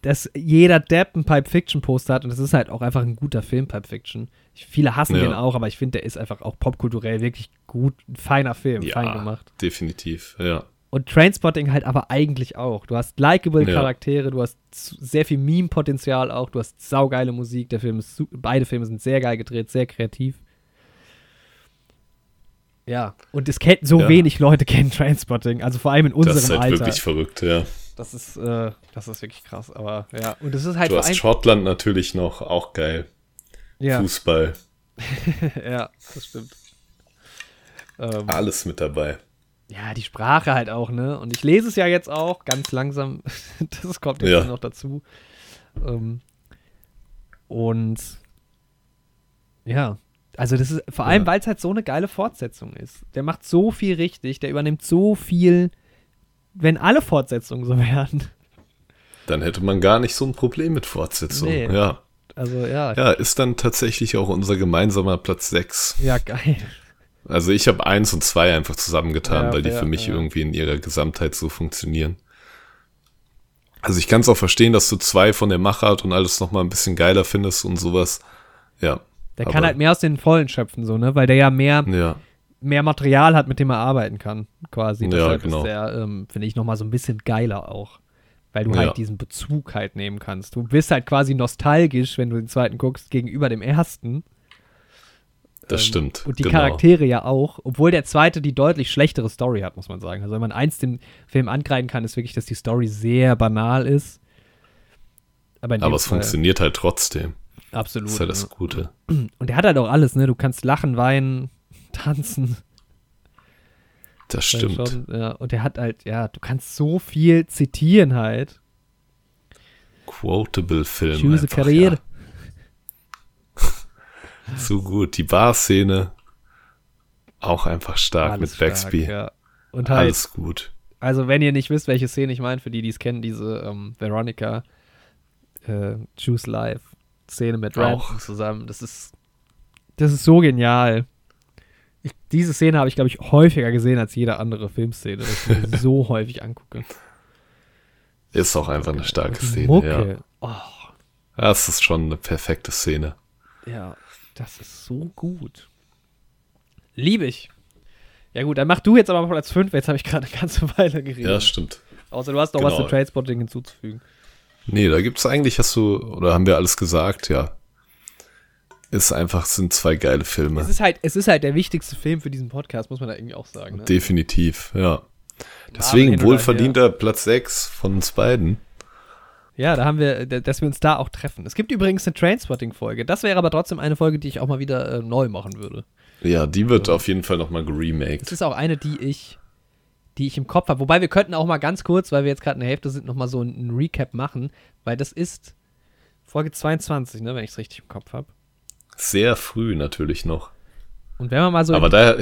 Dass jeder Depp ein Pipe Fiction Poster hat und das ist halt auch einfach ein guter Film, Pipe Fiction. Ich, viele hassen ja. den auch, aber ich finde, der ist einfach auch popkulturell wirklich gut, ein feiner Film, ja, fein gemacht. Definitiv, ja. Und Trainspotting halt aber eigentlich auch. Du hast likable Charaktere, ja. du hast sehr viel Meme-Potenzial auch, du hast saugeile Musik. Der Film ist, beide Filme sind sehr geil gedreht, sehr kreativ. Ja, und es kennt so ja. wenig Leute kennen Trainspotting, also vor allem in unserem Alter. Das ist halt Alter. wirklich verrückt, ja. Das ist, äh, das ist wirklich krass, aber ja. Und es ist halt du hast Schottland natürlich noch, auch geil. Ja. Fußball. *laughs* ja, das stimmt. Ähm, Alles mit dabei ja, die Sprache halt auch, ne? Und ich lese es ja jetzt auch ganz langsam. *laughs* das kommt jetzt ja. noch dazu. Ähm, und ja, also das ist vor allem, ja. weil es halt so eine geile Fortsetzung ist. Der macht so viel richtig, der übernimmt so viel, wenn alle Fortsetzungen so *laughs* werden. Dann hätte man gar nicht so ein Problem mit Fortsetzungen. Nee. Ja. Also ja. Ja, ist dann tatsächlich auch unser gemeinsamer Platz 6. Ja, geil. Also ich habe eins und zwei einfach zusammengetan, ja, weil die ja, für mich ja. irgendwie in ihrer Gesamtheit so funktionieren. Also ich kann es auch verstehen, dass du zwei von der Machart und alles nochmal ein bisschen geiler findest und sowas. Ja. Der kann halt mehr aus den Vollen schöpfen, so, ne? Weil der ja mehr, ja. mehr Material hat, mit dem er arbeiten kann, quasi. Ja, Deshalb genau. ist der, ähm, finde ich, nochmal so ein bisschen geiler auch. Weil du halt diesen Bezug halt nehmen kannst. Du bist halt quasi nostalgisch, wenn du den zweiten guckst, gegenüber dem ersten. Das Ähm, stimmt. Und die genau. Charaktere ja auch, obwohl der zweite die deutlich schlechtere Story hat, muss man sagen. Also wenn man eins dem Film ankreiden kann, ist wirklich, dass die Story sehr banal ist. Aber, Aber es Fall funktioniert halt trotzdem. Absolut. Das ist ja ja. das Gute. *clears throat* Und er hat halt auch alles, ne? Du kannst lachen, weinen, *laughs* tanzen. Das Halt stimmt. Schon, ja. Und er hat halt, ja, du kannst so viel zitieren halt. Quotable Film. Choose a einfach, Career. Ja. So gut. Die Bar-Szene auch einfach stark Alles mit Baxby. stark, ja. Halt, Alles gut. also wenn ihr nicht wisst, welche Szene ich meine, für die, die es kennen, diese ähm, Veronica äh, Choose Life Szene mit. Random zusammen, das ist, das ist so genial. Ich, diese Szene habe ich, glaube ich, häufiger gesehen als jede andere Filmszene, dass ich mir *laughs* so häufig angucke. Ist auch einfach eine starke die Szene. Ja. Mucke. Oh, Das ist schon eine perfekte Szene. ja, das ist so gut. Liebe ich. Ja gut, dann mach du jetzt aber mal Platz 5, jetzt habe ich gerade eine ganze *laughs* Weile geredet. Ja, stimmt. Außer du hast noch was Genau. zu Tradespotting hinzuzufügen. Nee, da gibt's eigentlich, hast du, oder haben wir alles gesagt, ja. Ist einfach, sind zwei geile Filme. Es ist halt, es ist halt der wichtigste Film für diesen Podcast, muss man da irgendwie auch sagen. Ne? Definitiv, ja. Deswegen wohlverdienter Platz 6 von uns beiden. Ja, da haben wir, dass wir uns da auch treffen. Es gibt übrigens eine Trainspotting-Folge. Das wäre aber trotzdem eine Folge, die ich auch mal wieder äh, neu machen würde. Ja, die wird auf jeden Fall nochmal geremaked. Es ist auch eine, die ich, die ich im Kopf habe. Wobei wir könnten auch mal ganz kurz, weil wir jetzt gerade in der Hälfte sind, nochmal so ein Recap machen, weil das ist Folge 22, ne, wenn ich es richtig im Kopf habe. Sehr früh natürlich noch. Und wenn man mal so Aber da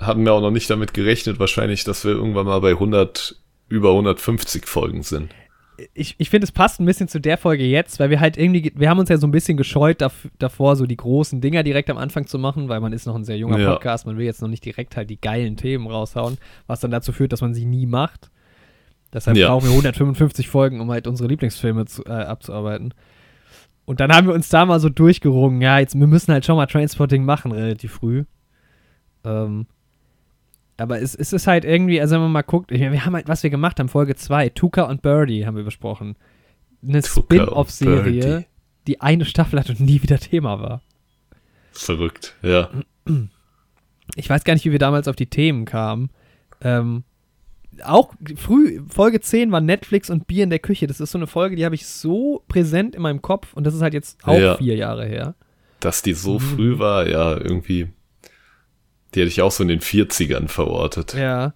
hatten wir auch noch nicht damit gerechnet, wahrscheinlich, dass wir irgendwann mal bei 100, über 150 Folgen sind. Ich, ich finde, es passt ein bisschen zu der Folge jetzt, weil wir halt irgendwie, wir haben uns ja so ein bisschen gescheut dav- davor, so die großen Dinger direkt am Anfang zu machen, weil man ist noch ein sehr junger Ja. Podcast, man will jetzt noch nicht direkt halt die geilen Themen raushauen, was dann dazu führt, dass man sie nie macht. Deshalb Ja. brauchen wir 155 Folgen, um halt unsere Lieblingsfilme zu, äh, abzuarbeiten. Und dann haben wir uns da mal so durchgerungen, ja, jetzt, wir müssen halt schon mal Transporting machen, relativ früh. Ähm, aber es, es ist halt irgendwie, also wenn man mal guckt, meine, wir haben halt, was wir gemacht haben, Folge 2, Tuka und Birdie haben wir besprochen. Eine Spin-off-Serie, die eine Staffel hat und nie wieder Thema war. Verrückt, ja. Ich weiß gar nicht, wie wir damals auf die Themen kamen. Ähm, auch früh, Folge 10 war Netflix und Bier in der Küche. Das ist so eine Folge, die habe ich so präsent in meinem Kopf und das ist halt jetzt auch Ja. vier Jahre her. Dass die so Mhm. früh war, ja, irgendwie. Die hätte ich auch so in den 40ern verortet. Ja.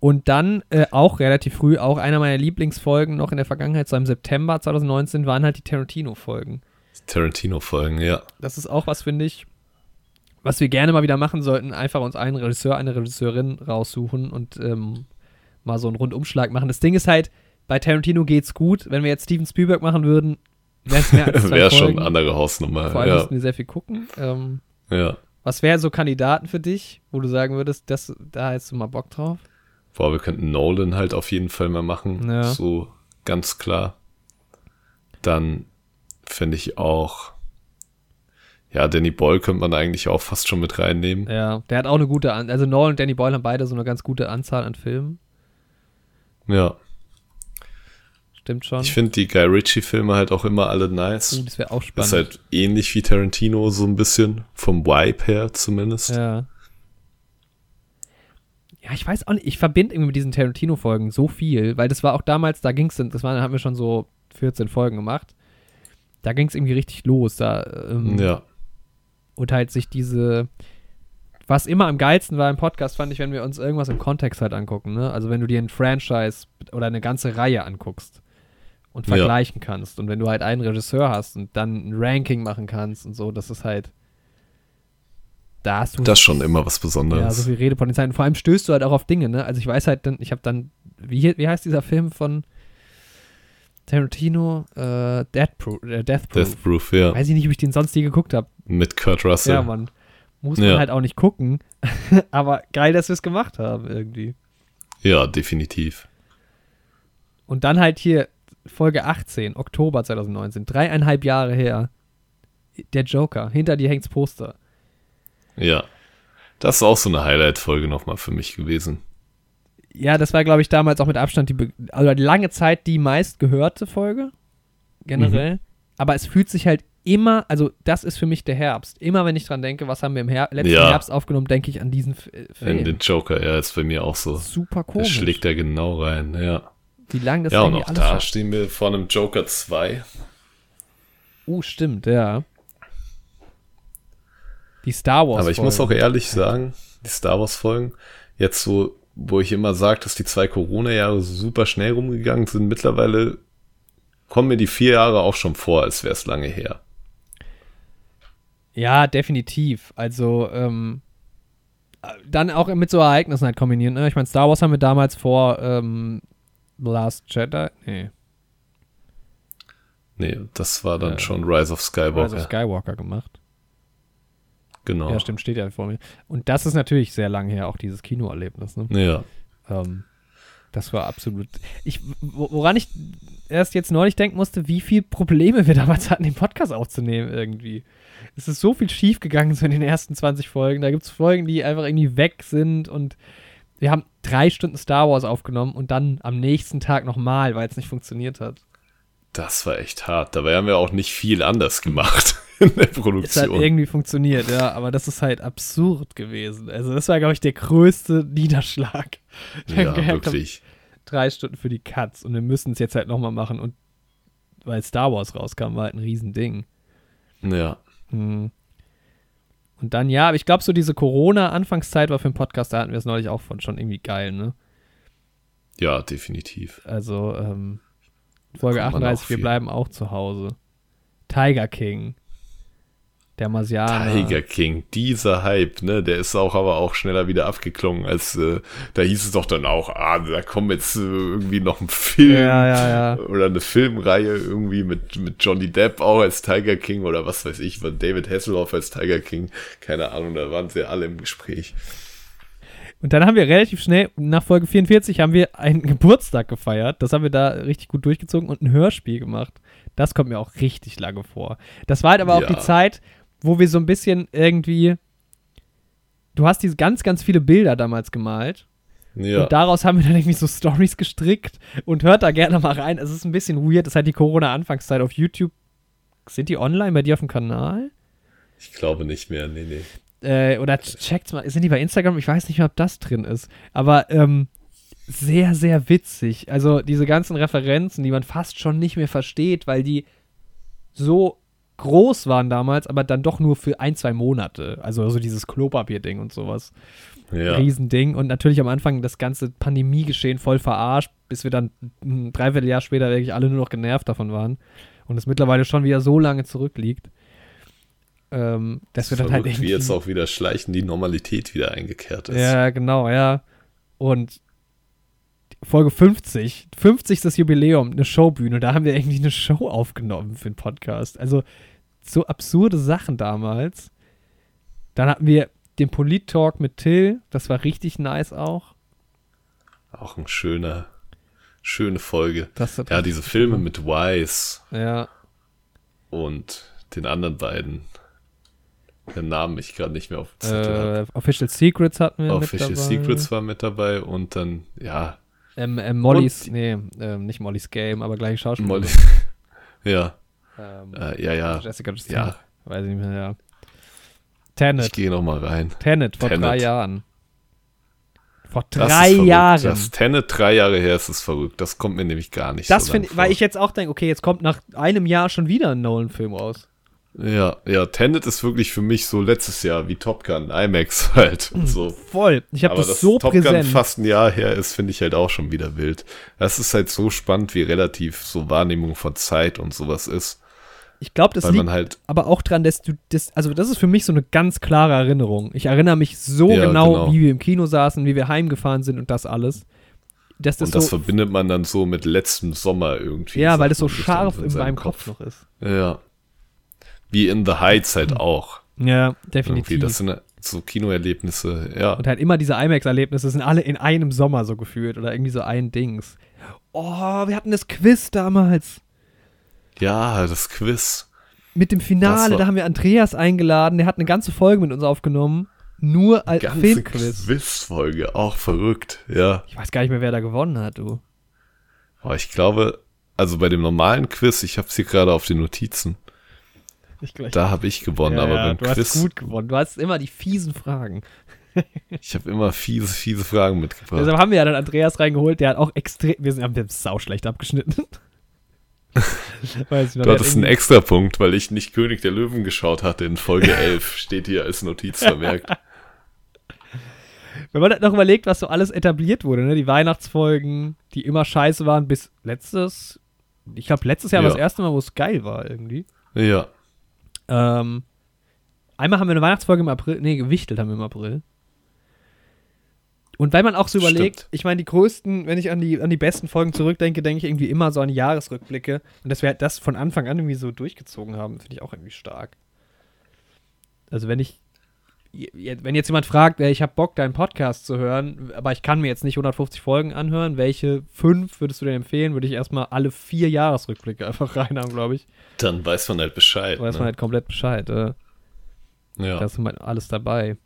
Und dann äh, auch relativ früh, auch einer meiner Lieblingsfolgen noch in der Vergangenheit, so im September 2019, waren halt die Tarantino-Folgen. Tarantino-Folgen, ja. Das ist auch was, finde ich, was wir gerne mal wieder machen sollten. Einfach uns einen Regisseur, eine Regisseurin raussuchen und ähm, mal so einen Rundumschlag machen. Das Ding ist halt, bei Tarantino geht's gut. Wenn wir jetzt Steven Spielberg machen würden, wäre es mehr als *laughs* Wäre schon eine andere Hausnummer. Vor allem Ja, müssten wir sehr viel gucken. Ähm, ja. Was wären so Kandidaten für dich, wo du sagen würdest, das, da hättest du mal Bock drauf? Boah, wir könnten Nolan halt auf jeden Fall mal machen. Ja. So ganz klar. Dann finde ich auch. Ja, Danny Boyle könnte man eigentlich auch fast schon mit reinnehmen. Ja, der hat auch eine gute, An also Nolan und Danny Boyle haben beide so eine ganz gute Anzahl an Filmen. Ja. Stimmt schon. Ich finde die Guy Ritchie-Filme halt auch immer alle Uh, nice. das wäre auch Ist spannend. halt ähnlich wie Tarantino, so ein bisschen. Vom Vibe her zumindest. Ja. Ja, ich weiß auch nicht, ich verbinde irgendwie mit diesen Tarantino-Folgen so viel, weil das war auch damals, da ging es, das waren, da haben wir schon so 14 Folgen gemacht. Da ging es irgendwie richtig los. Da, ähm, Ja. Und halt sich diese, was immer am geilsten war im Podcast, fand ich, wenn wir uns irgendwas im Kontext halt angucken, ne? Also wenn du dir ein Franchise oder eine ganze Reihe anguckst und Ja. vergleichen kannst und wenn du halt einen Regisseur hast und dann ein Ranking machen kannst und so, das ist halt, da hast du Das ist schon immer was ja, so Besonderes. viel Redepotenzial. Und vor allem stößt du halt auch auf Dinge, ne? Also ich weiß halt dann, ich habe dann, wie, wie heißt dieser Film von Tarantino? Äh, Death Proof. Äh, Death Proof. Death Proof, ja. Weiß ich nicht, ob ich den sonst nie geguckt habe. Mit Kurt Russell. Ja, Mann. Muss man Ja. halt auch nicht gucken. *laughs* Aber geil, dass wir es gemacht haben, irgendwie. Ja, definitiv. Und dann halt hier Folge 18, Oktober 2019, dreieinhalb Jahre her. Der Joker, hinter dir hängt's Poster. Ja. Das ist auch so eine Highlight-Folge nochmal für mich gewesen. Ja, das war, glaube ich, damals auch mit Abstand die, also die lange Zeit die meistgehörte Folge. Generell. Mhm. Aber es fühlt sich halt immer, also das ist für mich der Herbst. Immer wenn ich dran denke, was haben wir im Her letzten ja. Herbst aufgenommen, denke ich an diesen F äh, Film. An den Joker, ja, ist bei mir auch so. Super komisch. Der schlägt da genau rein, ja. Wie lange das Ja, und auch da stehen wir vor einem Joker 2. Uh, stimmt, ja. Die Star Wars. Aber ich muss auch ehrlich sagen, die Star Wars Folgen, jetzt so, wo ich immer sage, dass die zwei Corona-Jahre super schnell rumgegangen sind, mittlerweile kommen mir die vier Jahre auch schon vor, als wäre es lange her. Ja, definitiv. Also, ähm, dann auch mit so Ereignissen halt kombinieren. Ne? Ich meine, Star Wars haben wir damals vor ähm, Last Jedi. Nee. Nee, das war dann äh, schon Rise of Skywalker. Rise of Skywalker gemacht. Genau. Ja, stimmt, steht ja vor mir. Und das ist natürlich sehr lange her, auch dieses Kinoerlebnis. Ne? Ja. Ähm, das war absolut. Ich, woran ich erst jetzt neulich denken musste, wie viele Probleme wir damals hatten, den Podcast aufzunehmen irgendwie. Es ist so viel schief gegangen so in den ersten 20 Folgen. Da gibt es Folgen, die einfach irgendwie weg sind und wir haben drei Stunden Star Wars aufgenommen und dann am nächsten Tag nochmal, weil es nicht funktioniert hat. Das war echt hart. Dabei haben wir auch nicht viel anders gemacht *laughs* in der Produktion. Es hat irgendwie funktioniert, ja, aber das ist halt absurd gewesen. Also das war, glaube ich, der größte Niederschlag. Ja, wirklich. Drei Stunden für die Cuts und wir müssen es jetzt halt nochmal machen und weil Star Wars rauskam, war halt ein Riesending. Ja. Hm. Und dann, ja, aber ich glaube, so diese Corona-Anfangszeit war für den Podcast, da hatten wir es neulich auch von schon irgendwie geil, ne? Ja, definitiv. Also, ähm, Folge 38, wir bleiben auch zu Hause. Tiger King. Der Marsianer. Tiger King, dieser Hype, ne, der ist auch aber auch schneller wieder abgeklungen, als äh, da hieß es doch dann auch, ah, da kommt jetzt äh, irgendwie noch ein Film ja, ja, ja. oder eine Filmreihe irgendwie mit, mit Johnny Depp auch als Tiger King oder was weiß ich, David Hasselhoff als Tiger King, keine Ahnung, da waren sie alle im Gespräch. Und dann haben wir relativ schnell, nach Folge 44, haben wir einen *laughs* Geburtstag gefeiert. Das haben wir da richtig gut durchgezogen und ein Hörspiel gemacht. Das kommt mir auch richtig lange vor. Das war halt aber ja. auch die Zeit, wo wir so ein bisschen irgendwie. Du hast diese ganz, ganz viele Bilder damals gemalt. Ja. Und daraus haben wir dann irgendwie so Stories gestrickt und hört da gerne mal rein. Es ist ein bisschen weird. Das ist halt die Corona-Anfangszeit auf YouTube. Sind die online bei dir auf dem Kanal? Ich glaube nicht mehr, nee, nee. Äh, oder checkt mal, sind die bei Instagram? Ich weiß nicht mehr, ob das drin ist. Aber ähm, sehr, sehr witzig. Also diese ganzen Referenzen, die man fast schon nicht mehr versteht, weil die so groß waren damals, aber dann doch nur für ein, zwei Monate. Also, also dieses Klopapier-Ding und sowas. Ja. Riesending. Und natürlich am Anfang das ganze Pandemiegeschehen voll verarscht, bis wir dann ein Dreivierteljahr später wirklich alle nur noch genervt davon waren. Und es mittlerweile schon wieder so lange zurückliegt. Ähm, dass das wir dann halt irgendwie. Wie jetzt auch wieder schleichen die Normalität wieder eingekehrt ist. Ja, genau, ja. Und Folge 50, 50. Das Jubiläum, eine Showbühne, da haben wir irgendwie eine Show aufgenommen für den Podcast. Also so absurde Sachen damals. Dann hatten wir den Polit-Talk mit Till, das war richtig nice auch. Auch ein schöner, schöne Folge. ja, diese Filme mit Wise. Ja. Und den anderen beiden den Namen ich gerade nicht mehr auf äh, Official Secrets hatten wir Official Secrets war mit dabei und dann, ja. Ähm, ähm, Molly's, nee, ähm, nicht Molly's Game, aber gleiche Schauspieler. Molly, *laughs* ja. Ähm, äh, ja, ja. Jessica Justine, ja. weiß ich nicht mehr, ja. Tenet. Ich gehe nochmal rein. Tenet, vor Tenet. drei Jahren. Vor drei Jahren. Das Tenet drei Jahre her ist es verrückt. Das kommt mir nämlich gar nicht das so finde weil ich jetzt auch denke, okay, jetzt kommt nach einem Jahr schon wieder ein Nolan-Film raus. Ja, ja, Tenet ist wirklich für mich so letztes Jahr wie Top Gun, IMAX *laughs* halt und so. Voll. Ich habe das, so Top präsent. Gun fast ein Jahr her ist, finde ich halt auch schon wieder wild. Das ist halt so spannend, wie relativ so Wahrnehmung von Zeit und sowas ist. Ich glaube, das Weil liegt halt aber auch dran, dass du das, also das ist für mich so eine ganz klare Erinnerung. Ich erinnere mich so ja, genau, genau, wie wir im Kino saßen, wie wir heimgefahren sind und das alles. Das und das so, verbindet man dann so mit letztem Sommer irgendwie. Ja, weil das so scharf in, in meinem Kopf. Kopf noch ist. Ja wie in The Heights halt auch. Ja, definitiv. Irgendwie, das sind so Kinoerlebnisse, ja. Und halt immer diese IMAX-Erlebnisse sind alle in einem Sommer so gefühlt oder irgendwie so ein Dings. Oh, wir hatten das Quiz damals. Ja, das Quiz. Mit dem Finale, da haben wir Andreas eingeladen, der hat eine ganze Folge mit uns aufgenommen. Nur als ganze Filmquiz. Quizfolge, auch verrückt, ja. Ich weiß gar nicht mehr, wer da gewonnen hat, du. Aber ich glaube, also bei dem normalen Quiz, ich habe es hier gerade auf den Notizen. *laughs* da habe ich gewonnen, ja, aber beim du Quiz. hast gut gewonnen. Du hast immer die fiesen Fragen. *laughs* ich habe immer fiese, fiese Fragen mitgebracht. Deshalb haben wir ja dann Andreas reingeholt, der hat auch extrem. Wir sind, haben den sau schlecht abgeschnitten. *laughs* Weiß ich noch, du hattest einen extra Punkt, weil ich nicht König der Löwen geschaut hatte in Folge 11. Steht hier als Notiz vermerkt. Wenn man halt noch überlegt, was so alles etabliert wurde, ne? Die Weihnachtsfolgen, die immer scheiße waren, bis letztes. Ich glaube, letztes Jahr ja. war das erste Mal, wo es geil war, irgendwie. Ja. Ähm, einmal haben wir eine Weihnachtsfolge im April. Nee, gewichtelt haben wir im April. Und weil man auch so überlegt, Stimmt. ich meine, die größten, wenn ich an die, an die besten Folgen zurückdenke, denke ich irgendwie immer so an die Jahresrückblicke. Und dass wir halt das von Anfang an irgendwie so durchgezogen haben, finde ich auch irgendwie stark. Also wenn ich, wenn jetzt jemand fragt, ich habe Bock, deinen Podcast zu hören, aber ich kann mir jetzt nicht 150 Folgen anhören, welche fünf würdest du denn empfehlen? Würde ich erstmal alle vier Jahresrückblicke einfach *laughs* reinhaben, glaube ich. Dann weiß man halt Bescheid. Weiß ne? man halt komplett Bescheid. Äh. Ja. Da ist halt alles dabei.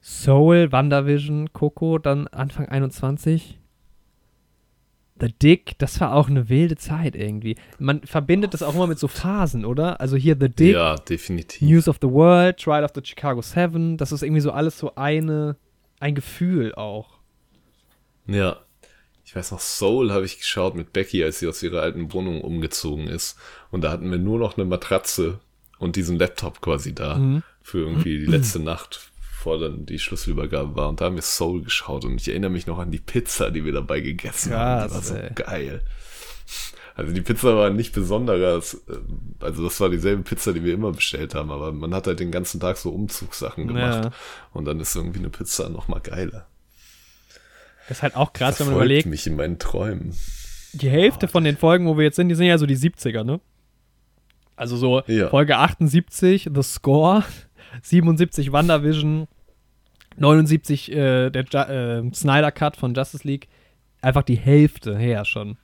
Soul, WandaVision, Coco, dann Anfang 21. The Dick, das war auch eine wilde Zeit irgendwie. Man verbindet das auch immer mit so Phasen, oder? Also hier The Dick. Ja, definitiv. News of the World, Trial of the Chicago Seven. Das ist irgendwie so alles so eine, ein Gefühl auch. Ja. Ich weiß noch, Soul habe ich geschaut mit Becky, als sie aus ihrer alten Wohnung umgezogen ist. Und da hatten wir nur noch eine Matratze und diesen Laptop quasi da mhm. für irgendwie die letzte Nacht bevor dann die Schlüsselübergabe war. Und da haben wir Soul geschaut und ich erinnere mich noch an die Pizza, die wir dabei gegessen Krass, haben. Die war so ey. geil. Also die Pizza war nicht besonderes, äh, also das war dieselbe Pizza, die wir immer bestellt haben, aber man hat halt den ganzen Tag so Umzugssachen gemacht ja. und dann ist irgendwie eine Pizza noch mal geiler. Das ist halt auch krass, wenn man überlegt. mich in meinen Träumen. Die Hälfte oh. von den Folgen, wo wir jetzt sind, die sind ja so die 70er, ne? Also so ja. Folge 78, The Score, 77 WandaVision, 79 äh, der äh, Snyder Cut von Justice League, einfach die Hälfte her schon.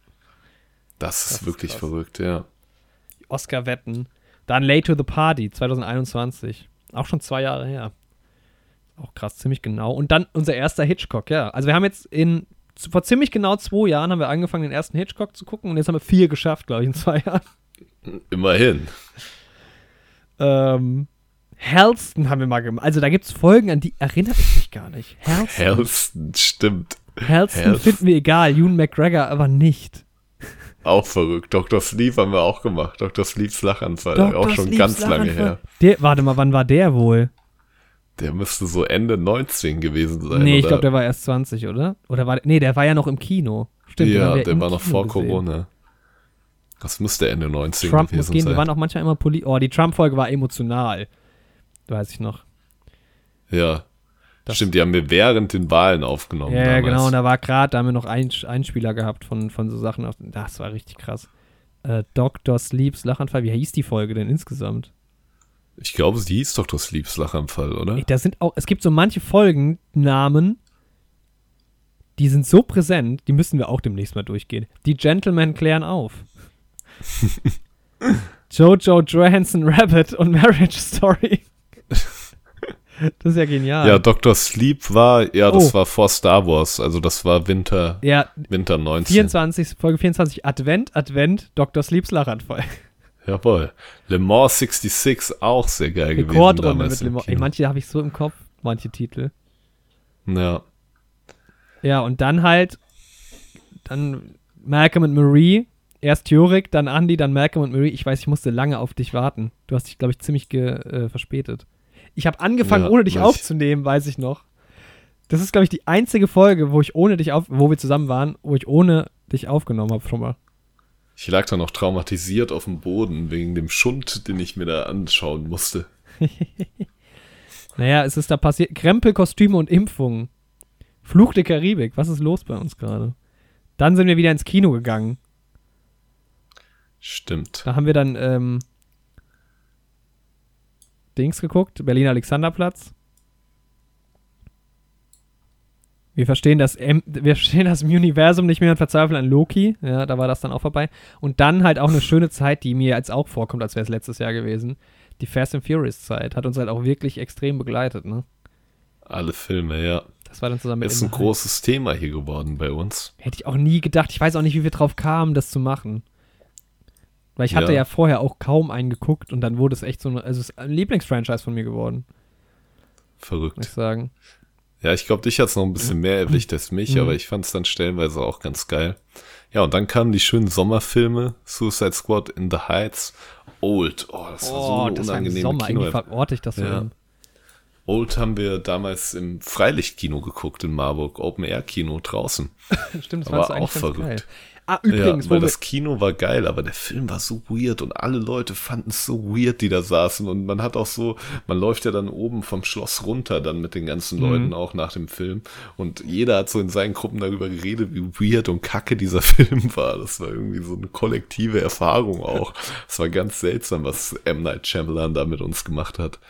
Das, das ist wirklich ist verrückt, ja. Oscar-Wetten. Dann Late to the Party 2021. Auch schon zwei Jahre her. Auch krass, ziemlich genau. Und dann unser erster Hitchcock, ja. Also wir haben jetzt in, vor ziemlich genau zwei Jahren haben wir angefangen, den ersten Hitchcock zu gucken und jetzt haben wir vier geschafft, glaube ich, in zwei *laughs* Jahren. Immerhin. Ähm, Halston haben wir mal gemacht. Also da gibt es Folgen, an die erinnere ich mich gar nicht. Halston. Halston, stimmt. Halston finden wir egal, Ewan McGregor aber nicht. Auch verrückt. Dr. Sleep haben wir auch gemacht. Dr. Sleeps Lachanfall. Dr. Auch schon Sleeps ganz lange her. Der, warte mal, wann war der wohl? Der müsste so Ende 19 gewesen sein. Nee, ich glaube, der war erst 20, oder? Oder war Nee, der war ja noch im Kino. Stimmt, ja, der war noch vor gesehen. Corona. Das müsste Ende 19 Trump gewesen muss gehen. sein. Wir waren auch manchmal immer Poli Oh, die Trump-Folge war emotional. Weiß ich noch. Ja. Das Stimmt, die haben wir während den Wahlen aufgenommen. Ja, damals. genau. Und da war gerade, da haben wir noch einen Einspieler gehabt von, von so Sachen. Das war richtig krass. Äh, Dr. Sleeps Lachanfall. Wie hieß die Folge denn insgesamt? Ich glaube, sie hieß Dr. Sleeps Lachanfall, oder? Da sind auch, es gibt so manche Folgennamen, die sind so präsent, die müssen wir auch demnächst mal durchgehen. Die Gentlemen klären auf. *laughs* Jojo Johansson Rabbit und Marriage Story. Das ist ja genial. Ja, Dr. Sleep war, ja, das oh. war vor Star Wars, also das war Winter, ja, Winter 19. 24, Folge 24, Advent, Advent, Dr. Sleeps Lachanfall. Jawohl. Le Mans 66 auch sehr geil Rekordrunde gewesen. Mit Le Mans. Ey, manche habe ich so im Kopf, manche Titel. Ja. Ja, und dann halt, dann Malcolm und Marie, erst Jorik, dann Andy, dann Malcolm und Marie. Ich weiß, ich musste lange auf dich warten. Du hast dich, glaube ich, ziemlich äh, verspätet. Ich habe angefangen, ja, ohne dich aufzunehmen, weiß ich noch. Das ist, glaube ich, die einzige Folge, wo ich ohne dich auf, wo wir zusammen waren, wo ich ohne dich aufgenommen habe schon mal. Ich lag da noch traumatisiert auf dem Boden wegen dem Schund, den ich mir da anschauen musste. *laughs* naja, es ist da passiert. Krempelkostüme und Impfungen. Fluch der Karibik. Was ist los bei uns gerade? Dann sind wir wieder ins Kino gegangen. Stimmt. Da haben wir dann ähm, Dings geguckt, Berlin Alexanderplatz. Wir verstehen das, wir verstehen das im Universum nicht mehr und verzweifeln an Loki. Ja, da war das dann auch vorbei. Und dann halt auch eine schöne Zeit, die mir jetzt auch vorkommt, als wäre es letztes Jahr gewesen. Die Fast and Furious Zeit hat uns halt auch wirklich extrem begleitet, ne? Alle Filme, ja. Das war dann zusammen Ist ein großes Thema hier geworden bei uns. Hätte ich auch nie gedacht. Ich weiß auch nicht, wie wir drauf kamen, das zu machen. Weil ich hatte ja, ja vorher auch kaum einen geguckt und dann wurde es echt so eine, also es ist ein Lieblingsfranchise von mir geworden. Verrückt. Muss ich sagen. Ja, ich glaube, dich hat es noch ein bisschen mehr erwischt als mich, mhm. aber ich fand es dann stellenweise auch ganz geil. Ja, und dann kamen die schönen Sommerfilme, Suicide Squad in the Heights, Old. Oh, das war oh, so eine unangenehme Sommer. Kino. Irgendwie verorte ich das so. Ja. Old haben wir damals im Freilichtkino geguckt in Marburg, Open Air Kino draußen. *laughs* Stimmt, das war auch verrückt. Geil. Ah, übrigens. Ja, weil das Kino war geil, aber der Film war so weird und alle Leute fanden es so weird, die da saßen. Und man hat auch so, man läuft ja dann oben vom Schloss runter dann mit den ganzen mhm. Leuten auch nach dem Film. Und jeder hat so in seinen Gruppen darüber geredet, wie weird und kacke dieser *laughs* Film war. Das war irgendwie so eine kollektive Erfahrung auch. Es war ganz seltsam, was M. Night Shyamalan da mit uns gemacht hat.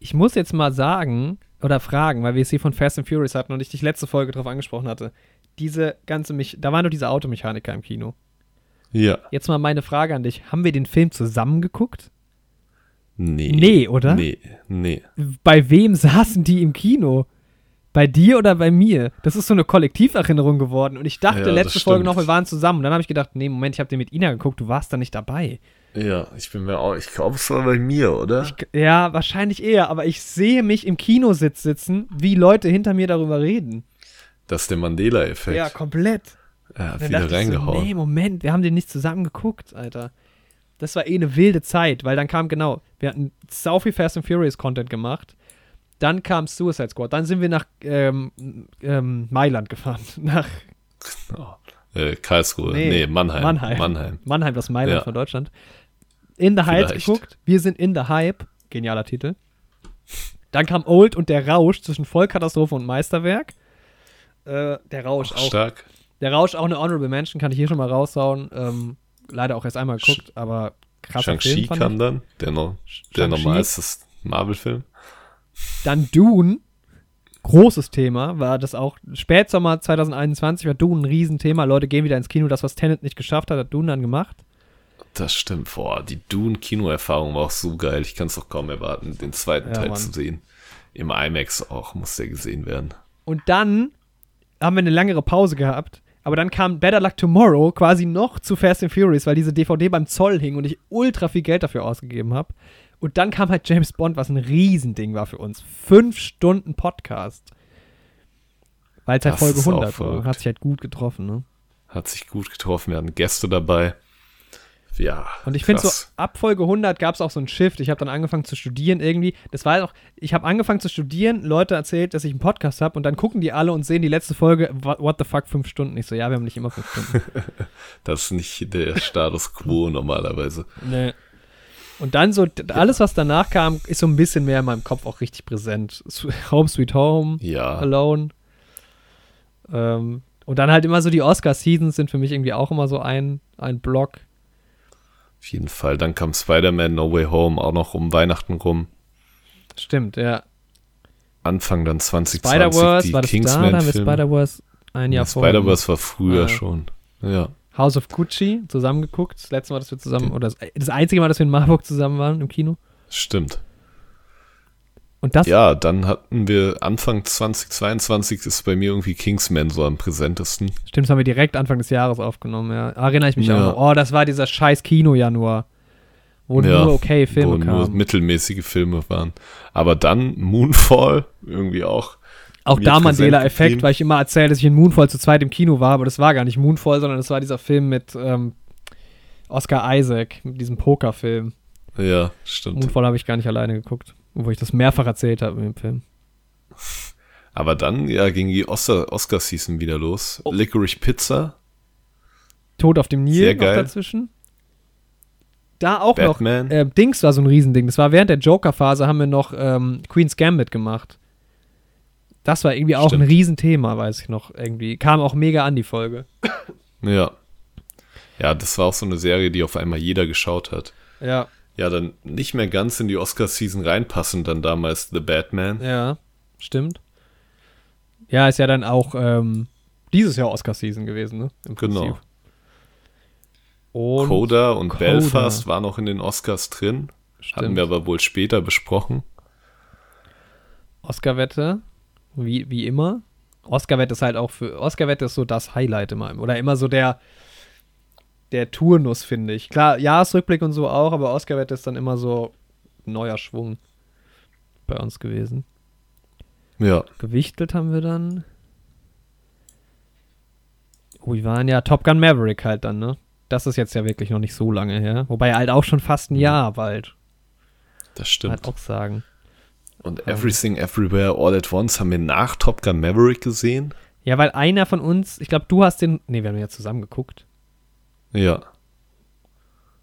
Ich muss jetzt mal sagen, oder fragen, weil wir es hier von Fast and Furious hatten und ich dich letzte Folge darauf angesprochen hatte diese ganze, Mich da waren nur diese Automechaniker im Kino. Ja. Jetzt mal meine Frage an dich. Haben wir den Film zusammen geguckt? Nee. Nee, oder? Nee, nee. Bei wem saßen die im Kino? Bei dir oder bei mir? Das ist so eine Kollektiverinnerung geworden. Und ich dachte ja, letzte Folge noch, wir waren zusammen. Und dann habe ich gedacht, nee, Moment, ich habe den mit Ina geguckt, du warst da nicht dabei. Ja, ich bin mir auch, ich glaube, es war bei mir, oder? Ich, ja, wahrscheinlich eher, aber ich sehe mich im Kinositz sitzen, wie Leute hinter mir darüber reden. Das ist der Mandela-Effekt. Ja, komplett. Er hat wieder reingehauen. So, nee, Moment, wir haben den nicht zusammen geguckt, Alter. Das war eh eine wilde Zeit, weil dann kam genau, wir hatten sau viel Fast and Furious Content gemacht. Dann kam Suicide Squad. Dann sind wir nach ähm, ähm, Mailand gefahren. *laughs* Nach oh, äh, Karlsruhe. Nee, nee, Mannheim. Mannheim. Mannheim. Mannheim, das Mailand ja. von Deutschland. In the Heights geguckt. Wir sind in the Hype. Genialer Titel. Dann kam Old und der Rausch zwischen Vollkatastrophe und Meisterwerk. Äh, der Rausch auch. Stark. Der Rausch auch eine Honorable Mention, kann ich hier schon mal raushauen. Ähm, leider auch erst einmal geguckt, aber krasser Shang-Chi kam dann, der, no, der normalste Marvel-Film. Dann Dune, großes Thema, war das auch Spätsommer 2021 war Dune ein Riesenthema. Leute gehen wieder ins Kino, das, was Tenet nicht geschafft hat, hat Dune dann gemacht. Das stimmt, boah, die Dune-Kino-Erfahrung war auch so geil. Ich kann es auch kaum erwarten, den zweiten ja, Teil Mann. zu sehen. Im IMAX auch muss der gesehen werden. Und dann haben wir eine längere Pause gehabt. Aber dann kam Better Luck Tomorrow quasi noch zu Fast and Furious, weil diese DVD beim Zoll hing und ich ultra viel Geld dafür ausgegeben habe. Und dann kam halt James Bond, was ein Riesending war für uns. Fünf Stunden Podcast. Weil es halt Folge 100 war. Hat sich halt gut getroffen, ne? Hat sich gut getroffen. Wir hatten Gäste dabei ja. Und ich finde so, ab Folge 100 gab es auch so einen Shift. Ich habe dann angefangen zu studieren irgendwie. Das war auch, ich habe angefangen zu studieren, Leute erzählt, dass ich einen Podcast habe und dann gucken die alle und sehen die letzte Folge, what the fuck, fünf Stunden. Ich so, ja, wir haben nicht immer fünf Stunden. *laughs* das ist nicht der Status quo normalerweise. Nee. Und dann so, alles, was danach kam, ist so ein bisschen mehr in meinem Kopf auch richtig präsent. Home Sweet Home, ja. Alone. Ähm, und dann halt immer so die Oscar-Seasons sind für mich irgendwie auch immer so ein, ein Block. Auf jeden Fall. Dann kam Spider-Man No Way Home auch noch um Weihnachten rum. Stimmt, ja. Anfang dann 2020 die war das Kingsman da? Spider-Verse ein Jahr ja, vorher. Spider-Verse war früher ah. schon. Ja. House of Gucci zusammengeguckt. Das letzte Mal, dass wir zusammen, oder das, das einzige Mal, dass wir in Marburg zusammen waren im Kino. Stimmt. Und das? Ja, dann hatten wir Anfang 2022 ist bei mir irgendwie Kingsman so am präsentesten. Stimmt, das haben wir direkt Anfang des Jahres aufgenommen, ja. Erinnere ich mich ja. auch. Oh, das war dieser scheiß Kino-Januar. Wo ja, nur okay Filme wo kamen. nur mittelmäßige Filme waren. Aber dann Moonfall irgendwie auch. Auch da Mandela-Effekt, weil ich immer erzähle, dass ich in Moonfall zu zweit im Kino war, aber das war gar nicht Moonfall, sondern das war dieser Film mit ähm, Oscar Isaac, mit diesem Pokerfilm. Ja, stimmt. Moonfall habe ich gar nicht alleine geguckt. Wo ich das mehrfach erzählt habe im Film. Aber dann, ja, ging die Oscar-Season wieder los. Oh. Licorice Pizza. Tod auf dem Nil Sehr geil. dazwischen. Da auch Batman. noch. Äh, Dings war so ein Riesending. Das war während der Joker-Phase haben wir noch ähm, Queen's Gambit gemacht. Das war irgendwie auch Stimmt. ein Riesenthema, weiß ich noch. Irgendwie. Kam auch mega an die Folge. Ja. Ja, das war auch so eine Serie, die auf einmal jeder geschaut hat. Ja ja dann nicht mehr ganz in die Oscar-Season reinpassen, dann damals The Batman. Ja, stimmt. Ja, ist ja dann auch ähm, dieses Jahr Oscar-Season gewesen, ne? genau. Und Coda und Coda. Belfast waren noch in den Oscars drin. Stimmt. Hatten wir aber wohl später besprochen. Oscar-Wette, wie, wie immer. Oscar-Wette ist halt auch für. Oscar-Wette ist so das Highlight immer. Oder immer so der, der Turnus, finde ich. Klar, Jahresrückblick und so auch, aber Oscar-Wette ist dann immer so neuer Schwung bei uns gewesen. Ja. Gewichtelt haben wir dann. Oh, wir waren ja Top Gun Maverick halt dann, ne? Das ist jetzt ja wirklich noch nicht so lange her. Wobei halt auch schon fast ein Jahr bald. Das stimmt. Halt auch sagen. Und ähm. Everything Everywhere All at Once haben wir nach Top Gun Maverick gesehen. Ja, weil einer von uns, ich glaube, du hast den. Ne, wir haben ja zusammen geguckt. Ja.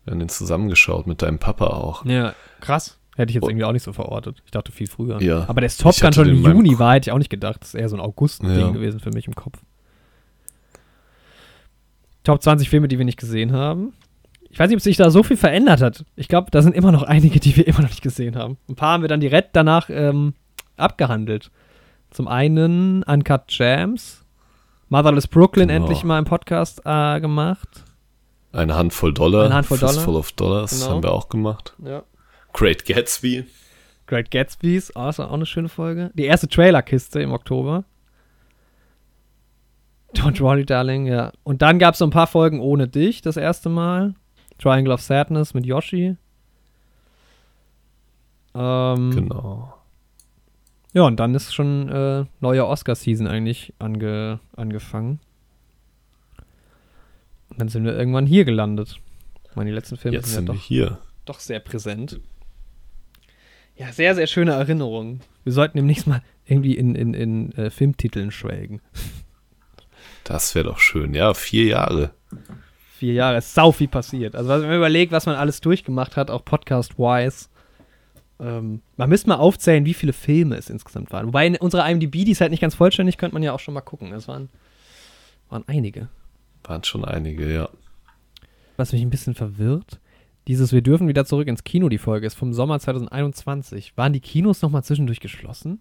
Wir haben den zusammengeschaut mit deinem Papa auch. Ja, krass. Hätte ich jetzt oh. irgendwie auch nicht so verortet. Ich dachte viel früher. Ja. Aber der Top Gun schon im Juni war, hätte ich auch nicht gedacht. Das ist eher so ein August-Ding ja. gewesen für mich im Kopf. Top 20 Filme, die wir nicht gesehen haben. Ich weiß nicht, ob sich da so viel verändert hat. Ich glaube, da sind immer noch einige, die wir *laughs* immer noch nicht gesehen haben. Ein paar haben wir dann direkt danach ähm, abgehandelt. Zum einen Uncut Jams, Motherless Brooklyn genau. endlich mal im Podcast äh, gemacht. Eine Handvoll Dollar. Eine Handvoll Dollar. Full of Dollars genau. haben wir auch gemacht. Ja. Great Gatsby. Great Gatsby's, also auch eine schöne Folge. Die erste Trailerkiste im Oktober. Don't worry, darling, ja. Und dann gab es so ein paar Folgen ohne dich, das erste Mal. Triangle of Sadness mit Yoshi. Ähm, genau. Ja, und dann ist schon äh, neue Oscar-Season eigentlich ange angefangen. Und dann sind wir irgendwann hier gelandet. Meine letzten Filme Jetzt sind, ja doch, hier. doch sehr präsent. Ja, sehr, sehr schöne Erinnerungen. Wir sollten demnächst mal irgendwie in, in, in äh, Filmtiteln schwelgen. Das wäre doch schön. Ja, vier Jahre. Vier Jahre. Es ist sau viel passiert. Also, wenn man überlegt, was man alles durchgemacht hat, auch podcast-wise. Ähm, man müsste mal aufzählen, wie viele Filme es insgesamt waren. Wobei in unserer IMDb, die ist halt nicht ganz vollständig, könnte man ja auch schon mal gucken. Es waren, waren einige. Waren schon einige, ja. Was mich ein bisschen verwirrt, dieses Wir dürfen wieder zurück ins Kino, die Folge ist vom Sommer 2021. Waren die Kinos nochmal zwischendurch geschlossen?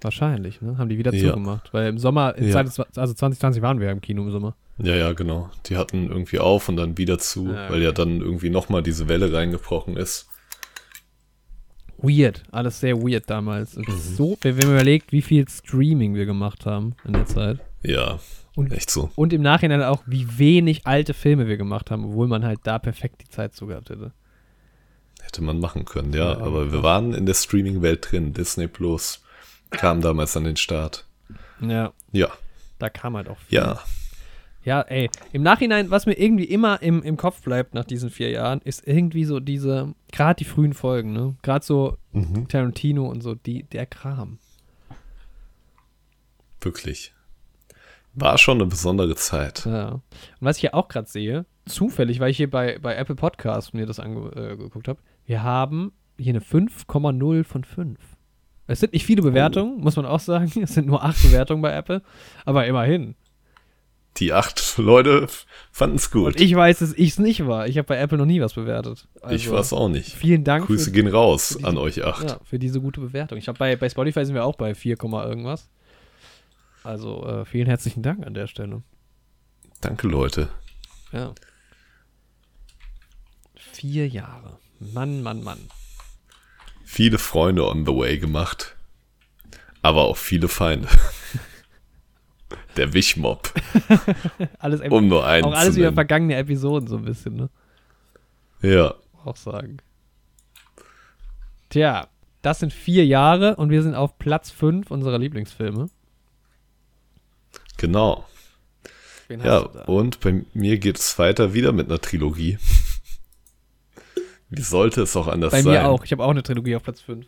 Wahrscheinlich, ne? Haben die wieder ja. zugemacht. Weil im Sommer, ja. also 2020 waren wir ja im Kino im Sommer. Ja, ja, genau. Die hatten irgendwie auf und dann wieder zu, ja, okay. weil ja dann irgendwie nochmal diese Welle reingebrochen ist. Weird, alles sehr weird damals. Mhm. So, wenn man überlegt, wie viel Streaming wir gemacht haben in der Zeit. Ja, und, echt so. Und im Nachhinein auch, wie wenig alte Filme wir gemacht haben, obwohl man halt da perfekt die Zeit zu gehabt hätte. Hätte man machen können, ja. ja aber wir waren in der Streaming-Welt drin. Disney Plus kam damals an den Start. Ja. Ja. Da kam halt auch viel. Ja. Ja, ey, im Nachhinein, was mir irgendwie immer im, im Kopf bleibt nach diesen vier Jahren, ist irgendwie so diese, gerade die frühen Folgen, ne? Gerade so mhm. Tarantino und so, die, der Kram. Wirklich. War schon eine besondere Zeit. Ja. Und was ich hier auch gerade sehe, zufällig, weil ich hier bei, bei Apple Podcasts mir das angeguckt äh, habe, wir haben hier eine 5,0 von 5. Es sind nicht viele Bewertungen, oh. muss man auch sagen. *laughs* Es sind nur acht Bewertungen bei Apple, aber immerhin die acht Leute fanden es gut. Und ich weiß, dass ich es nicht war. Ich habe bei Apple noch nie was bewertet. Also, ich war es auch nicht. Vielen Dank. Grüße gehen raus diese, an euch acht. Ja, für diese gute Bewertung. Ich habe bei, bei Spotify sind wir auch bei 4, irgendwas. Also äh, vielen herzlichen Dank an der Stelle. Danke, Leute. Ja. Vier Jahre. Mann, Mann, Mann. Viele Freunde on the way gemacht. Aber auch viele Feinde. *laughs* Der Wichmob. *laughs* alles um nur einen Auch alles wieder vergangene Episoden so ein bisschen, ne? Ja. Auch sagen. Tja, das sind vier Jahre und wir sind auf Platz fünf unserer Lieblingsfilme. Genau. ja, und bei mir geht es weiter wieder mit einer Trilogie. Wie sollte es auch anders sein? Bei mir auch. Ich habe auch eine Trilogie auf Platz 5.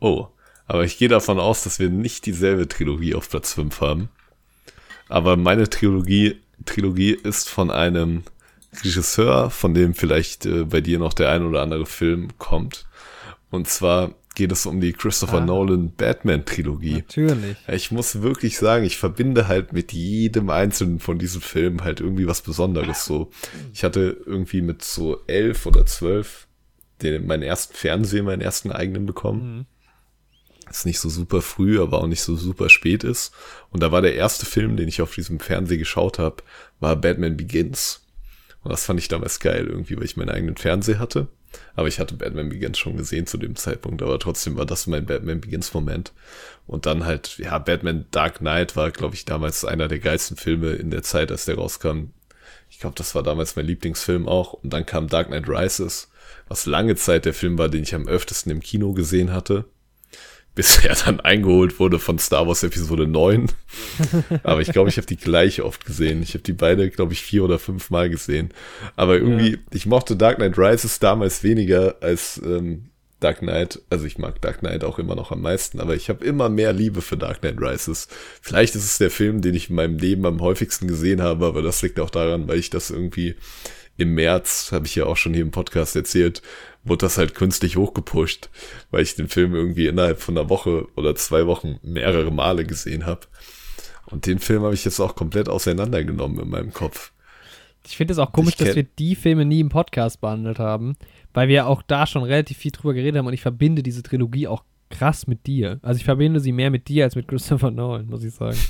Oh, aber ich gehe davon aus, dass wir nicht dieselbe Trilogie auf Platz 5 haben. Aber meine Trilogie, Trilogie ist von einem Regisseur, von dem vielleicht äh, bei dir noch der ein oder andere Film kommt. Und zwar geht es um die Christopher ah. Nolan Batman Trilogie. Natürlich. Ich muss wirklich sagen, ich verbinde halt mit jedem einzelnen von diesen Filmen halt irgendwie was Besonderes so. Ich hatte irgendwie mit so elf oder zwölf den, meinen ersten Fernseher, meinen ersten eigenen bekommen. Mhm. es nicht so super früh, aber auch nicht so super spät ist. Und da war der erste Film, den ich auf diesem Fernseher geschaut habe, war Batman Begins. Und das fand ich damals geil irgendwie, weil ich meinen eigenen Fernseher hatte. Aber ich hatte Batman Begins schon gesehen zu dem Zeitpunkt, aber trotzdem war das mein Batman Begins Moment. Und dann halt, ja, Batman Dark Knight war, glaube ich, damals einer der geilsten Filme in der Zeit, als der rauskam. Ich glaube, das war damals mein Lieblingsfilm auch. Und dann kam Dark Knight Rises, was lange Zeit der Film war, den ich am öftesten im Kino gesehen hatte bis er dann eingeholt wurde von Star Wars Episode 9. *laughs* Aber ich glaube, ich habe die gleich oft gesehen. Ich habe die beide, glaube ich, vier oder fünf Mal gesehen. Aber irgendwie, ja. ich mochte Dark Knight Rises damals weniger als ähm, Dark Knight. Also ich mag Dark Knight auch immer noch am meisten, aber ich habe immer mehr Liebe für Dark Knight Rises. Vielleicht ist es der Film, den ich in meinem Leben am häufigsten gesehen habe, aber das liegt auch daran, weil ich das irgendwie im März, habe ich ja auch schon hier im Podcast erzählt, wurde das halt künstlich hochgepusht, weil ich den Film irgendwie innerhalb von einer Woche oder zwei Wochen mehrere Male gesehen habe. Und den Film habe ich jetzt auch komplett auseinandergenommen in meinem Kopf. Ich finde es auch komisch, dass wir die Filme nie im Podcast behandelt haben, weil wir auch da schon relativ viel drüber geredet haben und ich verbinde diese Trilogie auch krass mit dir. Also ich verbinde sie mehr mit dir als mit Christopher Nolan, muss ich sagen. *laughs*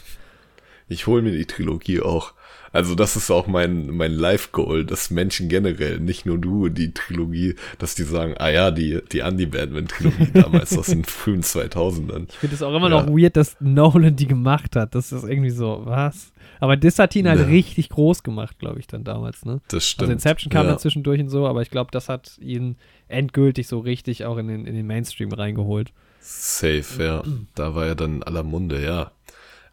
Ich hole mir die Trilogie auch. Also das ist auch mein, mein Life-Goal, dass Menschen generell, nicht nur du, die Trilogie, dass die sagen, ah ja, die, die Andy-Batman-Trilogie *laughs* damals aus den frühen 2000ern. Ich finde es auch immer ja. noch weird, dass Nolan die gemacht hat. Das ist irgendwie so, was? Aber das hat ihn halt ja. richtig groß gemacht, glaube ich, dann damals, ne? Das also stimmt. Also Inception kam ja. dann zwischendurch und so, aber ich glaube, das hat ihn endgültig so richtig auch in den, in den Mainstream reingeholt. Safe, ja. Da war er dann in aller Munde, ja.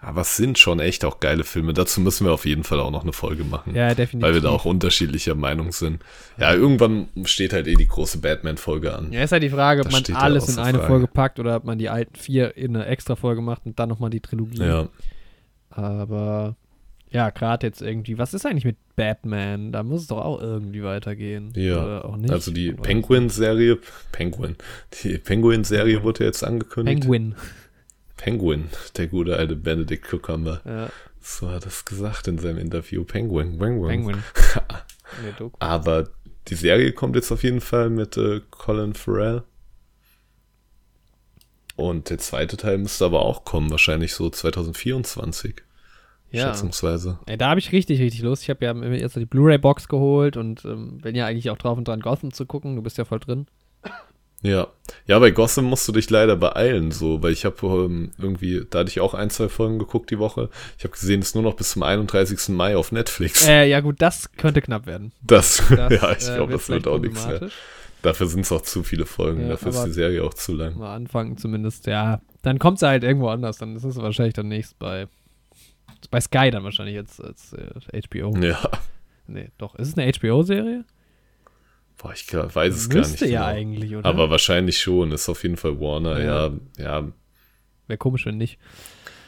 Aber es sind schon echt auch geile Filme. Dazu müssen wir auf jeden Fall auch noch eine Folge machen. Ja, definitiv. Weil wir da auch unterschiedlicher Meinung sind. Ja, irgendwann steht halt eh die große Batman-Folge an. Ja, ist halt die Frage, ob das man alles in eine Frage. Folge packt oder ob man die alten vier in eine extra Folge macht und dann nochmal die Trilogie. Ja. Aber ja, gerade jetzt irgendwie, was ist eigentlich mit Batman? Da muss es doch auch irgendwie weitergehen. Ja. Also die Penguin-Serie, Penguin, die Penguin-Serie wurde jetzt angekündigt. Penguin. Penguin, der gute alte Benedict Cucumber. Ja. So hat er es gesagt in seinem Interview. Penguin, Penguin. Penguin. *laughs* Aber die Serie kommt jetzt auf jeden Fall mit äh, Colin Farrell. Und der zweite Teil müsste aber auch kommen, wahrscheinlich so 2024. Ja. Schätzungsweise. Ey, da habe ich richtig, richtig Lust. Ich habe ja jetzt die Blu-ray-Box geholt und ähm, bin ja eigentlich auch drauf und dran, Gotham zu gucken. Du bist ja voll drin. Ja. Ja, bei Gotham musst du dich leider beeilen, so, weil ich habe ähm, irgendwie, da hatte ich auch ein, zwei Folgen geguckt die Woche. Ich habe gesehen, es ist nur noch bis zum 31. Mai auf Netflix. Äh, ja gut, das könnte knapp werden. Das, das *laughs* ja, ich äh, glaube, das wird auch nichts mehr. Dafür sind es auch zu viele Folgen, ja, dafür ist die Serie auch zu lang. Mal anfangen zumindest, ja. Dann kommt sie halt irgendwo anders, dann ist es wahrscheinlich dann nächst bei, bei Sky dann wahrscheinlich jetzt als äh, HBO. Ja. Nee, doch. Ist es eine HBO-Serie? Boah, ich weiß es Müsste gar nicht. ja genau. eigentlich, oder? Aber wahrscheinlich schon. Ist auf jeden Fall Warner, ja. Ja. ja. Wäre komisch, wenn nicht.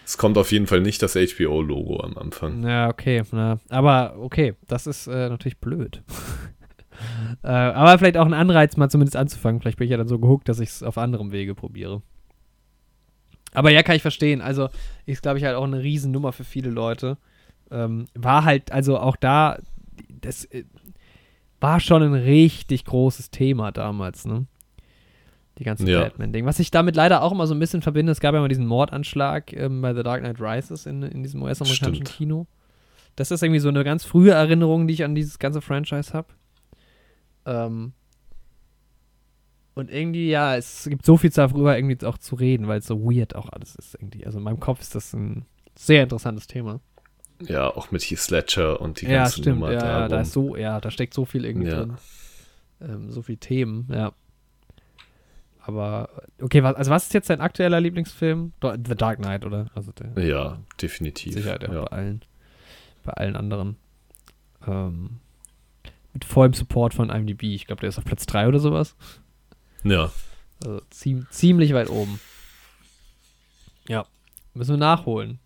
Es kommt auf jeden Fall nicht das HBO-Logo am Anfang. Ja, okay. Na, aber okay, das ist äh, natürlich blöd. *laughs* äh, aber vielleicht auch ein Anreiz, mal zumindest anzufangen. Vielleicht bin ich ja dann so gehuckt, dass ich es auf anderem Wege probiere. Aber ja, kann ich verstehen. Also, ist, glaube ich, halt auch eine Riesennummer für viele Leute. Ähm, war halt, also auch da, das, äh, war schon ein richtig großes Thema damals, ne? Die ganzen ja. Batman-Ding. Was ich damit leider auch immer so ein bisschen verbinde, es gab ja mal diesen Mordanschlag ähm, bei The Dark Knight Rises in, in diesem US-amerikanischen Kino. Das ist irgendwie so eine ganz frühe Erinnerung, die ich an dieses ganze Franchise habe. Ähm, und irgendwie, ja, es gibt so viel darüber irgendwie auch zu reden, weil es so weird auch alles ist irgendwie. Also in meinem Kopf ist das ein sehr interessantes Thema. Ja, auch mit Heath Ledger und die ja, ganze stimmt, Nummer. Ja, da, da ist so, ja, da steckt so viel irgendwie ja. drin. Ähm, so viel Themen, ja. Aber, okay, was, also was ist jetzt dein aktueller Lieblingsfilm? The Dark Knight, oder? Also der, ja, definitiv. Sicher, ja. bei allen, bei allen anderen. Ähm, mit vollem Support von IMDb. Ich glaube, der ist auf Platz 3 oder sowas. Ja. Also ziem ziemlich weit oben. Ja. Müssen wir nachholen.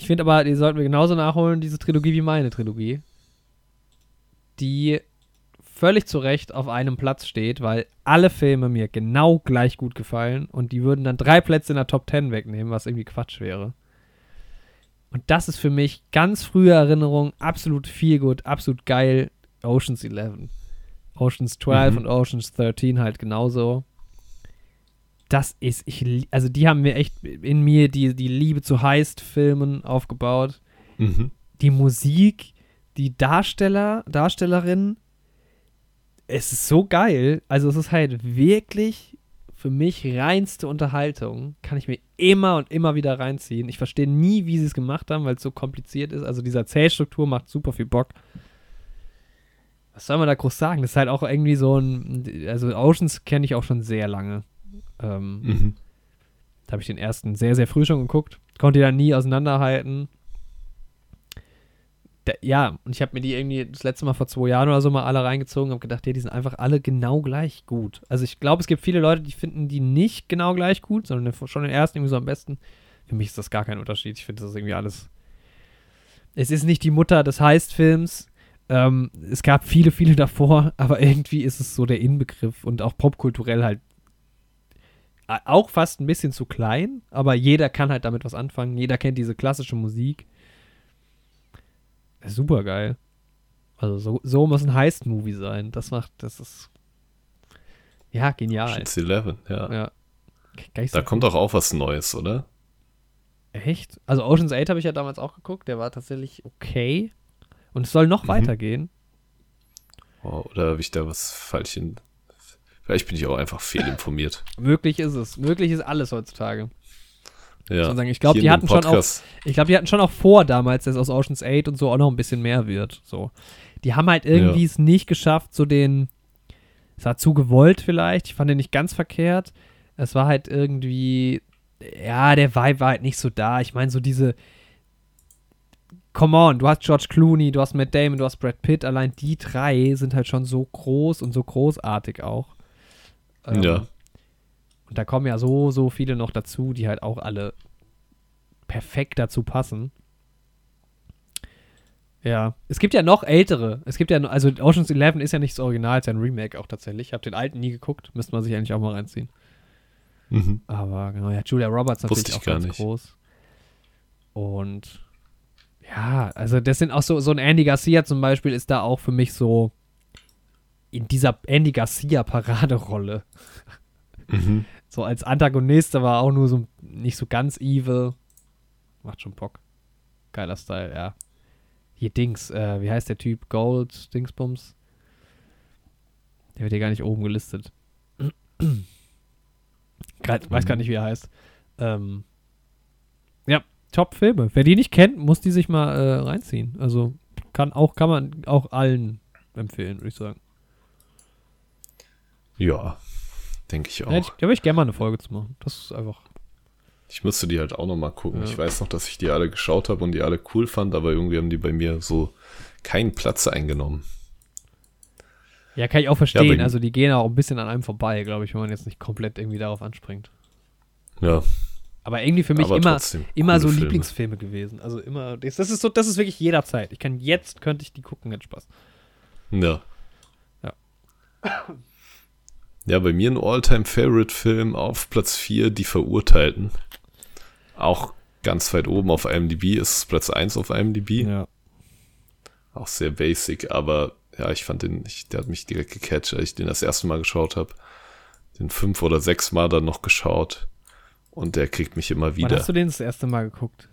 Ich finde aber, die sollten wir genauso nachholen, diese Trilogie wie meine Trilogie. Die völlig zu Recht auf einem Platz steht, weil alle Filme mir genau gleich gut gefallen und die würden dann drei Plätze in der Top 10 wegnehmen, was irgendwie Quatsch wäre. Und das ist für mich ganz frühe Erinnerung, absolut viel gut, absolut geil. Oceans 11. Oceans 12 mhm. und Oceans 13 halt genauso. Das ist, ich, also die haben mir echt in mir die, die Liebe zu Heist-Filmen aufgebaut. Mhm. Die Musik, die Darsteller, Darstellerin, es ist so geil. Also es ist halt wirklich für mich reinste Unterhaltung. Kann ich mir immer und immer wieder reinziehen. Ich verstehe nie, wie sie es gemacht haben, weil es so kompliziert ist. Also diese Zählstruktur macht super viel Bock. Was soll man da groß sagen? Das ist halt auch irgendwie so ein. Also Oceans kenne ich auch schon sehr lange. Ähm, mhm. Da habe ich den ersten sehr, sehr früh schon geguckt. Konnte ihn dann nie auseinanderhalten. Da, ja, und ich habe mir die irgendwie das letzte Mal vor zwei Jahren oder so mal alle reingezogen und habe gedacht, ja, die sind einfach alle genau gleich gut. Also ich glaube, es gibt viele Leute, die finden die nicht genau gleich gut, sondern schon den ersten irgendwie so am besten. Für mich ist das gar kein Unterschied. Ich finde das irgendwie alles. Es ist nicht die Mutter des Heist-Films. Ähm, es gab viele, viele davor, *laughs* aber irgendwie ist es so der Inbegriff und auch popkulturell halt auch fast ein bisschen zu klein, aber jeder kann halt damit was anfangen. Jeder kennt diese klassische Musik. Super geil. Also so, so muss ein Heist-Movie sein. Das macht, das ist ja genial. Ocean's Eleven, ja. ja. Da kommt doch auch was Neues, oder? Echt? Also Ocean's 8 habe ich ja damals auch geguckt. Der war tatsächlich okay. Und es soll noch mhm. weitergehen. Oh, oder habe ich da was falsch in. Vielleicht bin ich auch einfach fehlinformiert. *laughs* Möglich ist es. Möglich ist alles heutzutage. Ja. Ich glaube, die hatten schon auch, ich glaube, die hatten schon auch vor damals, dass aus Ocean's 8 und so auch noch ein bisschen mehr wird. So. Die haben halt irgendwie ja. es nicht geschafft, so den, es war zu gewollt vielleicht, ich fand den nicht ganz verkehrt. Es war halt irgendwie, ja, der Vibe war halt nicht so da. Ich meine, so diese, come on, du hast George Clooney, du hast Matt Damon, du hast Brad Pitt, allein die drei sind halt schon so groß und so großartig auch. Ähm, ja. Und da kommen ja so, so viele noch dazu, die halt auch alle perfekt dazu passen. Ja, es gibt ja noch ältere. Es gibt ja, also Ocean's Eleven ist ja nicht das Original, es ist ja ein Remake auch tatsächlich. Ich habe den alten nie geguckt, müsste man sich eigentlich auch mal reinziehen. Mhm. Aber genau, ja, Julia Roberts natürlich auch ganz nicht. groß. Und ja, also das sind auch so, so ein Andy Garcia zum Beispiel ist da auch für mich so in dieser Andy Garcia-Paraderolle. Mhm. *laughs* So als Antagonist, aber auch nur so nicht so ganz evil. Macht schon Bock. Geiler Style, ja. Hier Dings, äh, wie heißt der Typ? Gold, Dingsbums. Der wird hier gar nicht oben gelistet. *clears throat* Grad, weiß gar nicht, wie er heißt. Ähm, ja, Top-Filme. Wer die nicht kennt, muss die sich mal äh, reinziehen. Also kann auch, kann man auch allen empfehlen, würde ich sagen. Ja, denke ich auch. Ja, da würde ich gerne mal eine Folge zu machen. Das ist einfach. Ich müsste die halt auch noch mal gucken. Ja. Ich weiß noch, dass ich die alle geschaut habe und die alle cool fand, aber irgendwie haben die bei mir so keinen Platz eingenommen. Ja, kann ich auch verstehen. Ja, also die gehen auch ein bisschen an einem vorbei, glaube ich, wenn man jetzt nicht komplett irgendwie darauf anspringt. Ja. Aber irgendwie für mich aber immer, immer so Filme. Lieblingsfilme gewesen. Also immer, das, ist so, das ist wirklich jederzeit. Ich kann jetzt, könnte ich die gucken, hätte Spaß. Ja. Ja. Ja, bei mir ein All-Time-Favorite-Film auf Platz 4, Die Verurteilten. Auch ganz weit oben auf IMDb ist es Platz 1 auf IMDb. Ja. Auch sehr basic, aber ja, ich fand den, ich, der hat mich direkt gecatcht, als ich den das erste Mal geschaut habe. Den fünf oder sechs Mal dann noch geschaut. Und der kriegt mich immer wieder. Wann hast du den das erste Mal geguckt?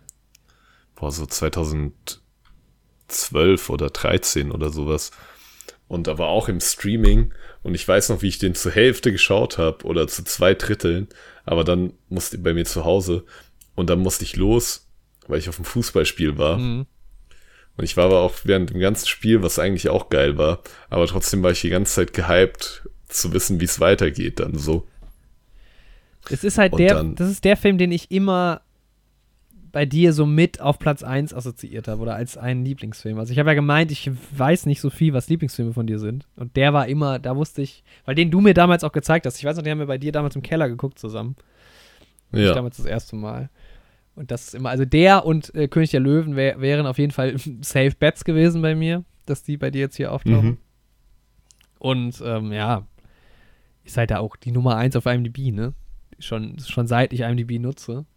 Boah, so 2012 oder 13 oder sowas und aber auch im Streaming. Und ich weiß noch, wie ich den zur Hälfte geschaut habe oder zu zwei Dritteln, aber dann musste bei mir zu Hause und dann musste ich los, weil ich auf dem Fußballspiel war. Mhm. Und ich war aber auch während dem ganzen Spiel, was eigentlich auch geil war, aber trotzdem war ich die ganze Zeit gehypt, zu wissen, wie es weitergeht, dann so. Es ist halt und der, das ist der Film, den ich immer bei dir so mit auf Platz 1 assoziiert habe oder als einen Lieblingsfilm. Also ich habe ja gemeint, ich weiß nicht so viel, was Lieblingsfilme von dir sind. Und der war immer, da wusste ich, weil den du mir damals auch gezeigt hast. Ich weiß noch, den haben wir bei dir damals im Keller geguckt zusammen. Ja. damals das erste Mal. Und das ist immer, also der und äh, König der Löwen wär, wären auf jeden Fall *laughs* Safe Bets gewesen bei mir, dass die bei dir jetzt hier auftauchen. Mhm. Und ähm, ja, ist halt da auch die Nummer 1 auf IMDb, ne? Schon, schon seit ich IMDb nutze.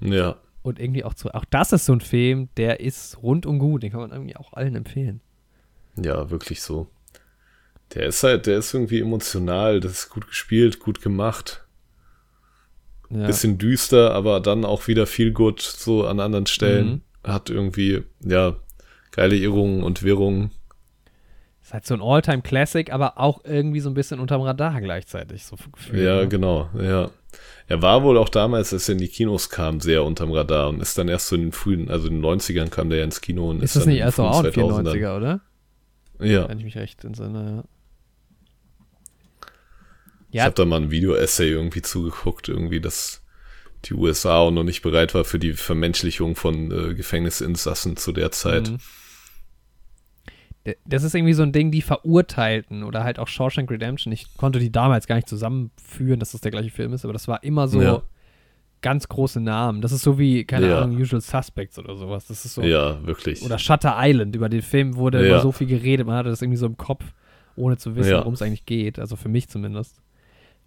Ja und irgendwie auch zu. Auch das ist so ein Film, der ist rundum gut. Den kann man irgendwie auch allen empfehlen. Ja, wirklich so. Der ist halt, der ist irgendwie emotional, das ist gut gespielt, gut gemacht. ja. bisschen düster, aber dann auch wieder viel gut so an anderen Stellen. Mhm. Hat irgendwie, ja, geile Irrungen und Wirrungen. Ist halt so ein All-Time-Classic, aber auch irgendwie so ein bisschen unterm Radar gleichzeitig. So Gefühl, ja, ne? genau, ja. Er war wohl auch damals, als er in die Kinos kam, sehr unterm Radar und ist dann erst so in den frühen, also in den 90ern kam der ja ins Kino und ist, ist das nicht erst auch ein 94er, oder? Ja. Wenn ich mich recht entsinne, ja. Ich habe da mal ein Video-Essay irgendwie zugeguckt, irgendwie, dass die USA auch noch nicht bereit war für die Vermenschlichung von äh, Gefängnisinsassen zu der Zeit. Mhm. Das ist irgendwie so ein Ding, die Verurteilten oder halt auch Shawshank Redemption. Ich konnte die damals gar nicht zusammenführen, dass das der gleiche Film ist, aber das war immer so ja. ganz große Namen. Das ist so wie, keine ja. Ahnung, Usual Suspects oder sowas. Das ist so. Ja, wirklich. Oder Shutter Island. Über den Film wurde ja. immer so viel geredet. Man hatte das irgendwie so im Kopf, ohne zu wissen, worum es eigentlich geht. Also für mich zumindest.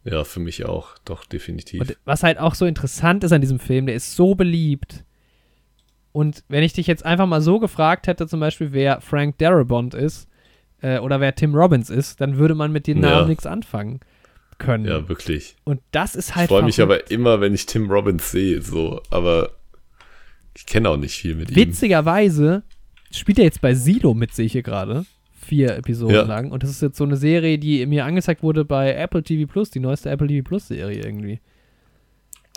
Ja, für mich auch, doch, definitiv. Und was halt auch so interessant ist an diesem Film, der ist so beliebt. Und wenn ich dich jetzt einfach mal so gefragt hätte, zum Beispiel, wer Frank Darabont ist äh, oder wer Tim Robbins ist, dann würde man mit den Namen ja. nichts anfangen können. Ja, wirklich. Und das ist halt. Ich freue mich aber immer, wenn ich Tim Robbins sehe, so, aber ich kenne auch nicht viel mit Witzigerweise ihm. Witzigerweise spielt er jetzt bei Silo mit, sehe ich hier gerade vier Episoden ja. lang. Und das ist jetzt so eine Serie, die mir angezeigt wurde bei Apple TV Plus, die neueste Apple TV Plus Serie irgendwie.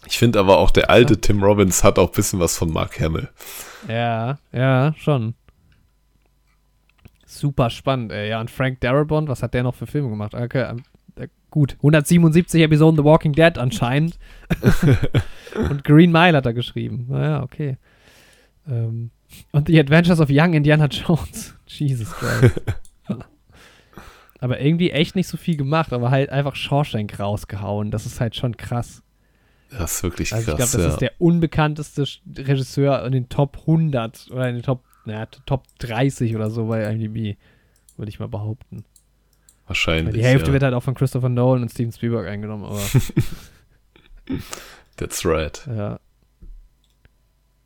Ich finde aber auch der alte ja. Tim Robbins hat auch ein bisschen was von Mark Hamill. Ja, ja, schon. Super spannend, ey. Ja, und Frank Darabont, was hat der noch für Filme gemacht? Okay, ähm, äh, gut. 177 Episoden The Walking Dead anscheinend. *laughs* und Green Mile hat er geschrieben. Naja, okay. Ähm, und The Adventures of Young Indiana Jones. *laughs* Jesus Christ. *laughs* aber irgendwie echt nicht so viel gemacht, aber halt einfach Shawshank rausgehauen. Das ist halt schon krass. Das ist wirklich also krass. Ich glaube, das ja. ist der unbekannteste Regisseur in den Top 100 oder in den Top, naja, Top 30 oder so bei IMDb, würde ich mal behaupten. Wahrscheinlich. Weil die Hälfte ja. wird halt auch von Christopher Nolan und Steven Spielberg eingenommen, aber. *laughs* That's right. Ja.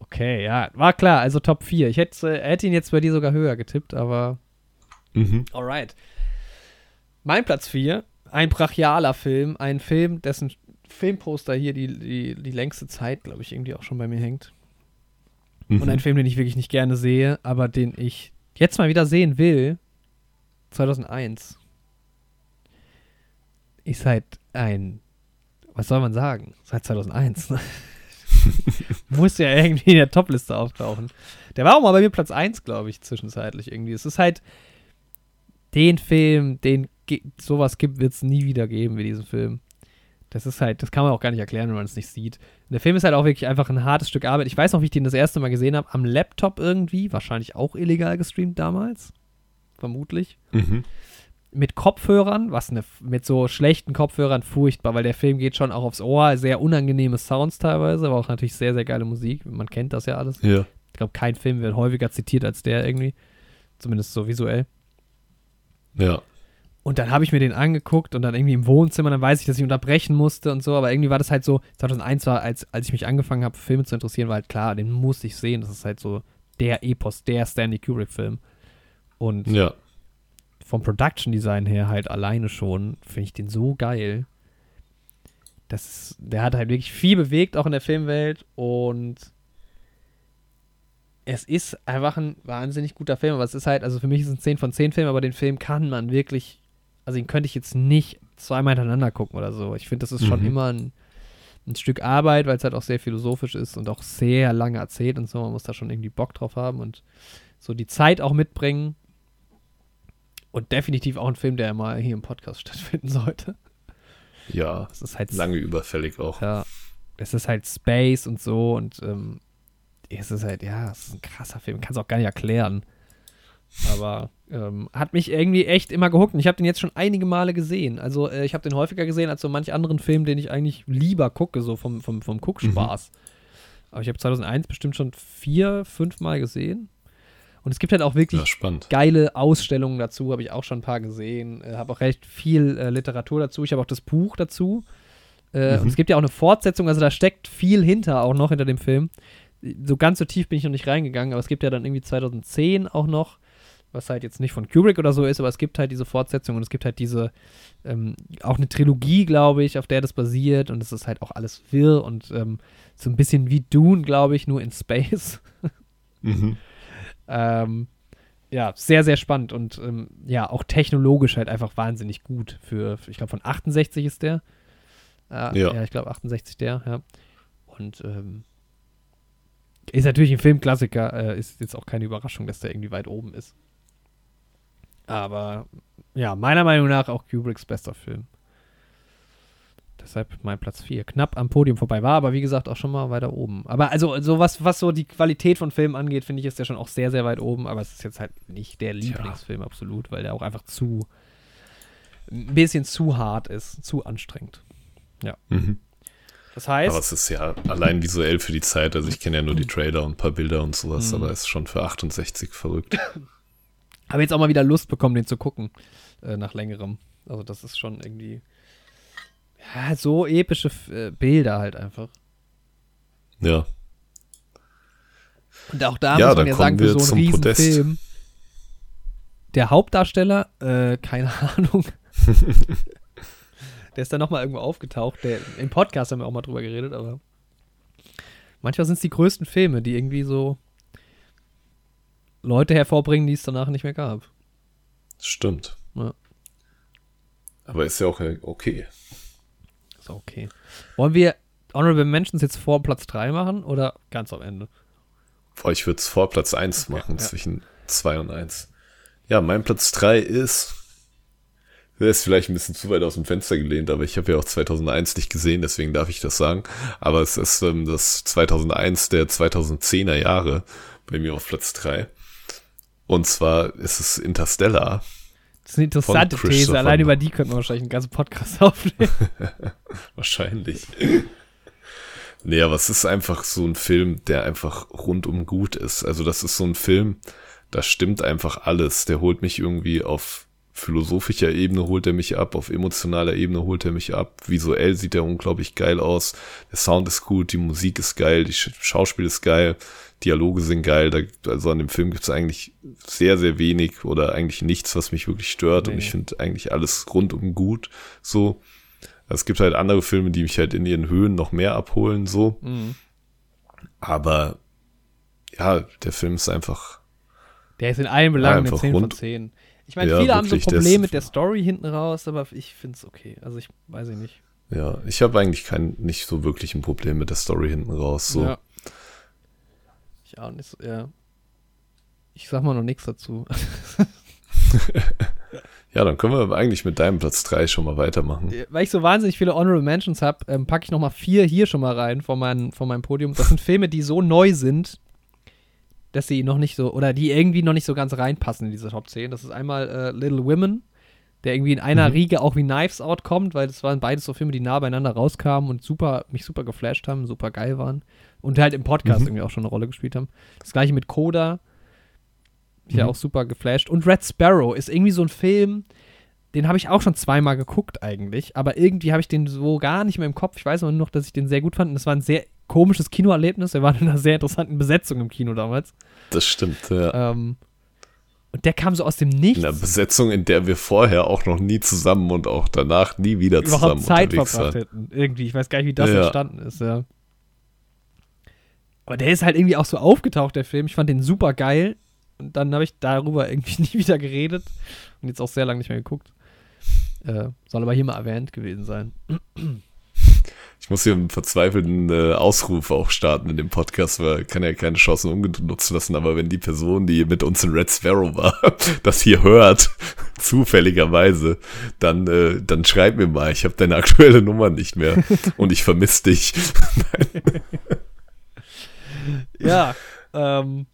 Okay, ja, war klar, also Top 4. Ich hätte, äh, hätte ihn jetzt bei dir sogar höher getippt, aber. Mhm. Alright. Mein Platz 4, ein brachialer Film, ein Film, dessen Filmposter hier die, die, die längste Zeit, glaube ich, irgendwie auch schon bei mir hängt. Mhm. Und ein Film, den ich wirklich nicht gerne sehe, aber den ich jetzt mal wieder sehen will. 2001. Ist halt ein, was soll man sagen? Seit 2001. *laughs* Muss ja irgendwie in der Topliste auftauchen. Der war auch mal bei mir Platz 1, glaube ich, zwischenzeitlich irgendwie. Es ist halt den Film, den sowas gibt, wird es nie wieder geben wie diesen Film. Das ist halt, das kann man auch gar nicht erklären, wenn man es nicht sieht. Und der Film ist halt auch wirklich einfach ein hartes Stück Arbeit. Ich weiß noch, wie ich den das erste Mal gesehen habe, am Laptop irgendwie, wahrscheinlich auch illegal gestreamt damals. Vermutlich. Mhm mit Kopfhörern, was eine, mit so schlechten Kopfhörern furchtbar, weil der Film geht schon auch aufs Ohr, sehr unangenehme Sounds teilweise, aber auch natürlich sehr, sehr geile Musik. Man kennt das ja alles. Ja. Ich glaube, kein Film wird häufiger zitiert als der irgendwie. Zumindest so visuell. Ja. Und dann habe ich mir den angeguckt und dann irgendwie im Wohnzimmer, dann weiß ich, dass ich unterbrechen musste und so, aber irgendwie war das halt so, 2001 war, als, als ich mich angefangen habe, Filme zu interessieren, war halt klar, den muss ich sehen. Das ist halt so der Epos, der Stanley Kubrick-Film. Und ja vom Production Design her halt alleine schon, finde ich den so geil. Das ist, der hat halt wirklich viel bewegt, auch in der Filmwelt. Und es ist einfach ein wahnsinnig guter Film. Aber es ist halt, also für mich ist es ein 10 von 10 Film, aber den Film kann man wirklich, also den könnte ich jetzt nicht zweimal hintereinander gucken oder so. Ich finde, das ist schon mhm. immer ein, ein Stück Arbeit, weil es halt auch sehr philosophisch ist und auch sehr lange erzählt und so. Man muss da schon irgendwie Bock drauf haben und so die Zeit auch mitbringen. Und definitiv auch ein Film, der mal hier im Podcast *laughs* stattfinden sollte. Ja, es ist halt lange überfällig auch. Ja, es ist halt Space und so und ähm, es ist halt, ja, es ist ein krasser Film, kann es auch gar nicht erklären. Aber ähm, hat mich irgendwie echt immer gehuckt und ich habe den jetzt schon einige Male gesehen. Also äh, ich habe den häufiger gesehen als so manch anderen Film, den ich eigentlich lieber gucke, so vom, vom, vom Guckspaß. Mhm. Aber ich habe 2001 bestimmt schon vier, fünf Mal gesehen. Und es gibt halt auch wirklich ja, geile Ausstellungen dazu, habe ich auch schon ein paar gesehen. Äh, habe auch recht viel äh, Literatur dazu. Ich habe auch das Buch dazu. Äh, mhm. Und es gibt ja auch eine Fortsetzung, also da steckt viel hinter, auch noch hinter dem Film. So ganz so tief bin ich noch nicht reingegangen, aber es gibt ja dann irgendwie 2010 auch noch was halt jetzt nicht von Kubrick oder so ist, aber es gibt halt diese Fortsetzung und es gibt halt diese, ähm, auch eine Trilogie, glaube ich, auf der das basiert und es ist halt auch alles wirr und ähm, so ein bisschen wie Dune, glaube ich, nur in Space. *laughs* mhm. ähm, ja, sehr, sehr spannend und ähm, ja, auch technologisch halt einfach wahnsinnig gut für, für ich glaube, von 68 ist der. Äh, ja. ja. ich glaube 68 der, ja. Und ähm, ist natürlich ein Filmklassiker, äh, ist jetzt auch keine Überraschung, dass der irgendwie weit oben ist. Aber ja, meiner Meinung nach auch Kubricks bester Film. Deshalb mein Platz 4. Knapp am Podium vorbei war, aber wie gesagt auch schon mal weiter oben. Aber also, so was, was so die Qualität von Filmen angeht, finde ich, ist der schon auch sehr, sehr weit oben. Aber es ist jetzt halt nicht der Lieblingsfilm Tja. absolut, weil der auch einfach zu ein bisschen zu hart ist, zu anstrengend. Ja. Mhm. Das heißt. Aber es ist ja allein visuell für die Zeit. Also ich kenne ja nur die Trailer und ein paar Bilder und sowas, mhm. aber es ist schon für 68 verrückt. *laughs* Habe jetzt auch mal wieder Lust bekommen, den zu gucken. Äh, nach längerem. Also das ist schon irgendwie. Ja, so epische äh, Bilder halt einfach. Ja. Und auch da ja, muss man ja sagen, für so einen Riesenfilm. Der Hauptdarsteller, äh, keine *laughs* Ahnung. Der ist dann nochmal irgendwo aufgetaucht. Der, Im Podcast haben wir auch mal drüber geredet, aber manchmal sind es die größten Filme, die irgendwie so Leute hervorbringen, die es danach nicht mehr gab. Stimmt. Ja. Aber ist ja auch okay. Ist okay. Wollen wir Honorable Mentions jetzt vor Platz 3 machen oder ganz am Ende? ich würde es vor Platz 1 machen, ja. zwischen 2 und 1. Ja, mein Platz 3 ist der ist vielleicht ein bisschen zu weit aus dem Fenster gelehnt, aber ich habe ja auch 2001 nicht gesehen, deswegen darf ich das sagen. Aber es ist ähm, das 2001 der 2010er Jahre bei mir auf Platz 3. Und zwar ist es Interstellar. Das ist eine interessante These. Allein über die könnten wir wahrscheinlich einen ganzen Podcast *laughs* aufnehmen. *laughs* wahrscheinlich. Nee, aber es ist einfach so ein Film, der einfach rundum gut ist. Also das ist so ein Film, da stimmt einfach alles. Der holt mich irgendwie auf philosophischer Ebene holt er mich ab, auf emotionaler Ebene holt er mich ab. Visuell sieht er unglaublich geil aus. Der Sound ist gut, die Musik ist geil, die Schauspiel ist geil, Dialoge sind geil. Da, also an dem Film gibt es eigentlich sehr, sehr wenig oder eigentlich nichts, was mich wirklich stört. Nee. Und ich finde eigentlich alles rundum gut. So. Es gibt halt andere Filme, die mich halt in ihren Höhen noch mehr abholen, so. Mhm. Aber ja, der Film ist einfach. Der ist in allen Belangen eine 10 von 10. Ich meine, ja, viele haben so Probleme mit der Story hinten raus, aber ich finde es okay. Also ich weiß ich nicht. Ja, ich habe eigentlich kein, nicht so wirklich ein Problem mit der Story hinten raus. So. Ja. Ich auch nicht so, ja. Ich sag mal noch nichts dazu. *laughs* ja, dann können wir eigentlich mit deinem Platz 3 schon mal weitermachen. Weil ich so wahnsinnig viele Honorable Mentions habe, ähm, packe ich noch mal vier hier schon mal rein von, mein, von meinem Podium. Das sind Filme, die so neu sind, dass sie noch nicht so, oder die irgendwie noch nicht so ganz reinpassen in diese Top 10. Das ist einmal äh, Little Women, der irgendwie in einer mhm. Riege auch wie Knives Out kommt, weil das waren beides so Filme, die nah beieinander rauskamen und super, mich super geflasht haben, super geil waren. Und halt im Podcast mhm. irgendwie auch schon eine Rolle gespielt haben. Das gleiche mit Coda. Ich mhm. ja auch super geflasht. Und Red Sparrow ist irgendwie so ein Film, den habe ich auch schon zweimal geguckt eigentlich, aber irgendwie habe ich den so gar nicht mehr im Kopf. Ich weiß nur noch, dass ich den sehr gut fand und das war ein sehr komisches Kinoerlebnis. Wir waren in einer sehr interessanten Besetzung im Kino damals. Das stimmt, ja. Ähm, und der kam so aus dem Nichts. In einer Besetzung, in der wir vorher auch noch nie zusammen und auch danach nie wieder Überhaupt zusammen Zeit verbracht hätten. Irgendwie, ich weiß gar nicht, wie das ja. entstanden ist, ja. Aber der ist halt irgendwie auch so aufgetaucht, der Film. Ich fand den super geil. Und dann habe ich darüber *laughs* irgendwie nie wieder geredet. Und jetzt auch sehr lange nicht mehr geguckt. Äh, soll aber hier mal erwähnt gewesen sein. Ich muss hier einen verzweifelten äh, Ausruf auch starten in dem Podcast, weil kann ja keine Chance ungenutzt lassen, aber wenn die Person, die mit uns in Red Sparrow war, *laughs* das hier hört, *laughs* zufälligerweise, dann, äh, dann schreib mir mal, ich habe deine aktuelle Nummer nicht mehr und ich vermisse dich. *laughs* ja, ähm,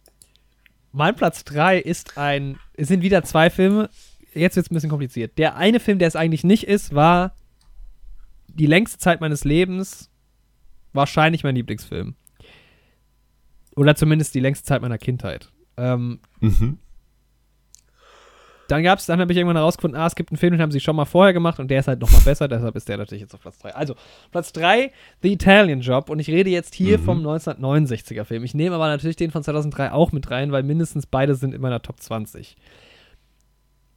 mein Platz 3 ist ein, es sind wieder zwei Filme, jetzt wird es ein bisschen kompliziert. Der eine Film, der es eigentlich nicht ist, war die längste Zeit meines Lebens wahrscheinlich mein Lieblingsfilm. Oder zumindest die längste Zeit meiner Kindheit. Ähm, mhm. Dann gab's, dann habe ich irgendwann herausgefunden, ah, es gibt einen Film, den haben sie schon mal vorher gemacht und der ist halt noch mal besser, deshalb ist der natürlich jetzt auf Platz 3. Also, Platz 3, The Italian Job und ich rede jetzt hier mhm. vom 1969er Film. Ich nehme aber natürlich den von 2003 auch mit rein, weil mindestens beide sind in meiner Top 20.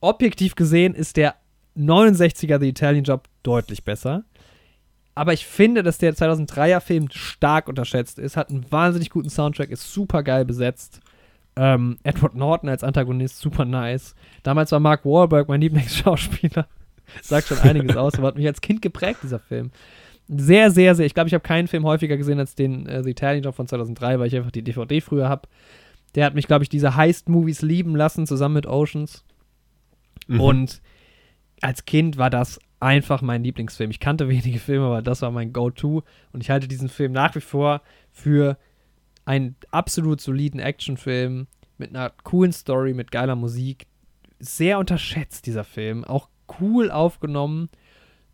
objektiv gesehen ist der 69er The Italian Job deutlich besser. Aber ich finde, dass der 2003er Film stark unterschätzt ist, hat einen wahnsinnig guten Soundtrack, ist super geil besetzt. Ähm, Edward Norton als Antagonist, super nice. Damals war Mark Wahlberg mein Lieblingsschauspieler. *laughs* Sagt schon einiges aus, aber hat mich als Kind geprägt, dieser Film. Sehr, sehr, sehr. Ich glaube, ich habe keinen Film häufiger gesehen als den äh, The Italian Job von 2003, weil ich einfach die DVD früher habe. Der hat mich, glaube ich, diese Heist-Movies lieben lassen, zusammen mit Oceans. Mhm. Und als Kind war das einfach mein Lieblingsfilm. Ich kannte wenige Filme, aber das war mein Go-To. Und ich halte diesen Film nach wie vor für einen absolut soliden Actionfilm mit einer coolen Story, mit geiler Musik. Sehr unterschätzt, dieser Film. Auch cool aufgenommen.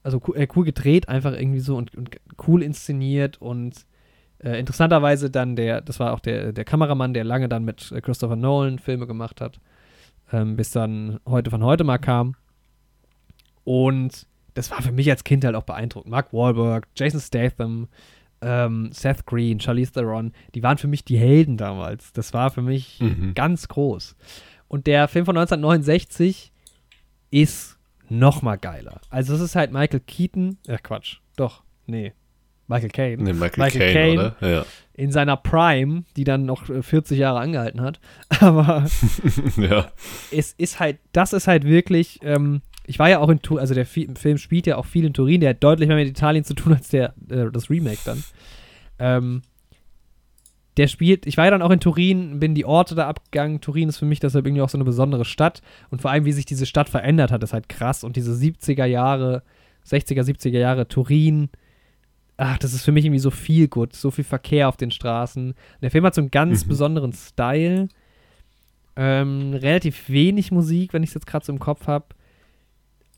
Also cool, äh, cool gedreht, einfach irgendwie so und, und cool inszeniert und äh, interessanterweise dann der, das war auch der, der Kameramann, der lange dann mit Christopher Nolan Filme gemacht hat, ähm, bis dann heute von heute mal kam. Und das war für mich als Kind halt auch beeindruckend. Mark Wahlberg, Jason Statham, ähm, Seth Green, Charlize Theron, die waren für mich die Helden damals. Das war für mich mhm. ganz groß. Und der Film von 1969 ist noch mal geiler. Also es ist halt Michael Keaton, äh Quatsch, doch, nee, Michael Caine. Nee, Michael, Michael Caine, Caine ja. in seiner Prime, die dann noch 40 äh, Jahre angehalten hat. *laughs* Aber *laughs* ja. es ist halt, das ist halt wirklich ähm, ich war ja auch in Turin, also der Film spielt ja auch viel in Turin, der hat deutlich mehr mit Italien zu tun als der, äh, das Remake dann. Ähm, der spielt, ich war ja dann auch in Turin, bin die Orte da abgegangen. Turin ist für mich deshalb irgendwie auch so eine besondere Stadt. Und vor allem, wie sich diese Stadt verändert hat, ist halt krass. Und diese 70er Jahre, 60er, 70er Jahre Turin, ach, das ist für mich irgendwie so viel gut, so viel Verkehr auf den Straßen. Der Film hat so einen ganz mhm. besonderen Style. Ähm, relativ wenig Musik, wenn ich es jetzt gerade so im Kopf habe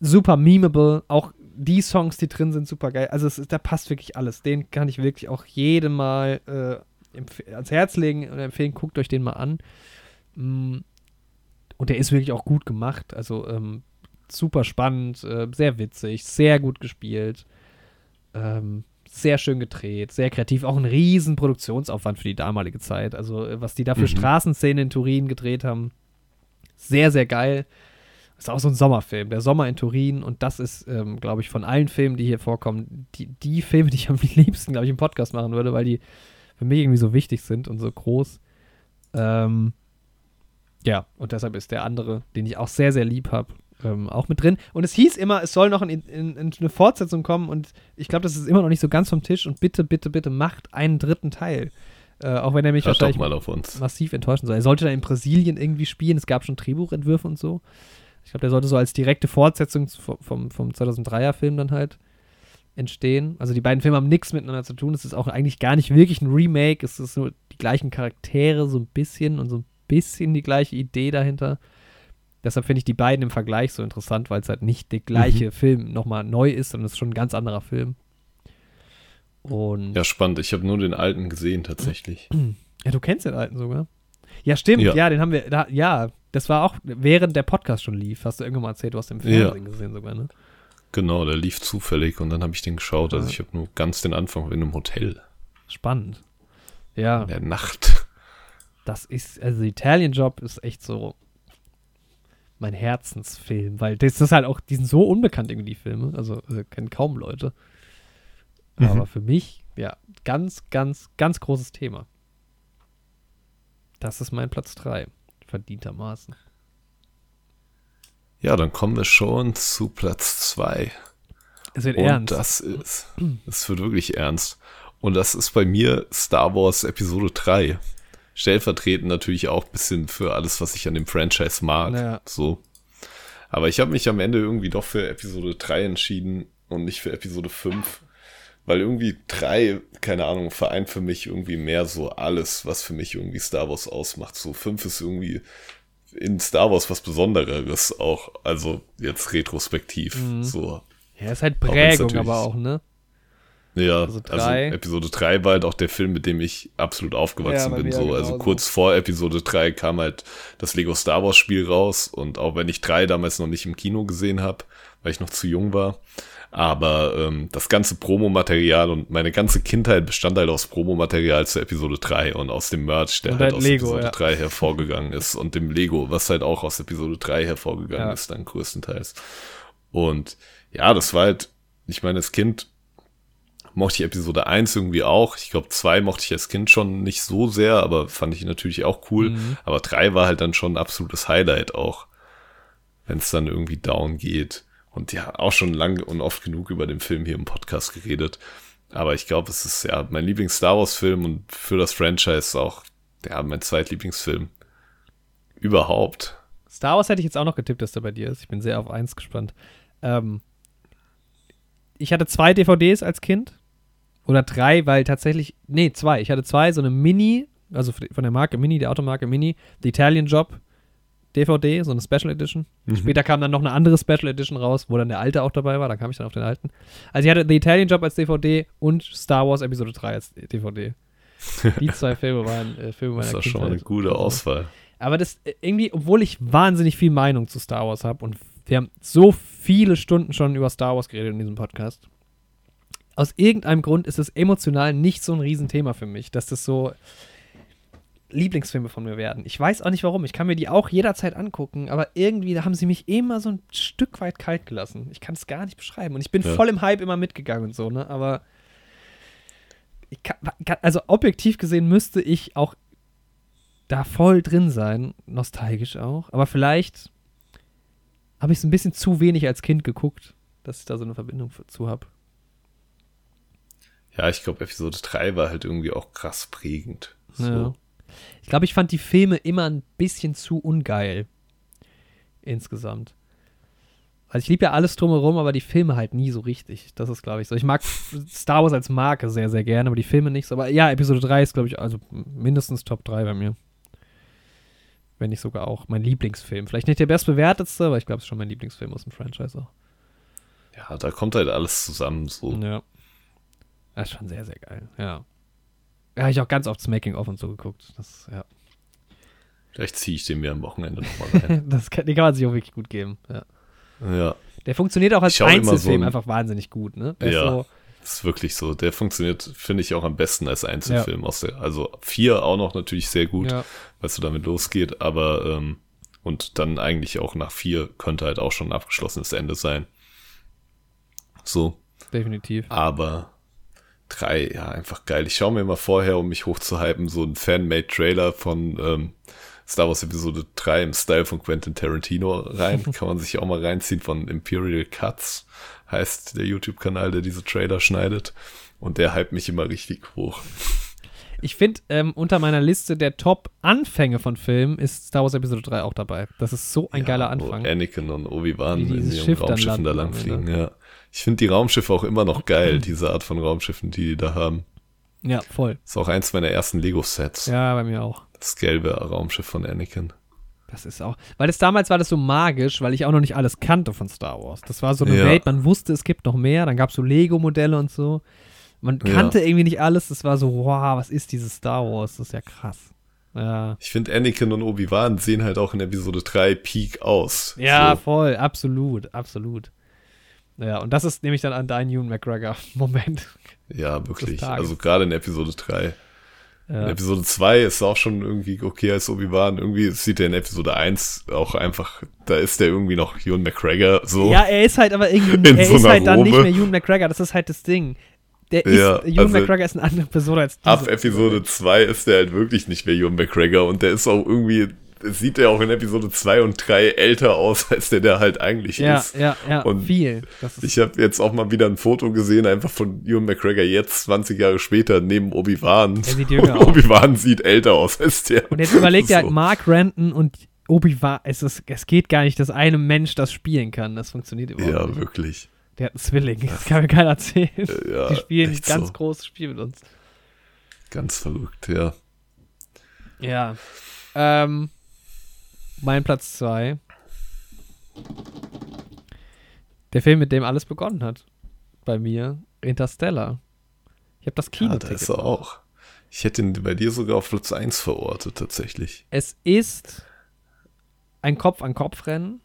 super memeable. Auch die Songs, die drin sind, super geil. Also es, da passt wirklich alles. Den kann ich wirklich auch jedem Mal äh, ans Herz legen und empfehlen, guckt euch den mal an. Mm. Und der ist wirklich auch gut gemacht. Also ähm, super spannend, äh, sehr witzig, sehr gut gespielt. Ähm, sehr schön gedreht, sehr kreativ, auch ein riesen Produktionsaufwand für die damalige Zeit. Also, äh, was die da für mhm. Straßenszenen in Turin gedreht haben, sehr, sehr geil. Ist auch so ein Sommerfilm, der Sommer in Turin. Und das ist, ähm, glaube ich, von allen Filmen, die hier vorkommen, die, die Filme, die ich am *laughs* liebsten, glaube ich, im Podcast machen würde, weil die für mich irgendwie so wichtig sind und so groß. Ähm, ja, und deshalb ist der andere, den ich auch sehr, sehr lieb habe, ähm, auch mit drin. Und es hieß immer, es soll noch in, in, in eine Fortsetzung kommen und ich glaube, das ist immer noch nicht so ganz vom Tisch und bitte, bitte, bitte macht einen dritten Teil. Äh, auch wenn er mich Hört wahrscheinlich massiv enttäuschen soll. Er sollte dann in Brasilien irgendwie spielen, es gab schon Drehbuchentwürfe und so. Ich glaube, der sollte so als direkte Fortsetzung vom, vom 2003er Film dann halt entstehen. Also die beiden Filme haben nichts miteinander zu tun. Es ist auch eigentlich gar nicht wirklich ein Remake. Es ist nur die gleichen Charaktere so ein bisschen und so ein bisschen die gleiche Idee dahinter. Deshalb finde ich die beiden im Vergleich so interessant, weil es halt nicht der gleiche mhm. Film nochmal neu ist, sondern es ist schon ein ganz anderer Film. Und ja, spannend. Ich habe nur den alten gesehen tatsächlich. Ja, du kennst den alten sogar. Ja, stimmt. Ja, ja den haben wir. Da, ja, das war auch während der Podcast schon lief. Hast du irgendwann mal erzählt, du hast den Fernsehen ja. gesehen sogar, ne? Genau, der lief zufällig und dann habe ich den geschaut. Also ich habe nur ganz den Anfang in einem Hotel. Spannend. Ja. In der Nacht. Das ist, also Italian Job ist echt so mein Herzensfilm, weil das ist halt auch, die sind so unbekannt irgendwie, die Filme. Also, also kennen kaum Leute. Mhm. Aber für mich, ja, ganz, ganz, ganz großes Thema. Das ist mein Platz 3 verdientermaßen. Ja, dann kommen wir schon zu Platz 2. Es wird Und ernst. Das ist, es wird wirklich ernst. Und das ist bei mir Star Wars Episode 3. Stellvertretend natürlich auch ein bisschen für alles, was ich an dem Franchise mag. Naja. So. Aber ich habe mich am Ende irgendwie doch für Episode 3 entschieden und nicht für Episode 5. Weil irgendwie 3, keine Ahnung, vereint für mich irgendwie mehr so alles, was für mich irgendwie Star Wars ausmacht. So 5 ist irgendwie in Star Wars was Besondereres auch, also jetzt retrospektiv. Mhm. So. Ja, ist halt Prägung, aber auch, ne? Ja, also, also, Episode 3 war halt auch der Film, mit dem ich absolut aufgewachsen ja, bin. So. Also kurz vor Episode 3 kam halt das Lego Star Wars Spiel raus und auch wenn ich 3 damals noch nicht im Kino gesehen habe, weil ich noch zu jung war, Aber ähm, das ganze Promomaterial und meine ganze Kindheit bestand halt aus Promomaterial zu Episode 3 und aus dem Merch, der und halt aus Lego, Episode ja. 3 hervorgegangen ist und dem Lego, was halt auch aus Episode 3 hervorgegangen ja. ist, dann größtenteils. Und ja, das war halt, ich meine, als Kind mochte ich Episode 1 irgendwie auch. Ich glaube, 2 mochte ich als Kind schon nicht so sehr, aber fand ich natürlich auch cool. Mhm. Aber 3 war halt dann schon ein absolutes Highlight auch, wenn es dann irgendwie down geht. Und ja, auch schon lang und oft genug über den Film hier im Podcast geredet. Aber ich glaube, es ist ja mein Lieblings-Star Wars-Film und für das Franchise auch ja, mein zweitlieblingsfilm überhaupt. Star Wars hätte ich jetzt auch noch getippt, dass der bei dir ist. Ich bin sehr auf eins gespannt. Ähm, ich hatte zwei DVDs als Kind. Oder drei, weil tatsächlich. Nee, zwei. Ich hatte zwei, so eine Mini, also von der Marke Mini, der Automarke Mini, The Italian Job DVD, so eine Special Edition. Mhm. Später kam dann noch eine andere Special Edition raus, wo dann der alte auch dabei war. Da kam ich dann auf den alten. Also ich hatte The Italian Job als DVD und Star Wars Episode 3 als DVD. Die *laughs* zwei Filme waren äh, Filme meiner Das ist schon eine gute Auswahl. Aber das äh, irgendwie, obwohl ich wahnsinnig viel Meinung zu Star Wars habe und wir haben so viele Stunden schon über Star Wars geredet in diesem Podcast. Aus irgendeinem Grund ist es emotional nicht so ein Riesenthema für mich, dass das so Lieblingsfilme von mir werden. Ich weiß auch nicht warum. Ich kann mir die auch jederzeit angucken, aber irgendwie da haben sie mich immer so ein Stück weit kalt gelassen. Ich kann es gar nicht beschreiben. Und ich bin ja. voll im Hype immer mitgegangen und so, ne? Aber kann, also objektiv gesehen müsste ich auch da voll drin sein, nostalgisch auch. Aber vielleicht habe ich es ein bisschen zu wenig als Kind geguckt, dass ich da so eine Verbindung zu habe. Ja, ich glaube, Episode 3 war halt irgendwie auch krass prägend. So. Ja. Ich glaube, ich fand die Filme immer ein bisschen zu ungeil. Insgesamt. Also ich liebe ja alles drumherum, aber die Filme halt nie so richtig. Das ist, glaube ich, so. Ich mag Star Wars als Marke sehr, sehr gerne, aber die Filme nicht so. Aber ja, Episode 3 ist, glaube ich, also mindestens Top 3 bei mir. Wenn nicht sogar auch mein Lieblingsfilm. Vielleicht nicht der bestbewertetste, aber ich glaube, es ist schon mein Lieblingsfilm aus dem Franchise auch. Ja, da kommt halt alles zusammen so. Ja. Das ist schon sehr, sehr geil, ja. Ja, habe ich auch ganz oft das Making-of und so geguckt. Das, ja. Vielleicht ziehe ich den mir am Wochenende nochmal *laughs* rein. das kann, den kann man sich auch wirklich gut geben. Ja. ja. Der funktioniert auch als Einzelfilm so ein, einfach wahnsinnig gut, ne? Der ja. Ist so, ist wirklich so. Der funktioniert, finde ich, auch am besten als Einzelfilm. Ja. Aus der, also vier auch noch natürlich sehr gut, ja. weil es so damit losgeht, aber ähm, und dann eigentlich auch nach vier könnte halt auch schon ein abgeschlossenes Ende sein. So. Definitiv. Aber drei, ja, einfach geil. Ich schaue mir immer vorher, um mich hochzuhypen, so einen Fan-Made-Trailer von ähm, Star Wars Episode 3 im Style von Quentin Tarantino rein. *laughs* Kann man sich auch mal reinziehen von Imperial Cuts, heißt der YouTube-Kanal, der diese Trailer schneidet. Und der hypt mich immer richtig hoch. Ich finde, ähm, unter meiner Liste der Top-Anfänge von Filmen ist Star Wars Episode 3 auch dabei. Das ist so ein ja, geiler Anfang. Wo Anakin und Obi-Wan in ihren Raumschiffen da lang fliegen, ja. Ich finde die Raumschiffe auch immer noch *clears throat* geil, diese Art von Raumschiffen, die die da haben. Ja, voll. Ist auch eins meiner ersten Lego-Sets. Ja, bei mir auch. Das gelbe Raumschiff von Anakin. Das ist auch, weil das damals war das so magisch, weil ich auch noch nicht alles kannte von Star Wars. Das war so eine ja. Welt, man wusste, es gibt noch mehr, dann gab es so Lego-Modelle und so. Man kannte ja. irgendwie nicht alles, das war so, wow, was ist dieses Star Wars? Das ist ja krass. Ja. Ich finde, Anakin und Obi-Wan sehen halt auch in Episode 3 Peak aus. Ja, so. voll, absolut, absolut. Ja, und das ist nämlich dann an dein Ewan McGregor-Moment. *laughs* Ja, wirklich. Also gerade in Episode 3. Ja. In Episode 2 ist auch schon irgendwie okay als Obi-Wan. Irgendwie sieht er in Episode 1 auch einfach, da ist der irgendwie noch Ewan McGregor so. Ja, er ist halt aber irgendwie, *laughs* er ist halt Robe. dann nicht mehr Ewan McGregor, das ist halt das Ding. Der ist, ja, Ewan also McGregor ist eine andere Person als diese. Ab Episode 2 ist der halt wirklich nicht mehr Ewan McGregor und der ist auch irgendwie sieht er auch in Episode 2 und 3 älter aus, *laughs* als der der halt eigentlich ja, ist. Ja, ja, und viel. ich habe jetzt auch mal wieder ein Foto gesehen, einfach von Ewan McGregor jetzt, 20 Jahre später, neben Obi-Wan. Der sieht jünger *laughs* aus. Obi-Wan sieht älter aus als der. Und jetzt überlegt *laughs* so. er halt Mark Renton und Obi-Wan, es, es geht gar nicht, dass einem Mensch das spielen kann. Das funktioniert überhaupt ja, nicht. Ja, wirklich. Der hat einen Zwilling, das kann mir keiner erzählen. Äh, ja, Die spielen ein ganz so. großes Spiel mit uns. Ganz verrückt, ja. Ja. Ähm, mein Platz 2. Der Film, mit dem alles begonnen hat. Bei mir. Interstellar. Ich habe das Kino. Ja, da ist er auch. Ich hätte ihn bei dir sogar auf Platz 1 verortet, tatsächlich. Es ist ein Kopf-an-Kopf-Rennen.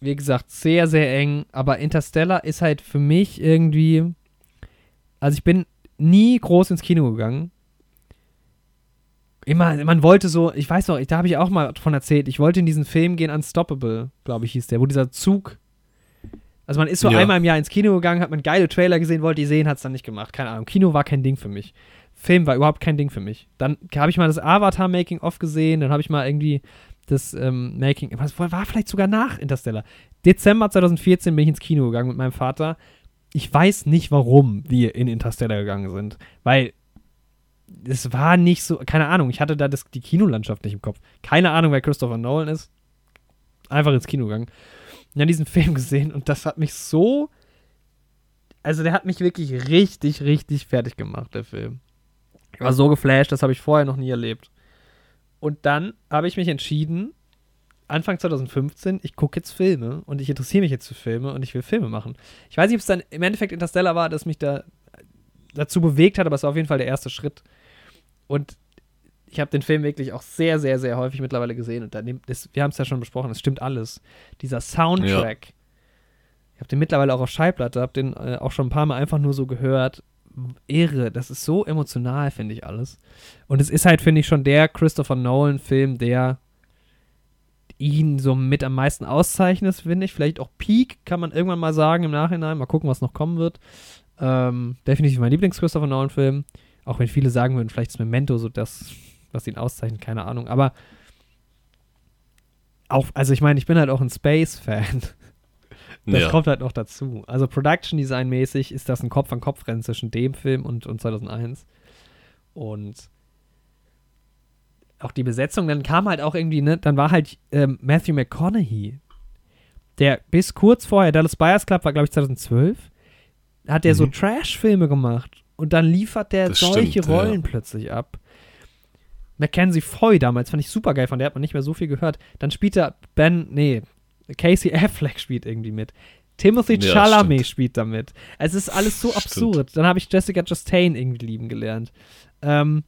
Wie gesagt, sehr, sehr eng. Aber Interstellar ist halt für mich irgendwie. Also, ich bin nie groß ins Kino gegangen. Immer, man wollte so, ich weiß noch, da habe ich auch mal von erzählt, ich wollte in diesen Film gehen, Unstoppable, glaube ich, hieß der, wo dieser Zug. Also man ist so ja. einmal im Jahr ins Kino gegangen, hat man geile Trailer gesehen, wollte die sehen, hat es dann nicht gemacht. Keine Ahnung. Kino war kein Ding für mich. Film war überhaupt kein Ding für mich. Dann habe ich mal das Avatar-Making-of gesehen, dann habe ich mal irgendwie das ähm, Making, was war vielleicht sogar nach Interstellar. Dezember 2014 bin ich ins Kino gegangen mit meinem Vater. Ich weiß nicht, warum wir in Interstellar gegangen sind, weil es war nicht so, keine Ahnung, ich hatte da das, die Kinolandschaft nicht im Kopf. Keine Ahnung, wer Christopher Nolan ist. Einfach ins Kino gegangen. Und dann diesen *laughs* Film gesehen und das hat mich so, also der hat mich wirklich richtig, richtig fertig gemacht, der Film. Ich war so geflasht, das habe ich vorher noch nie erlebt. Und dann habe ich mich entschieden, Anfang 2015, ich gucke jetzt Filme und ich interessiere mich jetzt für Filme und ich will Filme machen. Ich weiß nicht, ob es dann im Endeffekt Interstellar war, das mich da dazu bewegt hat, aber es war auf jeden Fall der erste Schritt. Und ich habe den Film wirklich auch sehr, sehr, sehr häufig mittlerweile gesehen. Und dann, das, wir haben es ja schon besprochen, es stimmt alles. Dieser Soundtrack. Ja. Ich habe den mittlerweile auch auf Schallplatte, habe den äh, auch schon ein paar Mal einfach nur so gehört. Irre, das ist so emotional, finde ich alles. Und es ist halt, finde ich, schon der Christopher Nolan-Film, der ihn so mit am meisten auszeichnet, finde ich. Vielleicht auch Peak, kann man irgendwann mal sagen im Nachhinein. Mal gucken, was noch kommen wird. Ähm, definitiv mein Lieblings-Christopher Nolan-Film. Auch wenn viele sagen würden, vielleicht ist Memento so das, was ihn auszeichnet, keine Ahnung. Aber auch, also ich meine, ich bin halt auch ein Space-Fan. Das ja. kommt halt noch dazu. Also Production Design mäßig ist das ein Kopf-an-Kopf-Rennen zwischen dem Film und, und 2001. Und auch die Besetzung, dann kam halt auch irgendwie, ne, dann war halt ähm, Matthew McConaughey, der bis kurz vorher, Dallas Buyers Club war, glaube ich, 2012, hat der mhm. so Trash-Filme gemacht. Und dann liefert der das solche stimmt, Rollen ja. plötzlich ab. Mackenzie Foy damals fand ich super geil, von der hat man nicht mehr so viel gehört. Dann spielt er Ben, nee, Casey Affleck spielt irgendwie mit. Timothy ja, Chalamet stimmt. spielt damit. Es ist alles so absurd. Stimmt. Dann habe ich Jessica Chastain irgendwie lieben gelernt. Ähm,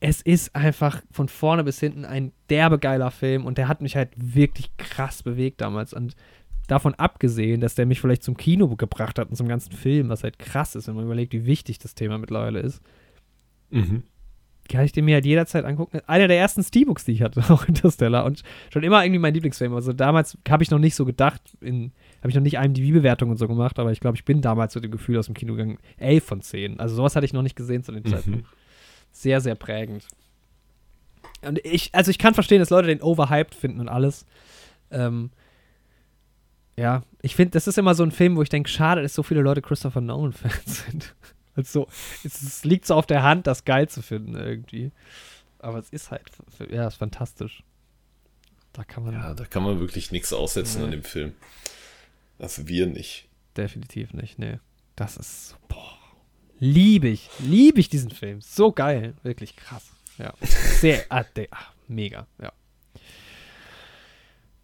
es ist einfach von vorne bis hinten ein derbe geiler Film und der hat mich halt wirklich krass bewegt damals. Und davon abgesehen, dass der mich vielleicht zum Kino gebracht hat und zum ganzen Film, was halt krass ist, wenn man überlegt, wie wichtig das Thema mittlerweile ist. Mhm. Kann ich den mir halt jederzeit angucken. Einer der ersten Steelbooks, die ich hatte, *laughs* auch Interstellar. Und schon immer irgendwie mein Lieblingsfilm. Also damals habe ich noch nicht so gedacht, habe ich noch nicht einem die bewertung und so gemacht, aber ich glaube, ich bin damals mit dem Gefühl aus dem Kino gegangen, 11 von 10. Also sowas hatte ich noch nicht gesehen zu den mhm. Zeiten. Sehr, sehr prägend. Und ich, also ich kann verstehen, dass Leute den overhyped finden und alles. Ähm, ja, ich finde, das ist immer so ein Film, wo ich denke, schade, dass so viele Leute Christopher Nolan-Fans *laughs* sind. Also, es, es, liegt so auf der Hand, das geil zu finden irgendwie. Aber es ist halt, ja, ist fantastisch. Da kann man. Ja, da kann man wirklich nichts aussetzen nee. an dem Film. Also wir nicht. Definitiv nicht, nee. Das ist, boah. Liebe ich, liebe ich diesen Film. So geil. Wirklich krass. Ja. Sehr, ah, der, ah, mega, ja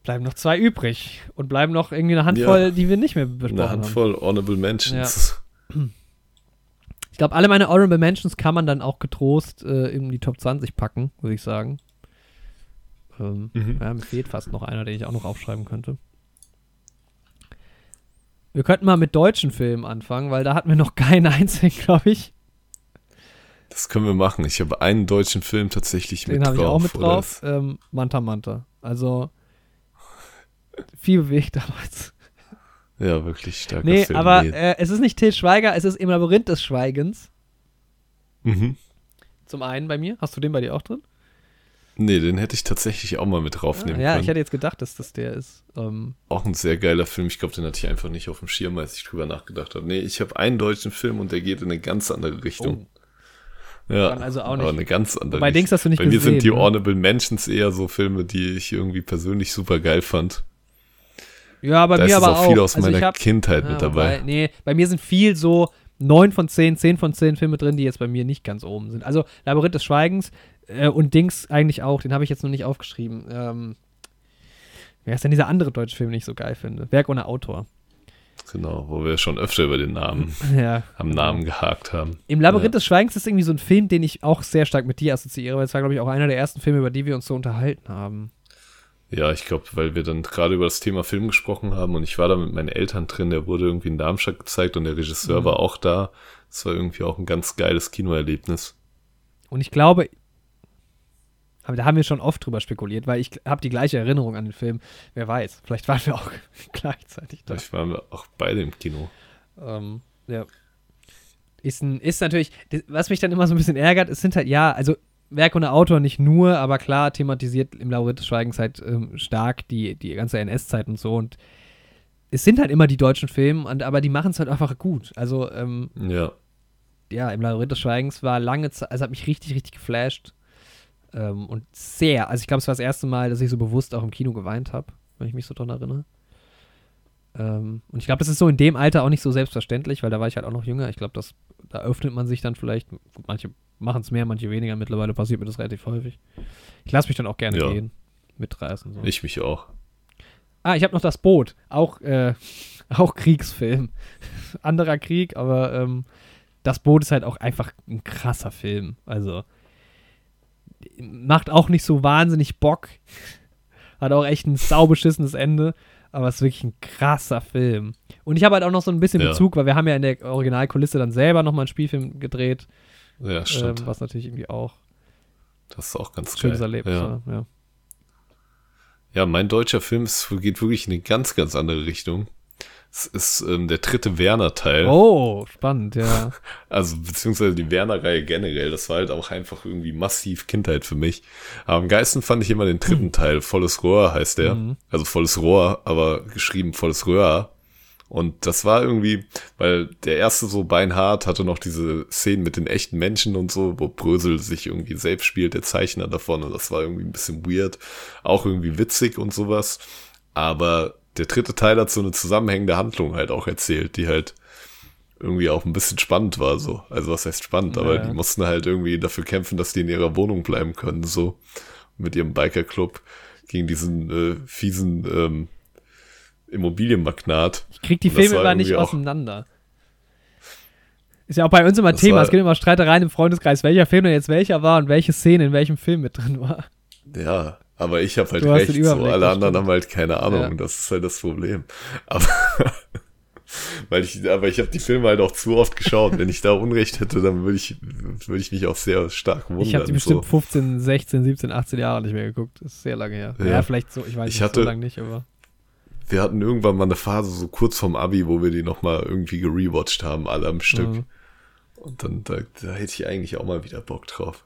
bleiben noch zwei übrig und bleiben noch irgendwie eine Handvoll, ja, die wir nicht mehr besprochen haben. Eine Handvoll haben. Honorable Mentions. Ja. *laughs* Ich glaube, alle meine Honorable Mentions kann man dann auch getrost äh, in die Top 20 packen, würde ich sagen. Ähm, mhm. ja, mir fehlt fast noch einer, den ich auch noch aufschreiben könnte. Wir könnten mal mit deutschen Filmen anfangen, weil da hatten wir noch keinen einzigen, *laughs* glaube ich. Das können wir machen. Ich habe einen deutschen Film tatsächlich Den mit drauf. Den habe ich auch mit drauf. Ähm, Manta Manta. Also viel bewegt damals. Ja, wirklich stark. Nee, Film. aber äh, es ist nicht Til Schweiger, es ist im Labyrinth des Schweigens. Mhm. Zum einen bei mir. Hast du den bei dir auch drin? Nee, den hätte ich tatsächlich auch mal mit draufnehmen ah, ja, können. Ja, ich hätte jetzt gedacht, dass das der ist. Ähm auch ein sehr geiler Film. Ich glaube, den hatte ich einfach nicht auf dem Schirm, als ich drüber nachgedacht habe. Nee, ich habe einen deutschen Film und der geht in eine ganz andere Richtung. Oh. Ja, also auch nicht. aber eine ganz andere. Bei Dings hast du nicht Bei gesehen, mir sind die ne? Honorable Mentions eher so Filme, die ich irgendwie persönlich super geil fand. Ja, bei da mir aber auch. viel aus also meiner hab, Kindheit ja, mit dabei. Bei, nee, bei mir sind viel so 9 von 10, 10 von 10 Filme drin, die jetzt bei mir nicht ganz oben sind. Also Labyrinth des Schweigens äh, und Dings eigentlich auch, den habe ich jetzt noch nicht aufgeschrieben. Ähm, wer ist denn dieser andere deutsche Film, den ich so geil finde? Werk ohne Autor. Genau, wo wir schon öfter über den Namen, *laughs* ja. am Namen gehakt haben. Im Labyrinth ja. des Schweigens ist irgendwie so ein Film, den ich auch sehr stark mit dir assoziiere, weil es war, glaube ich, auch einer der ersten Filme, über die wir uns so unterhalten haben. Ja, ich glaube, weil wir dann gerade über das Thema Film gesprochen haben und ich war da mit meinen Eltern drin, der wurde irgendwie in Darmstadt gezeigt und der Regisseur mhm. war auch da. Das war irgendwie auch ein ganz geiles Kinoerlebnis. Und ich glaube, aber da haben wir schon oft drüber spekuliert, weil ich habe die gleiche Erinnerung an den Film. Wer weiß, vielleicht waren wir auch *laughs* gleichzeitig da. Vielleicht waren wir auch beide im Kino. Ähm, ja. Ist, ein, ist natürlich, was mich dann immer so ein bisschen ärgert, es sind halt, ja, also Werk und Autor nicht nur, aber klar thematisiert im Laureate Schweigens halt ähm, stark die, die ganze NS-Zeit und so. Und es sind halt immer die deutschen Filme, und, aber die machen es halt einfach gut. Also, ähm, ja. Ja, im Laureate Schweigens war lange Zeit, also hat mich richtig, richtig geflasht. Ähm, und sehr, also ich glaube, es war das erste Mal, dass ich so bewusst auch im Kino geweint habe, wenn ich mich so dran erinnere. Ähm, und ich glaube, das ist so in dem Alter auch nicht so selbstverständlich, weil da war ich halt auch noch jünger. Ich glaube, da öffnet man sich dann vielleicht, gut, manche machen es mehr, manche weniger. Mittlerweile passiert mir das relativ häufig. Ich lasse mich dann auch gerne ja. gehen. Mitreißen. So. Ich mich auch. Ah, ich habe noch das Boot. Auch, äh, *laughs* auch Kriegsfilm. *laughs* Anderer Krieg, aber ähm, das Boot ist halt auch einfach ein krasser Film. Also macht auch nicht so wahnsinnig Bock. Hat auch echt ein saubeschissenes Ende. Aber es ist wirklich ein krasser Film. Und ich habe halt auch noch so ein bisschen ja. Bezug, weil wir haben ja in der Originalkulisse dann selber nochmal einen Spielfilm gedreht. Ja, stimmt. Ähm, was natürlich irgendwie auch. Das ist auch ganz schönes geil. Erlebnis. Ja. ja. Ja, mein deutscher Film ist, geht wirklich in eine ganz, ganz andere Richtung. Es ist ähm, der dritte Werner-Teil. Oh, spannend, ja. *laughs* Also, beziehungsweise die Werner-Reihe generell. Das war halt auch einfach irgendwie massiv Kindheit für mich. Aber am geilsten fand ich immer den dritten mhm. Teil. Volles Rohr heißt der. Mhm. Also volles Rohr, aber geschrieben volles Röhr. Und das war irgendwie, weil der erste so beinhart hatte noch diese Szenen mit den echten Menschen und so, wo Brösel sich irgendwie selbst spielt, der Zeichner davon. Und das war irgendwie ein bisschen weird. Auch irgendwie witzig und sowas. Aber der dritte Teil hat so eine zusammenhängende Handlung halt auch erzählt, die halt irgendwie auch ein bisschen spannend war, so. Also was heißt spannend, ja, aber die mussten halt irgendwie dafür kämpfen, dass die in ihrer Wohnung bleiben können, so. Mit ihrem Bikerclub gegen diesen äh, fiesen ähm, Immobilienmagnat. Ich krieg die Filme immer nicht auseinander. Ist ja auch bei uns immer Thema. War, es gibt immer Streitereien im Freundeskreis, welcher Film denn jetzt welcher war und welche Szene in welchem Film mit drin war. Ja, aber ich habe halt du recht, so alle anderen haben halt keine Ahnung. Ja. Das ist halt das Problem. Aber *laughs* weil ich, aber ich habe die Filme halt auch zu oft geschaut. Wenn ich da Unrecht hätte, dann würde ich, würde ich mich auch sehr stark wundern. Ich habe die bestimmt so. 15, 16, 17, 18 Jahre nicht mehr geguckt. Das ist sehr lange her. Ja, ja vielleicht so, ich weiß ich nicht, hatte, so lange nicht, aber. Wir hatten irgendwann mal eine Phase so kurz vorm Abi, wo wir die nochmal irgendwie gerewatcht haben, alle am Stück. Mhm. Und dann, da, da hätte ich eigentlich auch mal wieder Bock drauf.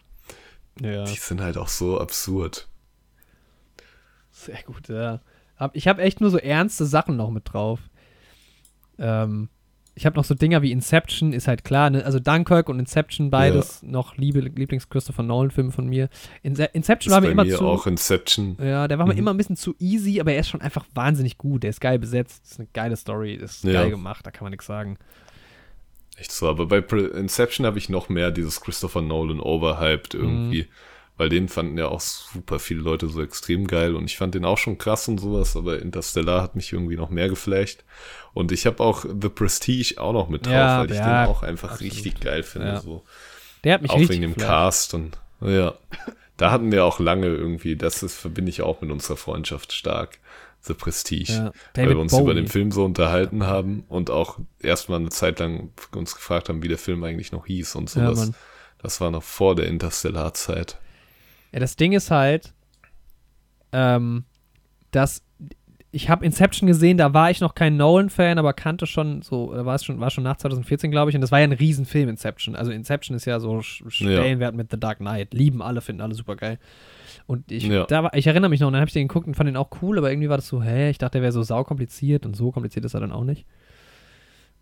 Ja. Die sind halt auch so absurd. Sehr gut, ja. Ich habe echt nur so ernste Sachen noch mit drauf. Ähm, ich habe noch so Dinger wie Inception, ist halt klar, ne? also Dunkirk und Inception, beides ja. noch Liebe, Lieblings-Christopher Nolan-Filme von mir. In Inception ist war mir immer mir zu. auch Inception. Ja, der war mhm. mir immer ein bisschen zu easy, aber er ist schon einfach wahnsinnig gut. Der ist geil besetzt, ist eine geile Story, ist ja. geil gemacht, da kann man nichts sagen. Echt so, aber bei Inception habe ich noch mehr dieses Christopher Nolan overhyped irgendwie. Mhm weil den fanden ja auch super viele Leute so extrem geil und ich fand den auch schon krass und sowas, aber Interstellar hat mich irgendwie noch mehr geflecht. Und ich habe auch The Prestige auch noch mit drauf, ja, weil ich ja, den auch einfach absolut. richtig geil finde. Ja. So. Der hat mich auch richtig wegen dem geflasht. Cast und ja. Da hatten wir auch lange irgendwie, das ist, verbinde ich auch mit unserer Freundschaft stark. The Prestige. Ja, weil wir uns Bowie. über den Film so unterhalten haben und auch erstmal eine Zeit lang uns gefragt haben, wie der Film eigentlich noch hieß und sowas. Ja, das war noch vor der Interstellar-Zeit. Ja, das Ding ist halt, ähm, dass ich habe Inception gesehen, da war ich noch kein Nolan-Fan, aber kannte schon so, da war es schon, war schon nach 2014, glaube ich, und das war ja ein Riesenfilm, Inception. Also Inception ist ja so Stellenwert ja. mit The Dark Knight. Lieben alle, finden alle super geil. Und ich, ja. da war, ich erinnere mich noch, und dann habe ich den geguckt und fand den auch cool, aber irgendwie war das so, hä, ich dachte, der wäre so saukompliziert und so kompliziert ist er dann auch nicht.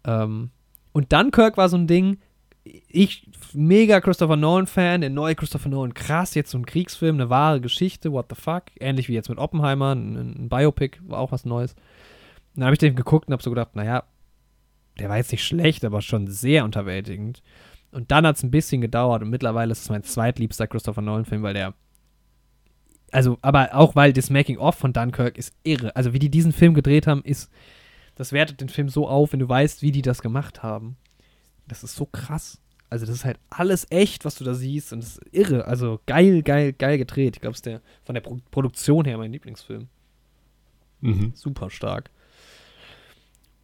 Ähm, und Dunkirk war so ein Ding, ich mega Christopher Nolan-Fan, der neue Christopher Nolan, krass, jetzt so ein Kriegsfilm, eine wahre Geschichte, what the fuck. Ähnlich wie jetzt mit Oppenheimer, ein, ein Biopic, war auch was Neues. Dann habe ich den geguckt und habe so gedacht, naja, der war jetzt nicht schlecht, aber schon sehr unterwältigend. Und dann hat es ein bisschen gedauert und mittlerweile ist es mein zweitliebster Christopher Nolan-Film, weil der. Also, aber auch weil das Making-of von Dunkirk ist irre. Also, wie die diesen Film gedreht haben, ist. Das wertet den Film so auf, wenn du weißt, wie die das gemacht haben. Das ist so krass. also das ist halt alles echt, was du da siehst und das ist irre. Also geil, geil, geil gedreht. Ich glaube, es ist der von der Pro Produktion her mein Lieblingsfilm. Mhm. Super stark.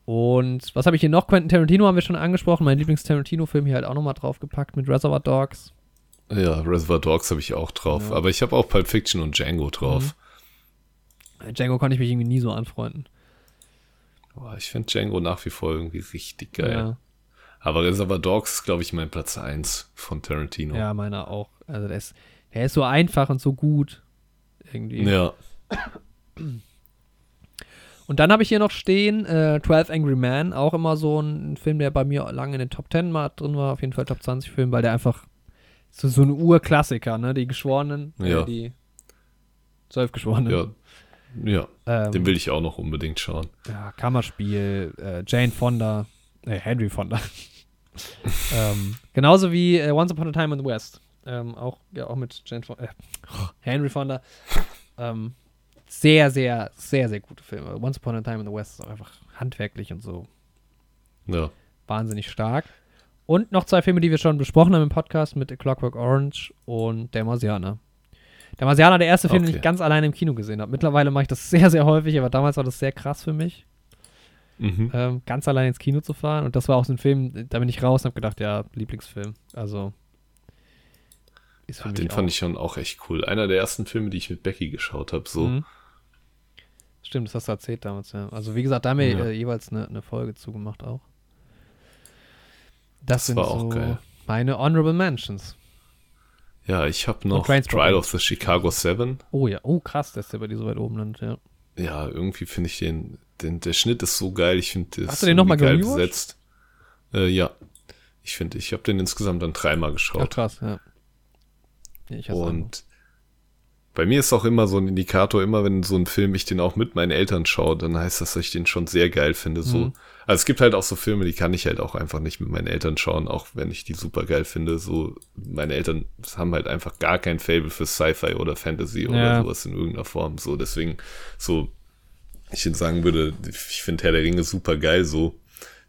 Und was habe ich hier noch? Quentin Tarantino haben wir schon angesprochen. Mein Lieblings-Tarantino-Film hier halt auch nochmal draufgepackt mit Reservoir Dogs. Ja, Reservoir Dogs habe ich auch drauf. Ja. Aber ich habe auch Pulp Fiction und Django drauf. Mhm. Django konnte ich mich irgendwie nie so anfreunden. Boah, ich finde Django nach wie vor irgendwie richtig geil. Ja. Aber Reservoir Dogs ist, glaube ich, mein Platz 1 von Tarantino. Ja, meiner auch. Also der ist, der ist so einfach und so gut. Irgendwie. Ja. Und dann habe ich hier noch stehen äh, 12 Angry Men, auch immer so ein Film, der bei mir lange in den Top 10 mal drin war, auf jeden Fall Top 20 Film, weil der einfach so, so ein Urklassiker, ne? Die Geschworenen, äh, ja. Äh, die zwölf Geschworenen. Ja, ja. Ähm, den will ich auch noch unbedingt schauen. Ja, Kammerspiel, äh, Jane Fonda, äh, Henry Fonda. Ähm, genauso wie äh, Once Upon a Time in the West. Ähm, auch, ja, auch mit Jane Fonda, äh, *laughs* Henry Fonda. Ähm, sehr, sehr, sehr, sehr gute Filme. Once Upon a Time in the West ist auch einfach handwerklich und so. Ja. Wahnsinnig stark. Und noch zwei Filme, die wir schon besprochen haben im Podcast mit A Clockwork Orange und Der Marsianer. Der Marsianer, der erste Film, okay. den ich ganz alleine im Kino gesehen habe. Mittlerweile mache ich das *laughs* sehr, sehr häufig, aber damals war das sehr krass für mich. Mhm. Ähm, ganz allein ins Kino zu fahren. Und das war auch so ein Film, da bin ich raus und habe gedacht, ja, Lieblingsfilm. Also. Ist für ja, den fand ich schon auch echt cool. Einer der ersten Filme, die ich mit Becky geschaut habe, so. Mhm. Stimmt, das hast du erzählt damals, ja. Also wie gesagt, da haben wir ja. äh, jeweils eine, eine, Folge zugemacht auch. Das, das sind war so geil. meine Honorable Mentions. Ja, ich habe noch Trial of the Chicago Seven. Oh ja, oh krass, dass der bei dir so weit oben landet, ja. Ja, irgendwie finde ich den, den, der Schnitt ist so geil. Ich finde Hast du den nochmal geil besetzt. Äh, ja, ich finde, ich habe den insgesamt dann dreimal geschaut. Ja, krass, ja. ja und bei mir ist auch immer so ein Indikator, immer wenn so ein Film ich den auch mit meinen Eltern schaue, dann heißt das, dass ich den schon sehr geil finde. So. Mhm. Also es gibt halt auch so Filme, die kann ich halt auch einfach nicht mit meinen Eltern schauen, auch wenn ich die super geil finde. So, meine Eltern haben halt einfach gar kein Fable für Sci-Fi oder Fantasy oder ja. sowas in irgendeiner Form. So, deswegen, so, ich sagen würde, ich finde Herr der Ringe super geil, so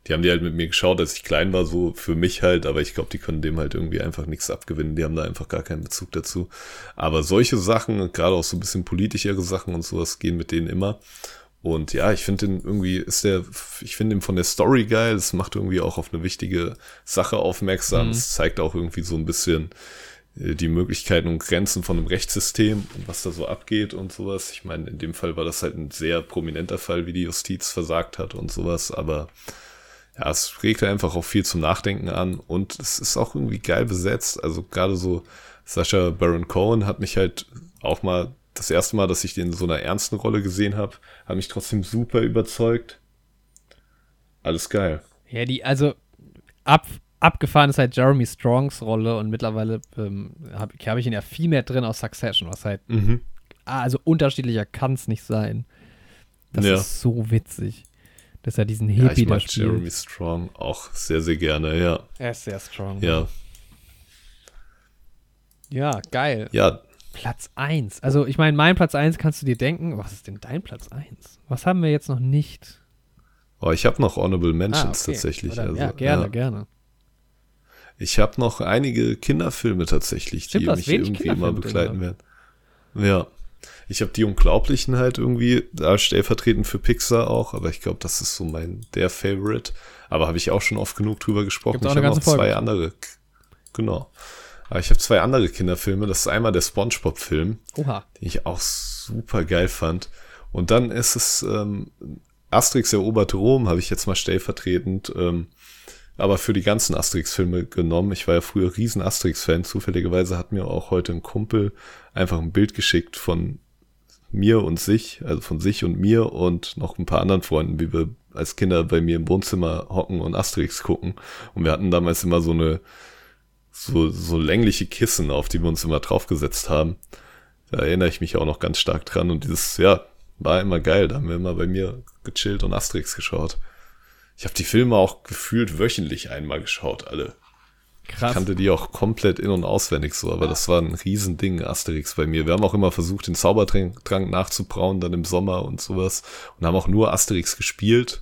die haben die halt mit mir geschaut, als ich klein war, so für mich halt, aber ich glaube, die können dem halt irgendwie einfach nichts abgewinnen. Die haben da einfach gar keinen Bezug dazu. Aber solche Sachen, gerade auch so ein bisschen politischere Sachen und sowas, gehen mit denen immer. Und ja, ich finde den irgendwie, ist der, ich finde ihn von der Story geil. Es macht irgendwie auch auf eine wichtige Sache aufmerksam. Mhm. Es zeigt auch irgendwie so ein bisschen die Möglichkeiten und Grenzen von einem Rechtssystem und was da so abgeht und sowas. Ich meine, in dem Fall war das halt ein sehr prominenter Fall, wie die Justiz versagt hat und sowas, aber ja, es regt einfach auch viel zum Nachdenken an und es ist auch irgendwie geil besetzt. Also gerade so Sascha Baron Cohen hat mich halt auch mal das erste Mal, dass ich den in so einer ernsten Rolle gesehen habe, hat mich trotzdem super überzeugt. Alles geil. Ja, die, also ab, abgefahren ist halt Jeremy Strongs Rolle und mittlerweile ähm, habe hab ich ihn ja viel mehr drin aus Succession, was halt, mhm. also unterschiedlicher kann es nicht sein. Das ja. ist so witzig dass er diesen Hippie ja, ich mag Jeremy Strong auch sehr, sehr gerne, ja. Er ist sehr strong. Ja. Ja, geil. Ja. Platz 1. Also, ich meine, mein Platz 1 kannst du dir denken. Was ist denn dein Platz 1? Was haben wir jetzt noch nicht? Oh, ich habe noch Honorable Mentions ah, okay. tatsächlich. also, ja, gerne, ja. gerne. Ich habe noch einige Kinderfilme tatsächlich, Stimmt, die mich irgendwie immer begleiten werden. Ja. Ich habe die Unglaublichen halt irgendwie da stellvertretend für Pixar auch, aber ich glaube, das ist so mein der Favorite. Aber habe ich auch schon oft genug drüber gesprochen. Ich habe noch zwei Folge. andere. Genau. Aber ich habe zwei andere Kinderfilme. Das ist einmal der SpongeBob-Film, den ich auch super geil fand. Und dann ist es ähm, Asterix erobert Rom, habe ich jetzt mal stellvertretend. Ähm, aber für die ganzen Asterix-Filme genommen. Ich war ja früher riesen Asterix-Fan. Zufälligerweise hat mir auch heute ein Kumpel einfach ein Bild geschickt von mir und sich, also von sich und mir und noch ein paar anderen Freunden, wie wir als Kinder bei mir im Wohnzimmer hocken und Asterix gucken. Und wir hatten damals immer so eine, so, so längliche Kissen, auf die wir uns immer draufgesetzt haben. Da erinnere ich mich auch noch ganz stark dran. Und dieses, ja, war immer geil. Da haben wir immer bei mir gechillt und Asterix geschaut. Ich habe die Filme auch gefühlt wöchentlich einmal geschaut, alle. Krass. Ich kannte die auch komplett in- und auswendig so, aber das war ein Riesending, Asterix bei mir. Wir haben auch immer versucht, den Zaubertrank nachzubrauen, dann im Sommer und sowas. Und haben auch nur Asterix gespielt.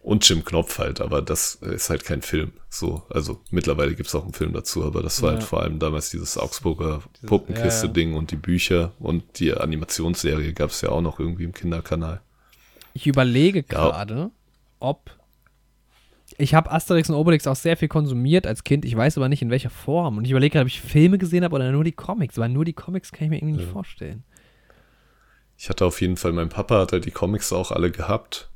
Und Jim Knopf halt, aber das ist halt kein Film. So, also mittlerweile gibt es auch einen Film dazu, aber das war halt ja. halt vor allem damals dieses Augsburger Puppenkiste-Ding ja, ja. und die Bücher und die Animationsserie gab es ja auch noch irgendwie im Kinderkanal. Ich überlege gerade, ob ich habe Asterix und Obelix auch sehr viel konsumiert als Kind. Ich weiß aber nicht in welcher Form. Und ich überlege gerade, ob ich Filme gesehen habe oder nur die Comics. Weil nur die Comics kann ich mir irgendwie nicht vorstellen. Ich hatte auf jeden Fall, mein Papa hat halt die Comics auch alle gehabt.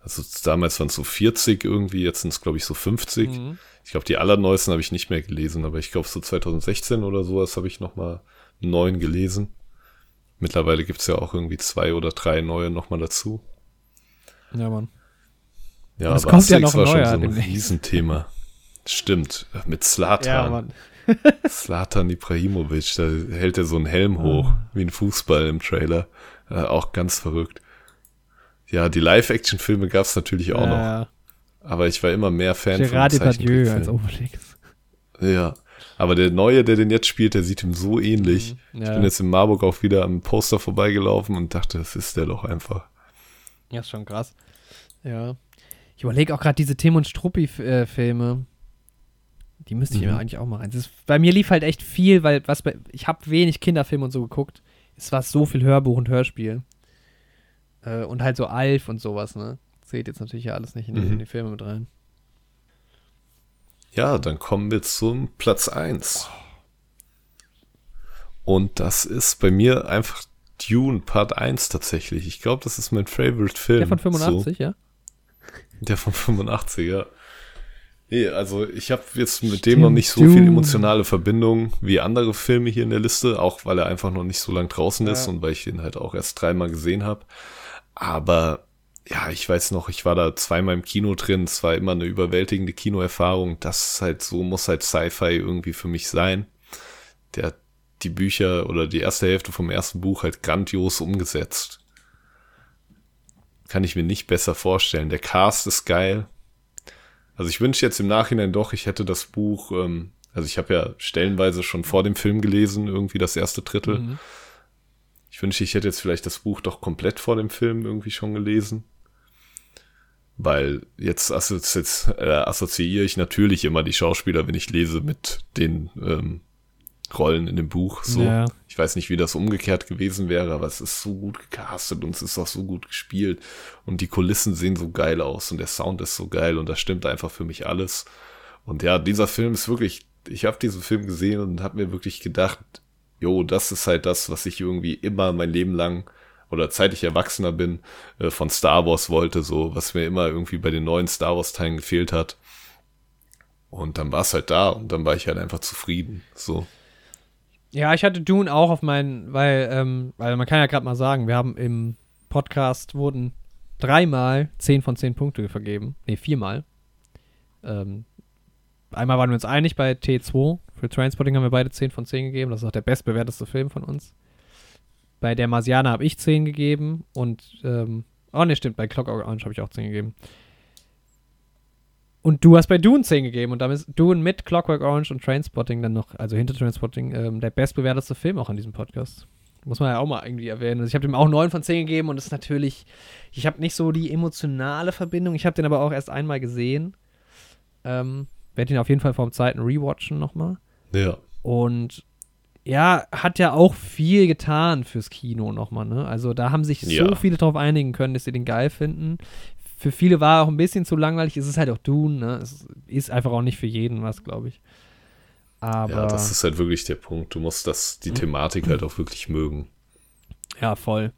Also damals waren es so 40 irgendwie, jetzt sind es glaube ich so 50. Mhm. Ich glaube, die allerneuesten habe ich nicht mehr gelesen, aber ich glaube so 2016 oder sowas habe ich nochmal neun gelesen. Mittlerweile gibt es ja auch irgendwie zwei oder drei neue nochmal dazu. Ja, Mann. Ja, aber kommt Asterix ja noch war schon so ein Riesenthema. Stimmt, mit Slatan. Ja, *laughs* Slatan Ibrahimovic, da hält er so einen Helm hoch, wie ein Fußball im Trailer. Äh, auch ganz verrückt. Ja, die Live-Action-Filme gab es natürlich auch ja, noch. Aber ich war immer mehr Fan Gerard von Depardieu als Obelix. Ja, aber der Neue, der den jetzt spielt, der sieht ihm so ähnlich. Mhm, ja. Ich bin jetzt in Marburg auch wieder am Poster vorbeigelaufen und dachte, das ist der doch einfach. Ja, ist schon krass. Ja. Ich überlege auch gerade diese Tim und Struppi-Filme. Die müsste ich mhm. mir eigentlich auch mal rein. Ist, bei mir lief halt echt viel, weil was bei, ich habe wenig Kinderfilme und so geguckt. Es war so viel Hörbuch und Hörspiel. Äh, und halt so Alf und sowas, ne? Zählt jetzt natürlich ja alles nicht in, mhm. in die Filme mit rein. Ja, dann kommen wir zum Platz 1. Und das ist bei mir einfach Dune Part 1 tatsächlich. Ich glaube, das ist mein Favorite Film. Der von 85, so. ja? Der von 85, ja. Nee, also ich habe jetzt mit Stimmt, dem noch nicht so Dune. viel emotionale Verbindung wie andere Filme hier in der Liste, auch weil er einfach noch nicht so lang draußen ja. ist und weil ich ihn halt auch erst dreimal gesehen habe. Aber ja, ich weiß noch, ich war da zweimal im Kino drin. Es war immer eine überwältigende Kinoerfahrung. Das ist halt so, muss halt Sci-Fi irgendwie für mich sein. Der die Bücher oder die erste Hälfte vom ersten Buch halt grandios umgesetzt. Kann ich mir nicht besser vorstellen. Der Cast ist geil. Also ich wünsche jetzt im Nachhinein doch, ich hätte das Buch, ähm, also ich habe ja stellenweise schon vor dem Film gelesen, irgendwie das erste Drittel. Mhm. Ich wünsche, ich hätte jetzt vielleicht das Buch doch komplett vor dem Film irgendwie schon gelesen. Weil jetzt, assozi jetzt äh, assoziiere ich natürlich immer die Schauspieler, wenn ich lese, mit den ähm, Rollen in dem Buch. So. Ja. Ich weiß nicht, wie das umgekehrt gewesen wäre, aber es ist so gut gecastet und es ist auch so gut gespielt. Und die Kulissen sehen so geil aus und der Sound ist so geil und das stimmt einfach für mich alles. Und ja, dieser Film ist wirklich, ich habe diesen Film gesehen und habe mir wirklich gedacht, jo, das ist halt das, was ich irgendwie immer mein Leben lang oder seit ich Erwachsener bin, äh, von Star Wars wollte, so, was mir immer irgendwie bei den neuen Star Wars Teilen gefehlt hat. Und dann war es halt da und dann war ich halt einfach zufrieden, so. Ja, ich hatte Dune auch auf meinen, weil, ähm, weil man kann ja gerade mal sagen, wir haben im Podcast wurden dreimal 10 von 10 Punkte vergeben. Ne, viermal. Ähm, einmal waren wir uns einig bei T2. Für Transporting haben wir beide 10 von 10 gegeben. Das ist auch der bestbewerteste Film von uns. Bei der Marsianer habe ich 10 gegeben und, ähm, oh ne, stimmt, bei Clock Orange habe ich auch 10 gegeben. Und du hast bei Dune 10 gegeben und damit ist Dune mit Clockwork Orange und Trainspotting dann noch, also hinter Trainspotting, ähm, der bestbewerteste Film auch an diesem Podcast. Muss man ja auch mal irgendwie erwähnen. Also ich habe dem auch 9 von 10 gegeben und das ist natürlich, ich habe nicht so die emotionale Verbindung. Ich habe den aber auch erst einmal gesehen. Ähm, werde ihn auf jeden Fall vor dem zweiten rewatchen nochmal. Ja. Und ja, hat ja auch viel getan fürs Kino nochmal, ne? Also da haben sich ja. so viele drauf einigen können, dass sie den geil finden. Für viele war auch ein bisschen zu langweilig. Es ist halt auch Dune, ne? Es ist einfach auch nicht für jeden was, glaube ich. Aber. Ja, das ist halt wirklich der Punkt. Du musst das, die hm? Thematik halt auch wirklich mögen. Ja, voll.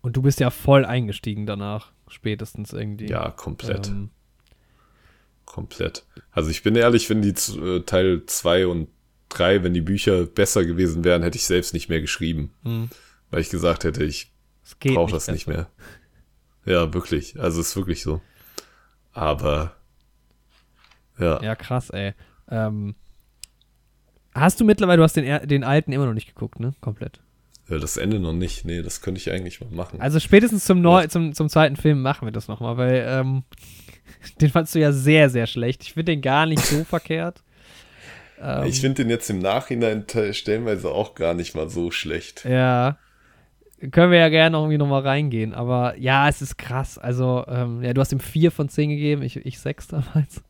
Und du bist ja voll eingestiegen danach, spätestens irgendwie. Ja, komplett. Ähm, komplett. Also ich bin ehrlich, wenn die äh, Teil 2 und 3, wenn die Bücher besser gewesen wären, hätte ich selbst nicht mehr geschrieben. Hm. Weil ich gesagt hätte, ich brauche das besser. nicht mehr. Ja, wirklich. Also ist wirklich so. Aber ja. Ja, krass, ey. Ähm, hast du mittlerweile, du hast den, den alten immer noch nicht geguckt, ne? Komplett. Ja, das Ende noch nicht. Nee, das könnte ich eigentlich mal machen. Also spätestens zum, Neu ja. zum, zum zweiten Film machen wir das nochmal, weil ähm, *laughs* den fandst du ja sehr, sehr schlecht. Ich finde den gar nicht so *laughs* verkehrt. Ähm, ich finde den jetzt im Nachhinein stellenweise auch gar nicht mal so schlecht. Ja. Können wir ja gerne noch irgendwie nochmal reingehen. Aber ja, es ist krass. Also, ähm, ja, du hast ihm vier von zehn gegeben, ich, ich sechs damals.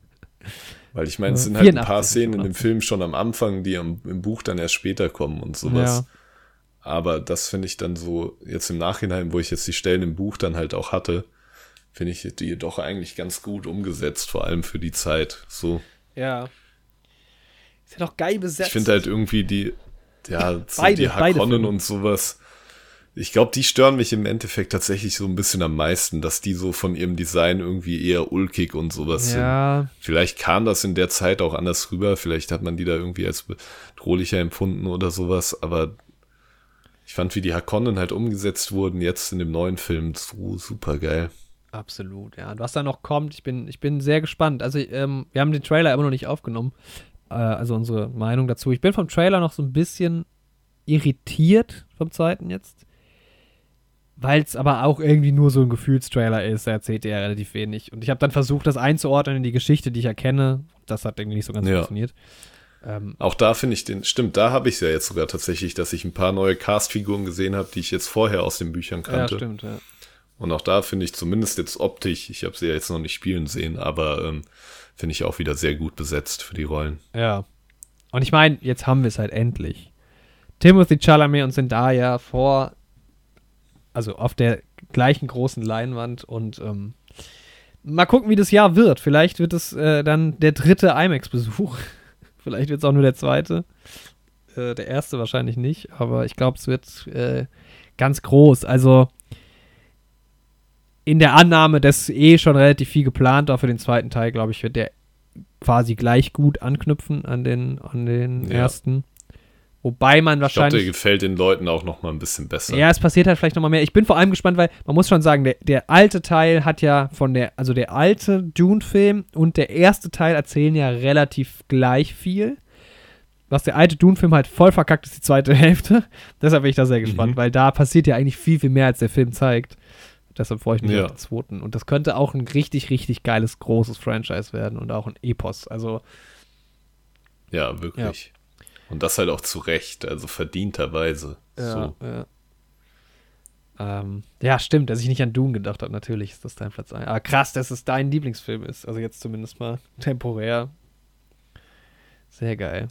Weil ich meine, es sind halt ein paar Szenen in dem Film schon am Anfang, die im, im Buch dann erst später kommen und sowas. Ja. Aber das finde ich dann so, jetzt im Nachhinein, wo ich jetzt die Stellen im Buch dann halt auch hatte, finde ich die doch eigentlich ganz gut umgesetzt, vor allem für die Zeit. So. Ja. Ist ja doch geil besetzt. Ich finde halt irgendwie die, ja, so beide, die Hakonnen und sowas. Ich glaube, die stören mich im Endeffekt tatsächlich so ein bisschen am meisten, dass die so von ihrem Design irgendwie eher ulkig und sowas ja. sind. Vielleicht kam das in der Zeit auch anders rüber, vielleicht hat man die da irgendwie als bedrohlicher empfunden oder sowas, aber ich fand, wie die Hakonnen halt umgesetzt wurden jetzt in dem neuen Film so super geil. Absolut, ja. Was da noch kommt, ich bin, ich bin sehr gespannt. Also, ähm, wir haben den Trailer immer noch nicht aufgenommen. Äh, also unsere Meinung dazu. Ich bin vom Trailer noch so ein bisschen irritiert vom zweiten jetzt. Weil es aber auch irgendwie nur so ein Gefühlstrailer ist, da erzählt er relativ wenig. Und ich habe dann versucht, das einzuordnen in die Geschichte, die ich erkenne. Das hat irgendwie nicht so ganz ja. funktioniert. Ähm, auch da finde ich den, stimmt, da habe ich es ja jetzt sogar tatsächlich, dass ich ein paar neue Cast-Figuren gesehen habe, die ich jetzt vorher aus den Büchern kannte. Ja, stimmt, ja. Und auch da finde ich zumindest jetzt optisch, ich habe sie ja jetzt noch nicht spielen sehen, aber ähm, finde ich auch wieder sehr gut besetzt für die Rollen. Ja. Und ich meine, jetzt haben wir es halt endlich. Timothy Chalamet und Zendaya vor, also auf der gleichen großen Leinwand und ähm, mal gucken, wie das Jahr wird. Vielleicht wird es äh, dann der dritte IMAX-Besuch. *laughs* Vielleicht wird es auch nur der zweite. Äh, der erste wahrscheinlich nicht, aber ich glaube, es wird äh, ganz groß. Also in der Annahme, dass eh schon relativ viel geplant war für den zweiten Teil, glaube ich, wird der quasi gleich gut anknüpfen an den, an den ja. ersten. Wobei man wahrscheinlich. Ich glaube, der gefällt den Leuten auch noch mal ein bisschen besser. Ja, es passiert halt vielleicht noch mal mehr. Ich bin vor allem gespannt, weil man muss schon sagen, der, der alte Teil hat ja von der, also der alte Dune-Film und der erste Teil erzählen ja relativ gleich viel. Was der alte Dune-Film halt voll verkackt ist, die zweite *laughs* Hälfte. Deshalb bin ich da sehr gespannt, mhm. weil da passiert ja eigentlich viel, viel mehr, als der Film zeigt. Deshalb freue ich mich ja. auf den zweiten. Und das könnte auch ein richtig, richtig geiles, großes Franchise werden und auch ein Epos. Also. Ja, wirklich. Ja. Und das halt auch zu Recht, also verdienterweise. Ja, so. ja. Ähm, ja, stimmt, dass ich nicht an Doom gedacht habe. Natürlich ist das dein Platz 1. Aber krass, dass es dein Lieblingsfilm ist. Also jetzt zumindest mal *laughs* temporär. Sehr geil.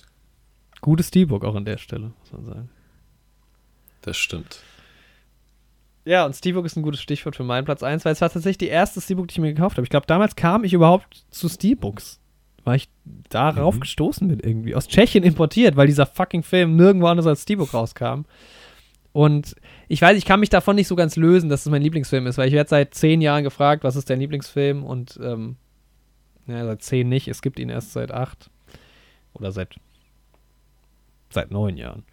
Gutes Steelbook auch an der Stelle, muss man sagen. Das stimmt. Ja, und Steelbook ist ein gutes Stichwort für meinen Platz 1, weil es war tatsächlich die erste Steelbook, die ich mir gekauft habe. Ich glaube, damals kam ich überhaupt zu Steelbooks. Weil ich darauf mhm. gestoßen bin irgendwie. Aus Tschechien importiert, weil dieser fucking Film nirgendwo anders als Steelbook rauskam. Und ich weiß, ich kann mich davon nicht so ganz lösen, dass es mein Lieblingsfilm ist, weil ich werde seit zehn Jahren gefragt, was ist dein Lieblingsfilm? Und ähm, ja, seit zehn nicht. Es gibt ihn erst seit acht. Oder seit seit neun Jahren.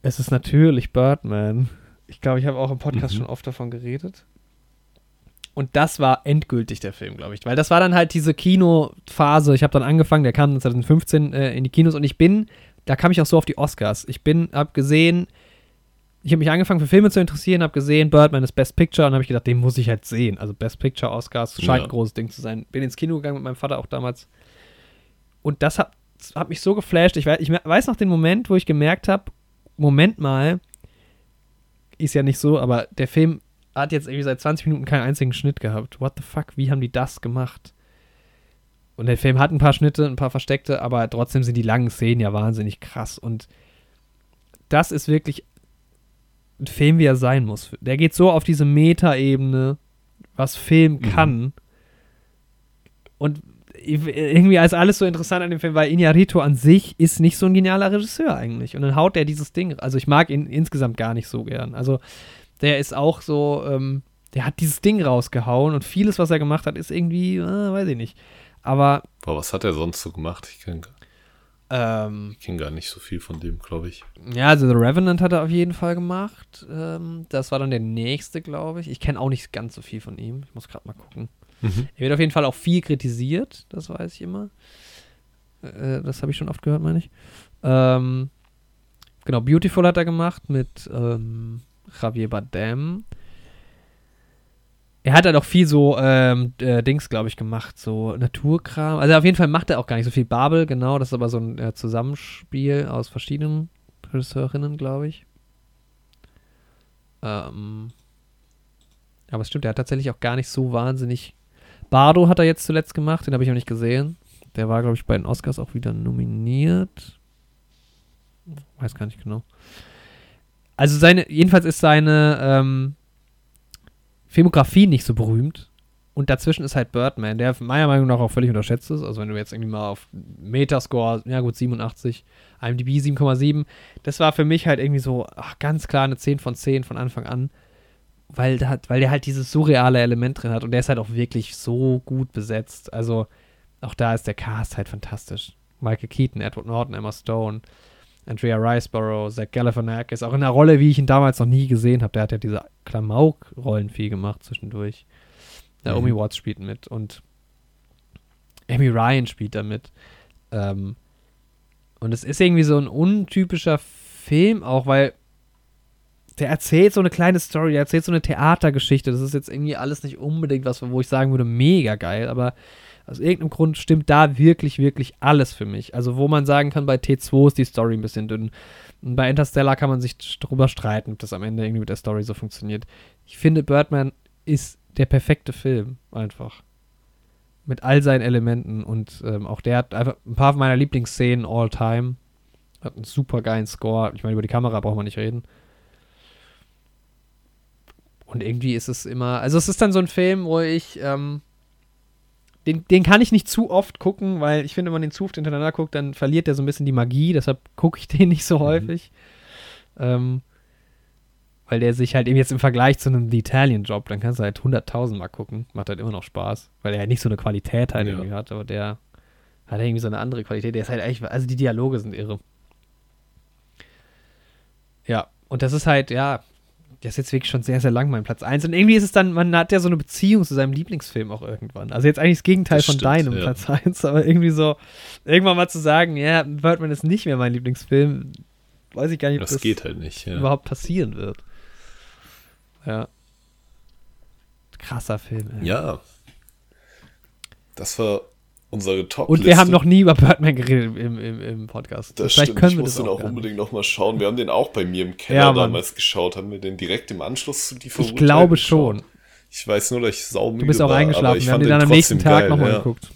Es ist natürlich Birdman. Ich glaube, ich habe auch im Podcast mhm. schon oft davon geredet. Und das war endgültig der Film, glaube ich. Weil das war dann halt diese Kinophase. Ich habe dann angefangen, der kam 2015 äh, in die Kinos und ich bin, da kam ich auch so auf die Oscars. Ich bin, habe gesehen, ich habe mich angefangen für Filme zu interessieren, habe gesehen, Birdman ist Best Picture und habe ich gedacht, den muss ich halt sehen. Also Best Picture, Oscars, scheint ja. ein großes Ding zu sein. Bin ins Kino gegangen mit meinem Vater auch damals. Und das hat, hat mich so geflasht. Ich weiß, ich weiß noch den Moment, wo ich gemerkt habe, Moment mal, ist ja nicht so, aber der Film hat jetzt irgendwie seit 20 Minuten keinen einzigen Schnitt gehabt. What the fuck? Wie haben die das gemacht? Und der Film hat ein paar Schnitte, ein paar versteckte, aber trotzdem sind die langen Szenen ja wahnsinnig krass. Und das ist wirklich ein Film, wie er sein muss. Der geht so auf diese Meta-Ebene, was Film mhm. kann. Und irgendwie als alles so interessant an dem Film, weil Iñárritu an sich ist nicht so ein genialer Regisseur eigentlich. Und dann haut er dieses Ding, also ich mag ihn insgesamt gar nicht so gern. Also der ist auch so, ähm, der hat dieses Ding rausgehauen und vieles, was er gemacht hat, ist irgendwie, äh, weiß ich nicht. Aber. Boah, was hat er sonst so gemacht? Ich kenne ähm, kenn gar nicht so viel von dem, glaube ich. Ja, also The Revenant hat er auf jeden Fall gemacht. Ähm, das war dann der nächste, glaube ich. Ich kenne auch nicht ganz so viel von ihm. Ich muss gerade mal gucken. Mhm. Er wird auf jeden Fall auch viel kritisiert, das weiß ich immer. Äh, das habe ich schon oft gehört, meine ich. Ähm, genau, Beautiful hat er gemacht mit ähm, Javier Bardem. Er hat halt auch viel so ähm, äh, Dings, glaube ich, gemacht, so Naturkram. Also auf jeden Fall macht er auch gar nicht so viel Babel, genau. Das ist aber so ein äh, Zusammenspiel aus verschiedenen Regisseurinnen, glaube ich. Ähm, aber es stimmt, der hat tatsächlich auch gar nicht so wahnsinnig. Bardo hat er jetzt zuletzt gemacht, den habe ich noch nicht gesehen. Der war, glaube ich, bei den Oscars auch wieder nominiert. Weiß gar nicht genau. Also seine, jedenfalls ist seine ähm, Filmografie nicht so berühmt. Und dazwischen ist halt Birdman, der meiner Meinung nach auch völlig unterschätzt ist. Also wenn du jetzt irgendwie mal auf Metascore, ja gut, 87, IMDb 7,7, das war für mich halt irgendwie so ach, ganz klar eine 10 von 10 von Anfang an. Weil der, weil der halt dieses surreale Element drin hat und der ist halt auch wirklich so gut besetzt. Also auch da ist der Cast halt fantastisch. Michael Keaton, Edward Norton, Emma Stone, Andrea Riceborough, Zach Galifianakis, auch in einer Rolle, wie ich ihn damals noch nie gesehen habe. Der hat ja diese Klamauk-Rollen viel gemacht zwischendurch. Naomi mhm. Watts spielt mit und Amy Ryan spielt damit. Ähm, und es ist irgendwie so ein untypischer Film auch, weil der erzählt so eine kleine Story, der erzählt so eine Theatergeschichte. Das ist jetzt irgendwie alles nicht unbedingt was, wo ich sagen würde, mega geil, aber aus irgendeinem Grund stimmt da wirklich, wirklich alles für mich. Also, wo man sagen kann, bei T2 ist die Story ein bisschen dünn. Und bei Interstellar kann man sich drüber streiten, ob das am Ende irgendwie mit der Story so funktioniert. Ich finde, Birdman ist der perfekte Film, einfach. Mit all seinen Elementen. Und ähm, auch der hat einfach ein paar meiner Lieblingsszenen all time. Hat einen super geilen Score. Ich meine, über die Kamera braucht man nicht reden. Und irgendwie ist es immer. Also, es ist dann so ein Film, wo ich. Ähm, den, den kann ich nicht zu oft gucken, weil ich finde, wenn man den zu oft hintereinander guckt, dann verliert der so ein bisschen die Magie. Deshalb gucke ich *laughs* den nicht so mhm. häufig. Ähm, weil der sich halt eben jetzt im Vergleich zu einem The Italian Job, dann kannst du halt 100.000 Mal gucken. Macht halt immer noch Spaß. Weil er halt nicht so eine Qualität halt ja. irgendwie hat, aber der hat irgendwie so eine andere Qualität. Der ist halt echt, also die Dialoge sind irre. Ja, und das ist halt, ja, der ist jetzt wirklich schon sehr, sehr lang mein Platz 1. Und irgendwie ist es dann, man hat ja so eine Beziehung zu seinem Lieblingsfilm auch irgendwann. Also jetzt eigentlich das Gegenteil das von stimmt, deinem ja. Platz 1, aber irgendwie so, irgendwann mal zu sagen, ja, Birdman ist nicht mehr mein Lieblingsfilm, weiß ich gar nicht, ob das, das halt nicht, ja. überhaupt passieren wird. Ja. Krasser Film, ey. Ja. Das war unsere top Und wir haben noch nie über Birdman geredet im, im, im Podcast. Das Vielleicht stimmt. können ich wir muss das den auch, auch unbedingt nochmal schauen. Wir haben den auch bei mir im Keller ja, damals geschaut. Haben wir den direkt im Anschluss zu die Ich glaube schon. Ich weiß nur, dass ich saumüde Du bist auch war, eingeschlafen. Wir haben den dann am nächsten Tag nochmal ja. geguckt.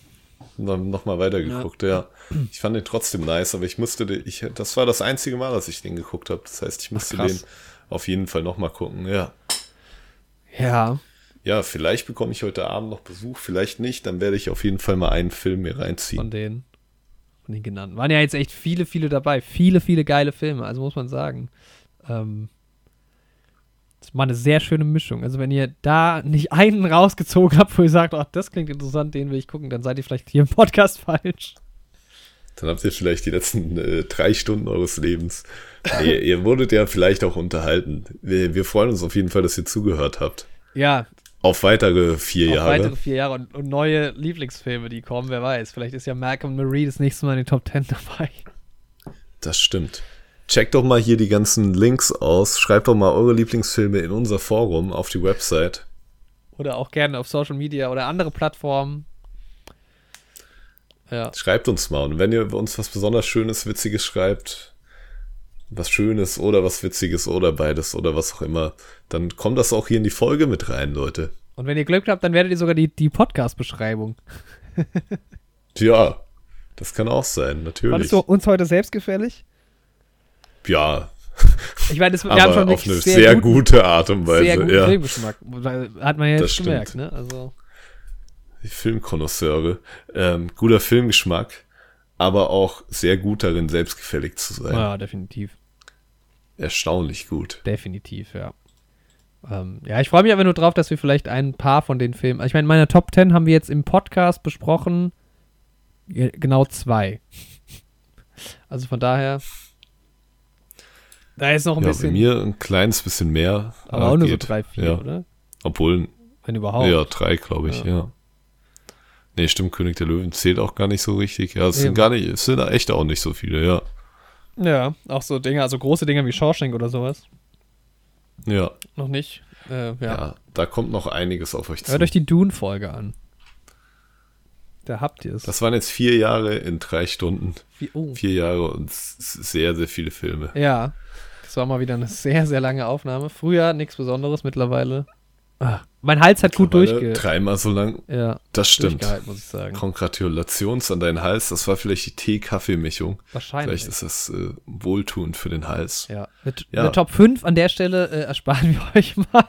Nochmal weitergeguckt, ja. ja. Ich fand den trotzdem nice, aber ich musste, den, ich, das war das einzige Mal, dass ich den geguckt habe. Das heißt, ich musste Ach, den auf jeden Fall nochmal gucken, ja. Ja. Ja, vielleicht bekomme ich heute Abend noch Besuch, vielleicht nicht. Dann werde ich auf jeden Fall mal einen Film mir reinziehen. Von denen, von den genannten. Waren ja jetzt echt viele, viele dabei. Viele, viele geile Filme, also muss man sagen. Ähm, das war eine sehr schöne Mischung. Also, wenn ihr da nicht einen rausgezogen habt, wo ihr sagt, ach, das klingt interessant, den will ich gucken, dann seid ihr vielleicht hier im Podcast *laughs* falsch. Dann habt ihr vielleicht die letzten äh, drei Stunden eures Lebens. Nee, ihr *laughs* wurdet ja vielleicht auch unterhalten. Wir, wir freuen uns auf jeden Fall, dass ihr zugehört habt. Ja, auf weitere vier Auf Jahre. Auf weitere vier Jahre und, und, neue Lieblingsfilme, die kommen, wer weiß. Vielleicht ist ja Malcolm Marie das nächste Mal in den Top Ten *laughs* dabei. Das stimmt. Checkt doch mal hier die ganzen Links aus. Schreibt doch mal eure Lieblingsfilme in unser Forum auf die Website. Oder auch gerne auf Social Media oder andere Plattformen. Ja. Schreibt uns mal. Und wenn ihr uns was besonders Schönes, Witziges schreibt, was Schönes oder was Witziges oder beides oder was auch immer, dann kommt das auch hier in die Folge mit rein, Leute. Und wenn ihr Glück habt, dann werdet ihr sogar die, die Podcast-Beschreibung. *laughs* ja, das kann auch sein, natürlich. Fandest du uns heute selbstgefällig? Ja. *laughs* Ich meine, wir haben schon auf eine sehr, sehr guten, gute Art und Weise. Sehr guten ja. Filmgeschmack. Hat man ja jetzt gemerkt, ne? Also. Die Filmkonnoisseure. Ähm, guter Filmgeschmack aber auch sehr gut darin, selbstgefällig zu sein. Ja, definitiv. Erstaunlich gut. Definitiv, ja. Ähm, ja, ich freue mich aber nur drauf, dass wir vielleicht ein paar von den Filmen. Ich meine, meine Top 10 haben wir jetzt im Podcast besprochen. Genau zwei. *laughs* Also von daher. Da ist noch ein ja, bisschen. Bei mir ein kleines bisschen mehr. Aber auch nur so drei, vier, ja. oder? Obwohl. Wenn überhaupt. Ja, drei, glaube ich, ja. ja. Nee, stimmt, König der Löwen zählt auch gar nicht so richtig. Ja, es Eben. sind gar nicht, es sind echt auch nicht so viele, ja. Ja, auch so Dinge, also große Dinge wie Shawshank oder sowas. Ja. Noch nicht. Äh, ja. ja. da kommt noch einiges auf euch zu. Hört euch die Dune-Folge an. Da habt ihr es. Das waren jetzt vier Jahre in drei Stunden. Vier, oh. vier Jahre und sehr, sehr viele Filme. Ja. Es war mal wieder eine sehr, sehr lange Aufnahme. Früher nichts Besonderes, mittlerweile. Ah, mein Hals hat gut durchge... Dreimal so lang. Ja. Das stimmt. muss ich sagen. Kongratulations an deinen Hals. Das war vielleicht die Tee-Kaffee-Mischung. Wahrscheinlich. Vielleicht ist das äh, wohltuend für den Hals. Ja. Mit, ja. Eine Top 5 an der Stelle äh, ersparen wir *laughs* euch mal.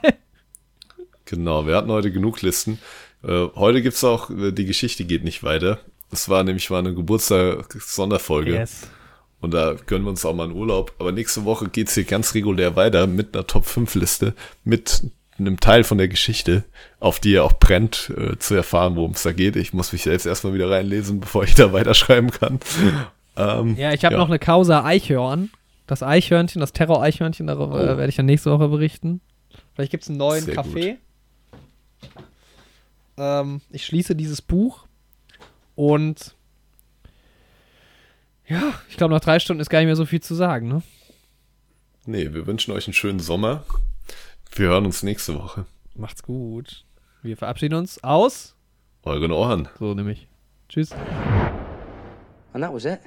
Genau, wir hatten heute genug Listen. Äh, heute gibt es auch, äh, die Geschichte geht nicht weiter. Das war nämlich mal eine Geburtstag-Sonderfolge. Yes. Und da gönnen wir uns auch mal einen Urlaub. Aber nächste Woche geht's hier ganz regulär weiter mit einer Top-5-Liste, mit einem Teil von der Geschichte, auf die ihr auch brennt, äh, zu erfahren, worum es da geht. Ich muss mich selbst erstmal wieder reinlesen, *laughs* bevor ich da weiterschreiben kann. *laughs* ähm, ja, ich habe ja. noch eine Causa Eichhörn. Das Eichhörnchen, das Terror-Eichhörnchen, darüber oh. werde ich dann nächste Woche berichten. Vielleicht gibt es einen neuen Sehr Café. Ähm, ich schließe dieses Buch und ja, ich glaube, nach drei Stunden ist gar nicht mehr so viel zu sagen, ne? Nee, wir wünschen euch einen schönen Sommer. Wir hören uns nächste Woche. Macht's gut. Wir verabschieden uns aus euren Ohren. So nämlich. Tschüss. And that was it.